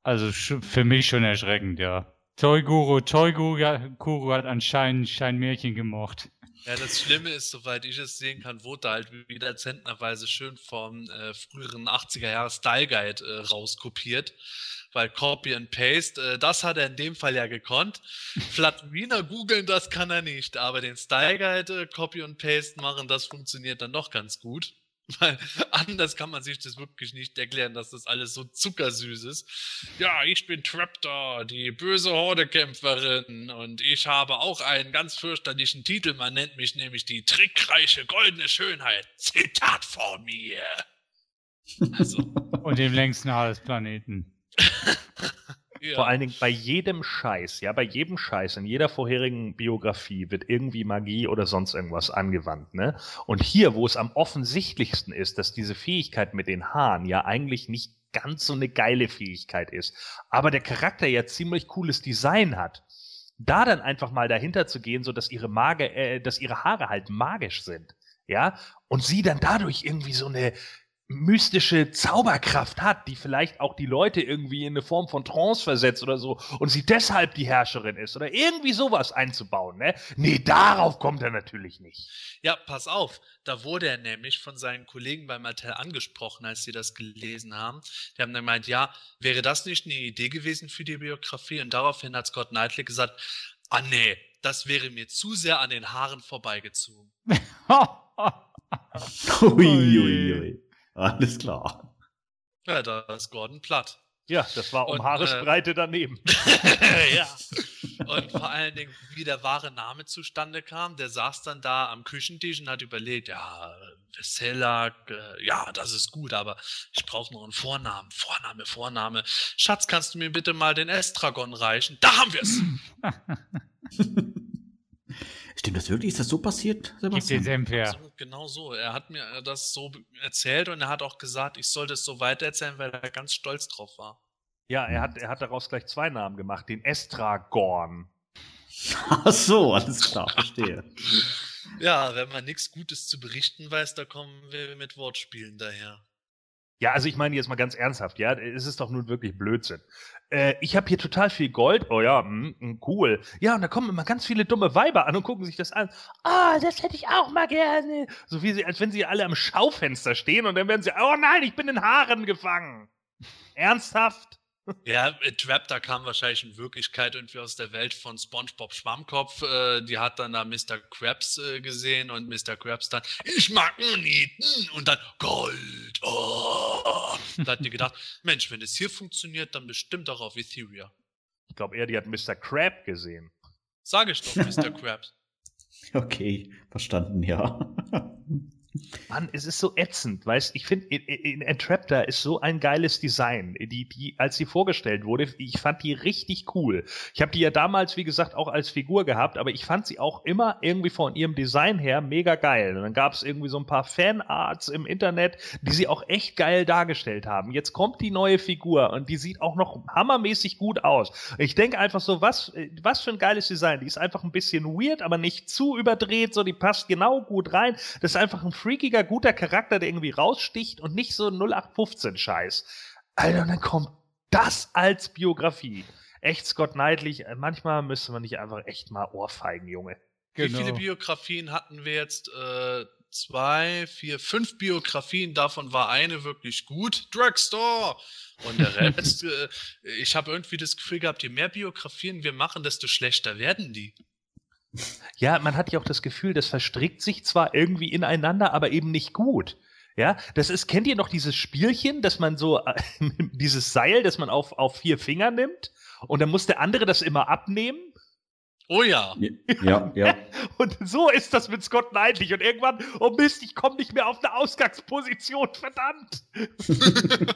Also für mich schon erschreckend, ja. Toy Guru, Toy Guru, hat anscheinend schein Märchen gemocht. Ja, das Schlimme ist, soweit ich es sehen kann, wurde da halt wieder zentnerweise schön vom äh, früheren 80er Jahre Style Guide äh, rauskopiert. Weil Copy and Paste, äh, das hat er in dem Fall ja gekonnt. Flatwiner googeln, das kann er nicht. Aber den Style Guide äh, Copy and Paste machen, das funktioniert dann doch ganz gut. Weil anders kann man sich das wirklich nicht erklären, dass das alles so zuckersüß ist. Ja, ich bin Traptor, die böse Hordekämpferin und ich habe auch einen ganz fürchterlichen Titel. Man nennt mich nämlich die trickreiche goldene Schönheit. Zitat vor mir. Also, Und dem längsten Haar des Planeten. ja. Vor allen Dingen bei jedem Scheiß, ja, bei jedem Scheiß in jeder vorherigen Biografie wird irgendwie Magie oder sonst irgendwas angewandt, ne? Und hier, wo es am offensichtlichsten ist, dass diese Fähigkeit mit den Haaren ja eigentlich nicht ganz so eine geile Fähigkeit ist, aber der Charakter ja ziemlich cooles Design hat, da dann einfach mal dahinter zu gehen, so dass ihre Mage, äh, dass ihre Haare halt magisch sind, ja, und sie dann dadurch irgendwie so eine mystische Zauberkraft hat, die vielleicht auch die Leute irgendwie in eine Form von Trance versetzt oder so und sie deshalb die Herrscherin ist oder irgendwie sowas einzubauen, ne? Nee, darauf kommt er natürlich nicht. Ja, pass auf. Da wurde er nämlich von seinen Kollegen bei Mattel angesprochen, als sie das gelesen haben. Die haben dann gemeint, ja, wäre das nicht eine Idee gewesen für die Biografie? Und daraufhin hat Scott Knightley gesagt, ah nee, das wäre mir zu sehr an den Haaren vorbeigezogen. Ui, ui, ui. Alles klar. Ja, da ist Gordon platt. Ja, das war um Und, Haaresbreite daneben. ja. Und vor allen Dingen, wie der wahre Name zustande kam, der saß dann da am Küchentisch und hat überlegt, ja, Veselak, äh, ja, das ist gut, aber ich brauche noch einen Vornamen. Vorname, Vorname. Schatz, kannst du mir bitte mal den Estragon reichen? Da haben wir es! Stimmt das wirklich? Ist das so passiert, Gib den Sebastian? Senf her. Genau so. Er hat mir das so erzählt und er hat auch gesagt, ich sollte es so weitererzählen, weil er ganz stolz drauf war. Ja, er hat, er hat daraus gleich zwei Namen gemacht, den Estragorn. Ach so, alles klar, verstehe. Ja, wenn man nichts Gutes zu berichten weiß, da kommen wir mit Wortspielen daher. Ja, also ich meine jetzt mal ganz ernsthaft, ja, es ist doch nun wirklich Blödsinn. Äh, ich habe hier total viel Gold. Oh ja, mm, mm, cool. Ja, und da kommen immer ganz viele dumme Weiber an und gucken sich das an. Ah, das hätte ich auch mal gerne. So wie sie, als wenn sie alle am Schaufenster stehen und dann werden sie, oh nein, ich bin in Haaren gefangen. Ernsthaft? Ja, äh, Trap, da kam wahrscheinlich in Wirklichkeit irgendwie aus der Welt von SpongeBob Schwammkopf. Äh, die hat dann da Mr. Krabs äh, gesehen und Mr. Krabs dann, ich mag Moneten und dann Gold. Oh. Da hat die gedacht, Mensch, wenn es hier funktioniert, dann bestimmt auch auf Ethereum. Ich glaube eher, die hat Mr. Crab gesehen. Sage ich doch, Mr. Krabs. Okay, verstanden, ja. Mann, es ist so ätzend, weißt ich finde, in, in Entraptor ist so ein geiles Design. Die, die, als sie vorgestellt wurde, ich fand die richtig cool. Ich habe die ja damals, wie gesagt, auch als Figur gehabt, aber ich fand sie auch immer irgendwie von ihrem Design her mega geil. Und dann gab es irgendwie so ein paar Fanarts im Internet, die sie auch echt geil dargestellt haben. Jetzt kommt die neue Figur und die sieht auch noch hammermäßig gut aus. Ich denke einfach so, was, was für ein geiles Design. Die ist einfach ein bisschen weird, aber nicht zu überdreht, so die passt genau gut rein. Das ist einfach ein freakiger, guter Charakter, der irgendwie raussticht und nicht so 0815-Scheiß. Alter, und dann kommt das als Biografie. Echt Scott Knightley, äh, manchmal müsste man nicht einfach echt mal Ohrfeigen, Junge. Wie viele Biografien hatten wir jetzt? Äh, zwei, vier, fünf Biografien, davon war eine wirklich gut. Drugstore! Und der Rest, äh, ich habe irgendwie das Gefühl gehabt, je mehr Biografien wir machen, desto schlechter werden die. Ja, man hat ja auch das Gefühl, das verstrickt sich zwar irgendwie ineinander, aber eben nicht gut. Ja, das ist, kennt ihr noch dieses Spielchen, dass man so, äh, dieses Seil, das man auf, auf vier Finger nimmt und dann muss der andere das immer abnehmen? Oh ja. Ja, ja. Und so ist das mit Scott Knightley. Und irgendwann, oh Mist, ich komme nicht mehr auf eine Ausgangsposition, verdammt.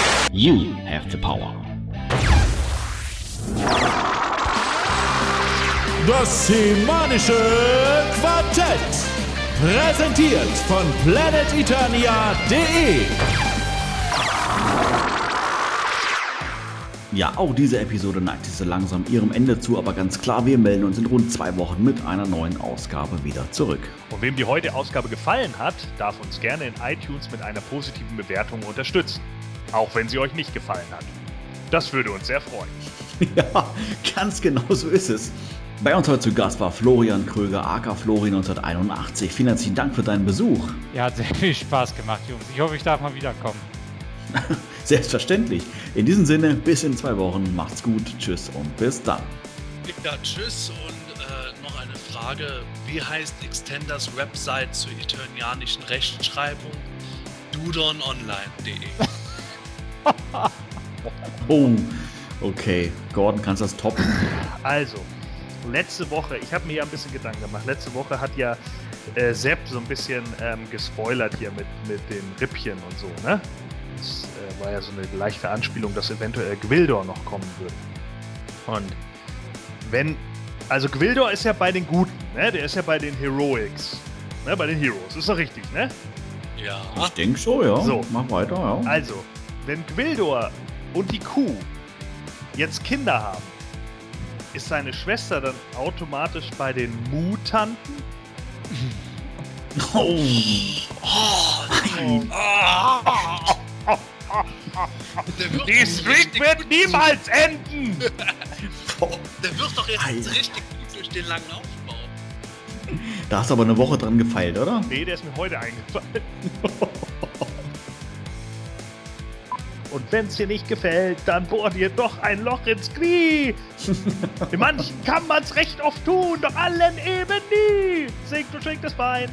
You have the power. Das Semanische Quartett. Präsentiert von planeteternia.de. Ja, auch diese Episode neigt sich so langsam ihrem Ende zu, aber ganz klar, wir melden uns in rund zwei Wochen mit einer neuen Ausgabe wieder zurück. Und wem die heutige Ausgabe gefallen hat, darf uns gerne in iTunes mit einer positiven Bewertung unterstützen. Auch wenn sie euch nicht gefallen hat. Das würde uns sehr freuen. Ja, ganz genau so ist es. Bei uns heute zu Gast war Florian Kröger, aka Flori 1981. Vielen herzlichen Dank für deinen Besuch. Ja, hat sehr viel Spaß gemacht, Jungs. Ich hoffe, ich darf mal wiederkommen. Selbstverständlich. In diesem Sinne, bis in zwei Wochen. Macht's gut. Tschüss und bis dann. Ja, tschüss und äh, noch eine Frage. Wie heißt Extenders Website zur eternianischen Rechtschreibung? dudononline.de Oh, okay. Gordon, kannst du das toppen? Also, letzte Woche, ich habe mir ja ein bisschen Gedanken gemacht. Letzte Woche hat ja äh, Sepp so ein bisschen ähm, gespoilert hier mit, mit den Rippchen und so, ne? Das äh, war ja so eine leichte Anspielung, dass eventuell Gwildor noch kommen würde. Und wenn, also Gwildor ist ja bei den Guten, ne? Der ist ja bei den Heroics, ne? Bei den Heroes, ist doch richtig, ne? Ja. Ich denke so, ja. So. Mach weiter, ja. Also, wenn Gwildor und die Kuh jetzt Kinder haben, ist seine Schwester dann automatisch bei den Mutanten? Oh. Wird Die Streak wird niemals enden! Der wird doch jetzt Ei. richtig gut durch den langen Aufbau. Da hast du aber eine Woche dran gefeilt, oder? Nee, der ist mir heute eingefallen. Und wenn's dir nicht gefällt, dann bohr dir doch ein Loch ins Knie. In manchen kann man's recht oft tun, doch allen eben nie. Singt und schwingt das Bein.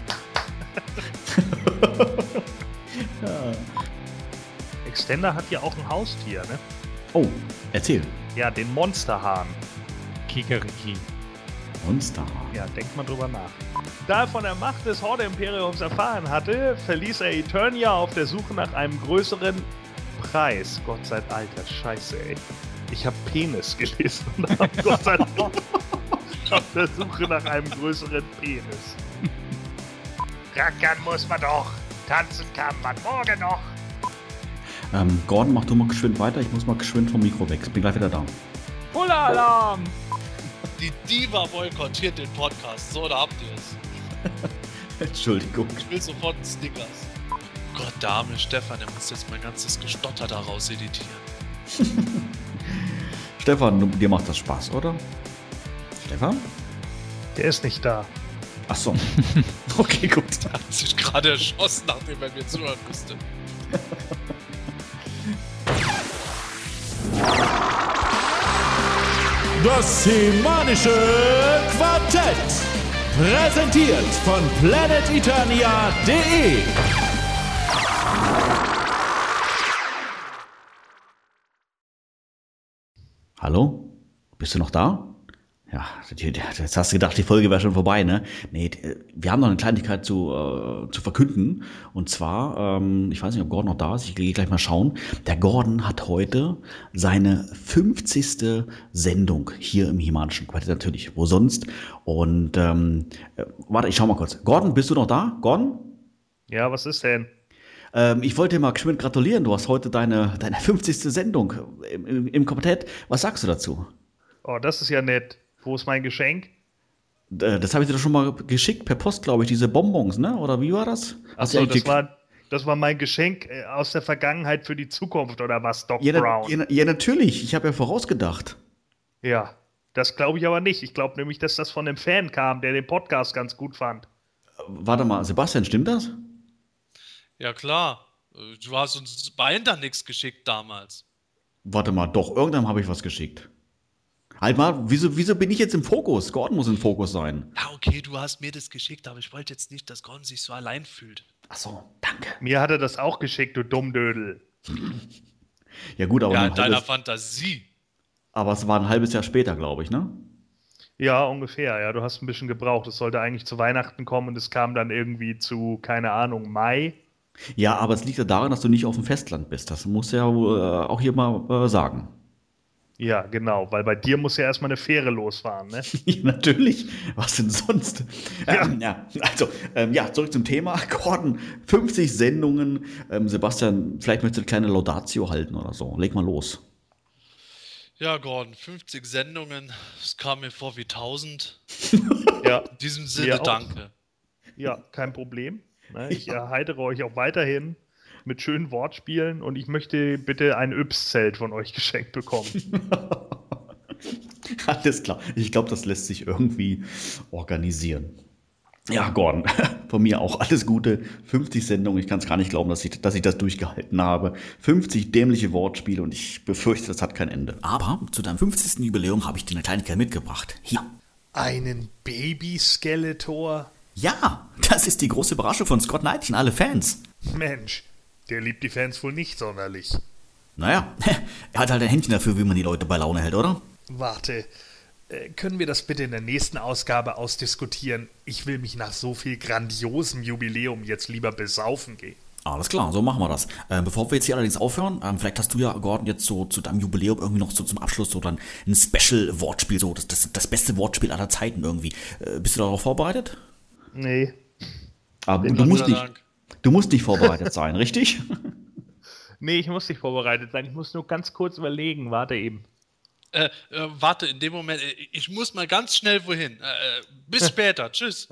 Extender hat ja auch ein Haustier, ne? Oh, erzähl. Ja, den Monsterhahn. Kikeriki. Monster. Ja, denkt mal drüber nach. Da er von der Macht des Horde-Imperiums erfahren hatte, verließ er Eternia auf der Suche nach einem größeren Preis. Gott sei Dank, alter Scheiße, ey. Ich habe Penis gelesen und hab Gott sei Dank auf der Suche nach einem größeren Penis. Rackern muss man doch. Tanzen kann man morgen noch. Ähm, Gordon, mach du mal geschwind weiter. Ich muss mal geschwind vom Mikro weg. Bin gleich wieder da. Fuller-Alarm! Die Diva boykottiert den Podcast. So, da habt ihr es. Entschuldigung. Ich will sofort einen Snickers. Gott, der arme Stefan, der muss jetzt mein ganzes Gestotter daraus editieren. Stefan, du- dir macht das Spaß, oder? Stefan? Der ist nicht da. Ach so. okay, gut. Er hat sich gerade erschossen, nachdem er mir zuhören müsste. Das semanische Quartett. Präsentiert von planeteternia.de. Hallo? Bist du noch da? Ja, jetzt hast du gedacht, die Folge wäre schon vorbei, ne? Nee, d- wir haben noch eine Kleinigkeit zu, äh, zu verkünden. Und zwar, ähm, ich weiß nicht, ob Gordon noch da ist, ich gehe gleich mal schauen. Der Gordon hat heute seine 50. Sendung hier im Himanischen Quartett natürlich, wo sonst. Und ähm, äh, warte, ich schau mal kurz. Gordon, bist du noch da? Gordon? Ja, was ist denn? Ähm, ich wollte dir mal geschwind gratulieren. Du hast heute deine, deine 50. Sendung im, im, im Quartett. Was sagst du dazu? Oh, das ist ja nett. Wo ist mein Geschenk? Äh, Das habe ich dir doch schon mal geschickt, per Post, glaube ich, diese Bonbons, ne? Oder wie war das? Achso, das war, das war mein Geschenk äh, aus der Vergangenheit für die Zukunft, oder was, Doc ja, Brown? ja, ja, natürlich. Ich habe ja vorausgedacht. Ja, das glaube ich aber nicht. Ich glaube nämlich, dass das von einem Fan kam, der den Podcast ganz gut fand. Warte mal, Sebastian, stimmt das? Ja, klar. Du hast uns beiden da nichts geschickt damals. Warte mal, doch, irgendwann habe ich was geschickt. Halt mal, wieso, wieso bin ich jetzt im Fokus? Gordon muss im Fokus sein. Ja, okay, du hast mir das geschickt, aber ich wollte jetzt nicht, dass Gordon sich so allein fühlt. Ach so, danke. Mir hat er das auch geschickt, du Dummdödel. Ja gut, aber, ja, in deiner halbes, Fantasie. aber es war ein halbes Jahr später, glaube ich, ne? Ja, ungefähr. Ja, du hast ein bisschen gebraucht. Es sollte eigentlich zu Weihnachten kommen und es kam dann irgendwie zu, keine Ahnung, Mai. Ja, aber es liegt ja daran, dass du nicht auf dem Festland bist. Das muss ja äh, auch hier mal äh, sagen. Ja, genau, weil bei dir muss ja erstmal eine Fähre losfahren, ne? Ja, natürlich. Was denn sonst? Ähm, ja, also, ähm, ja, zurück zum Thema. Gordon, 50 Sendungen. Ähm, Sebastian, vielleicht möchtest du eine kleine Laudatio halten oder so. Leg mal los. Ja, Gordon, 50 Sendungen. Es kam mir vor wie 1000. Ja, In diesem Sinne, auch. danke. ja, kein Problem. Ne? Ich erheitere euch auch weiterhin mit schönen Wortspielen und ich möchte bitte ein Yps-Zelt von euch geschenkt bekommen. Alles klar. Ich glaube, das lässt sich irgendwie organisieren. Ja, Gordon, von mir auch alles Gute. 50 Sendungen. Ich kann es gar nicht glauben, dass ich, dass ich das durchgehalten habe. 50 dämliche Wortspiele und ich befürchte, das hat kein Ende. Aber zu deinem 50. Jubiläum habe ich dir eine Kleinigkeit mitgebracht. Hier. Einen Baby-Skeletor? Ja, das ist die große Überraschung von Scott Knight an alle Fans. Mensch, der liebt die Fans wohl nicht sonderlich. Naja, er hat halt ein Händchen dafür, wie man die Leute bei Laune hält, oder? Warte, äh, können wir das bitte in der nächsten Ausgabe ausdiskutieren? Ich will mich nach so viel grandiosem Jubiläum jetzt lieber besaufen gehen. Alles klar, so machen wir das. Ähm, bevor wir jetzt hier allerdings aufhören, ähm, vielleicht hast du ja, Gordon, jetzt so zu deinem Jubiläum irgendwie noch so zum Abschluss so dann ein Special-Wortspiel, so das, das, das beste Wortspiel aller Zeiten irgendwie. Äh, bist du darauf vorbereitet? Nee. Aber du musst, Dank. du musst nicht vorbereitet sein, richtig? Nee, ich muss nicht vorbereitet sein. Ich muss nur ganz kurz überlegen. Warte eben. Äh, äh, warte, in dem Moment, äh, ich muss mal ganz schnell wohin. Äh, äh, bis später. Tschüss.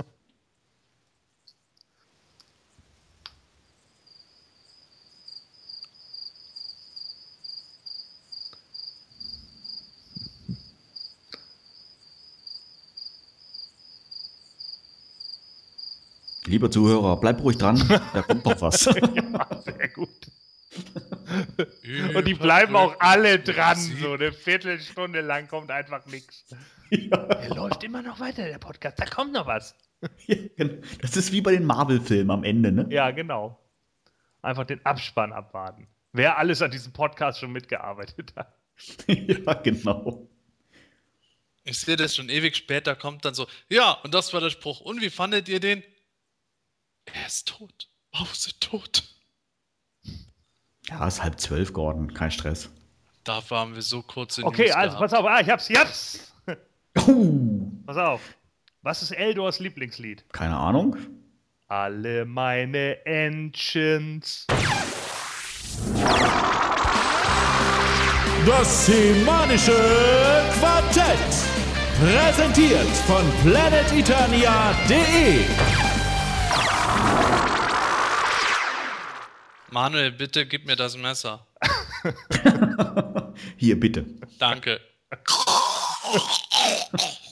Lieber Zuhörer, bleib ruhig dran, da kommt noch was. Ja, sehr gut. Und die bleiben auch alle dran. So eine Viertelstunde lang kommt einfach nichts. Er läuft immer noch weiter, der Podcast. Da kommt noch was. Ja, genau. das ist wie bei den Marvel-Filmen am Ende, ne? Ja, genau. Einfach den Abspann abwarten. Wer alles an diesem Podcast schon mitgearbeitet hat. ja, genau. Ich sehe das schon ewig später, kommt dann so, ja, und das war der Spruch. Und wie fandet ihr den? Er ist tot. Mause tot. Ja, ist halb zwölf, Gordon, kein Stress. Dafür haben wir so kurze Okay, News also gehabt. pass auf. Ah, ich hab's, ich hab's. Uh, Pass auf. Was ist Eldors Lieblingslied? keine Ahnung. alle meine Entchens. Das semanische Quartett. Präsentiert von planeteternia.de. Manuel, bitte gib mir das Messer. Hier, bitte. Danke.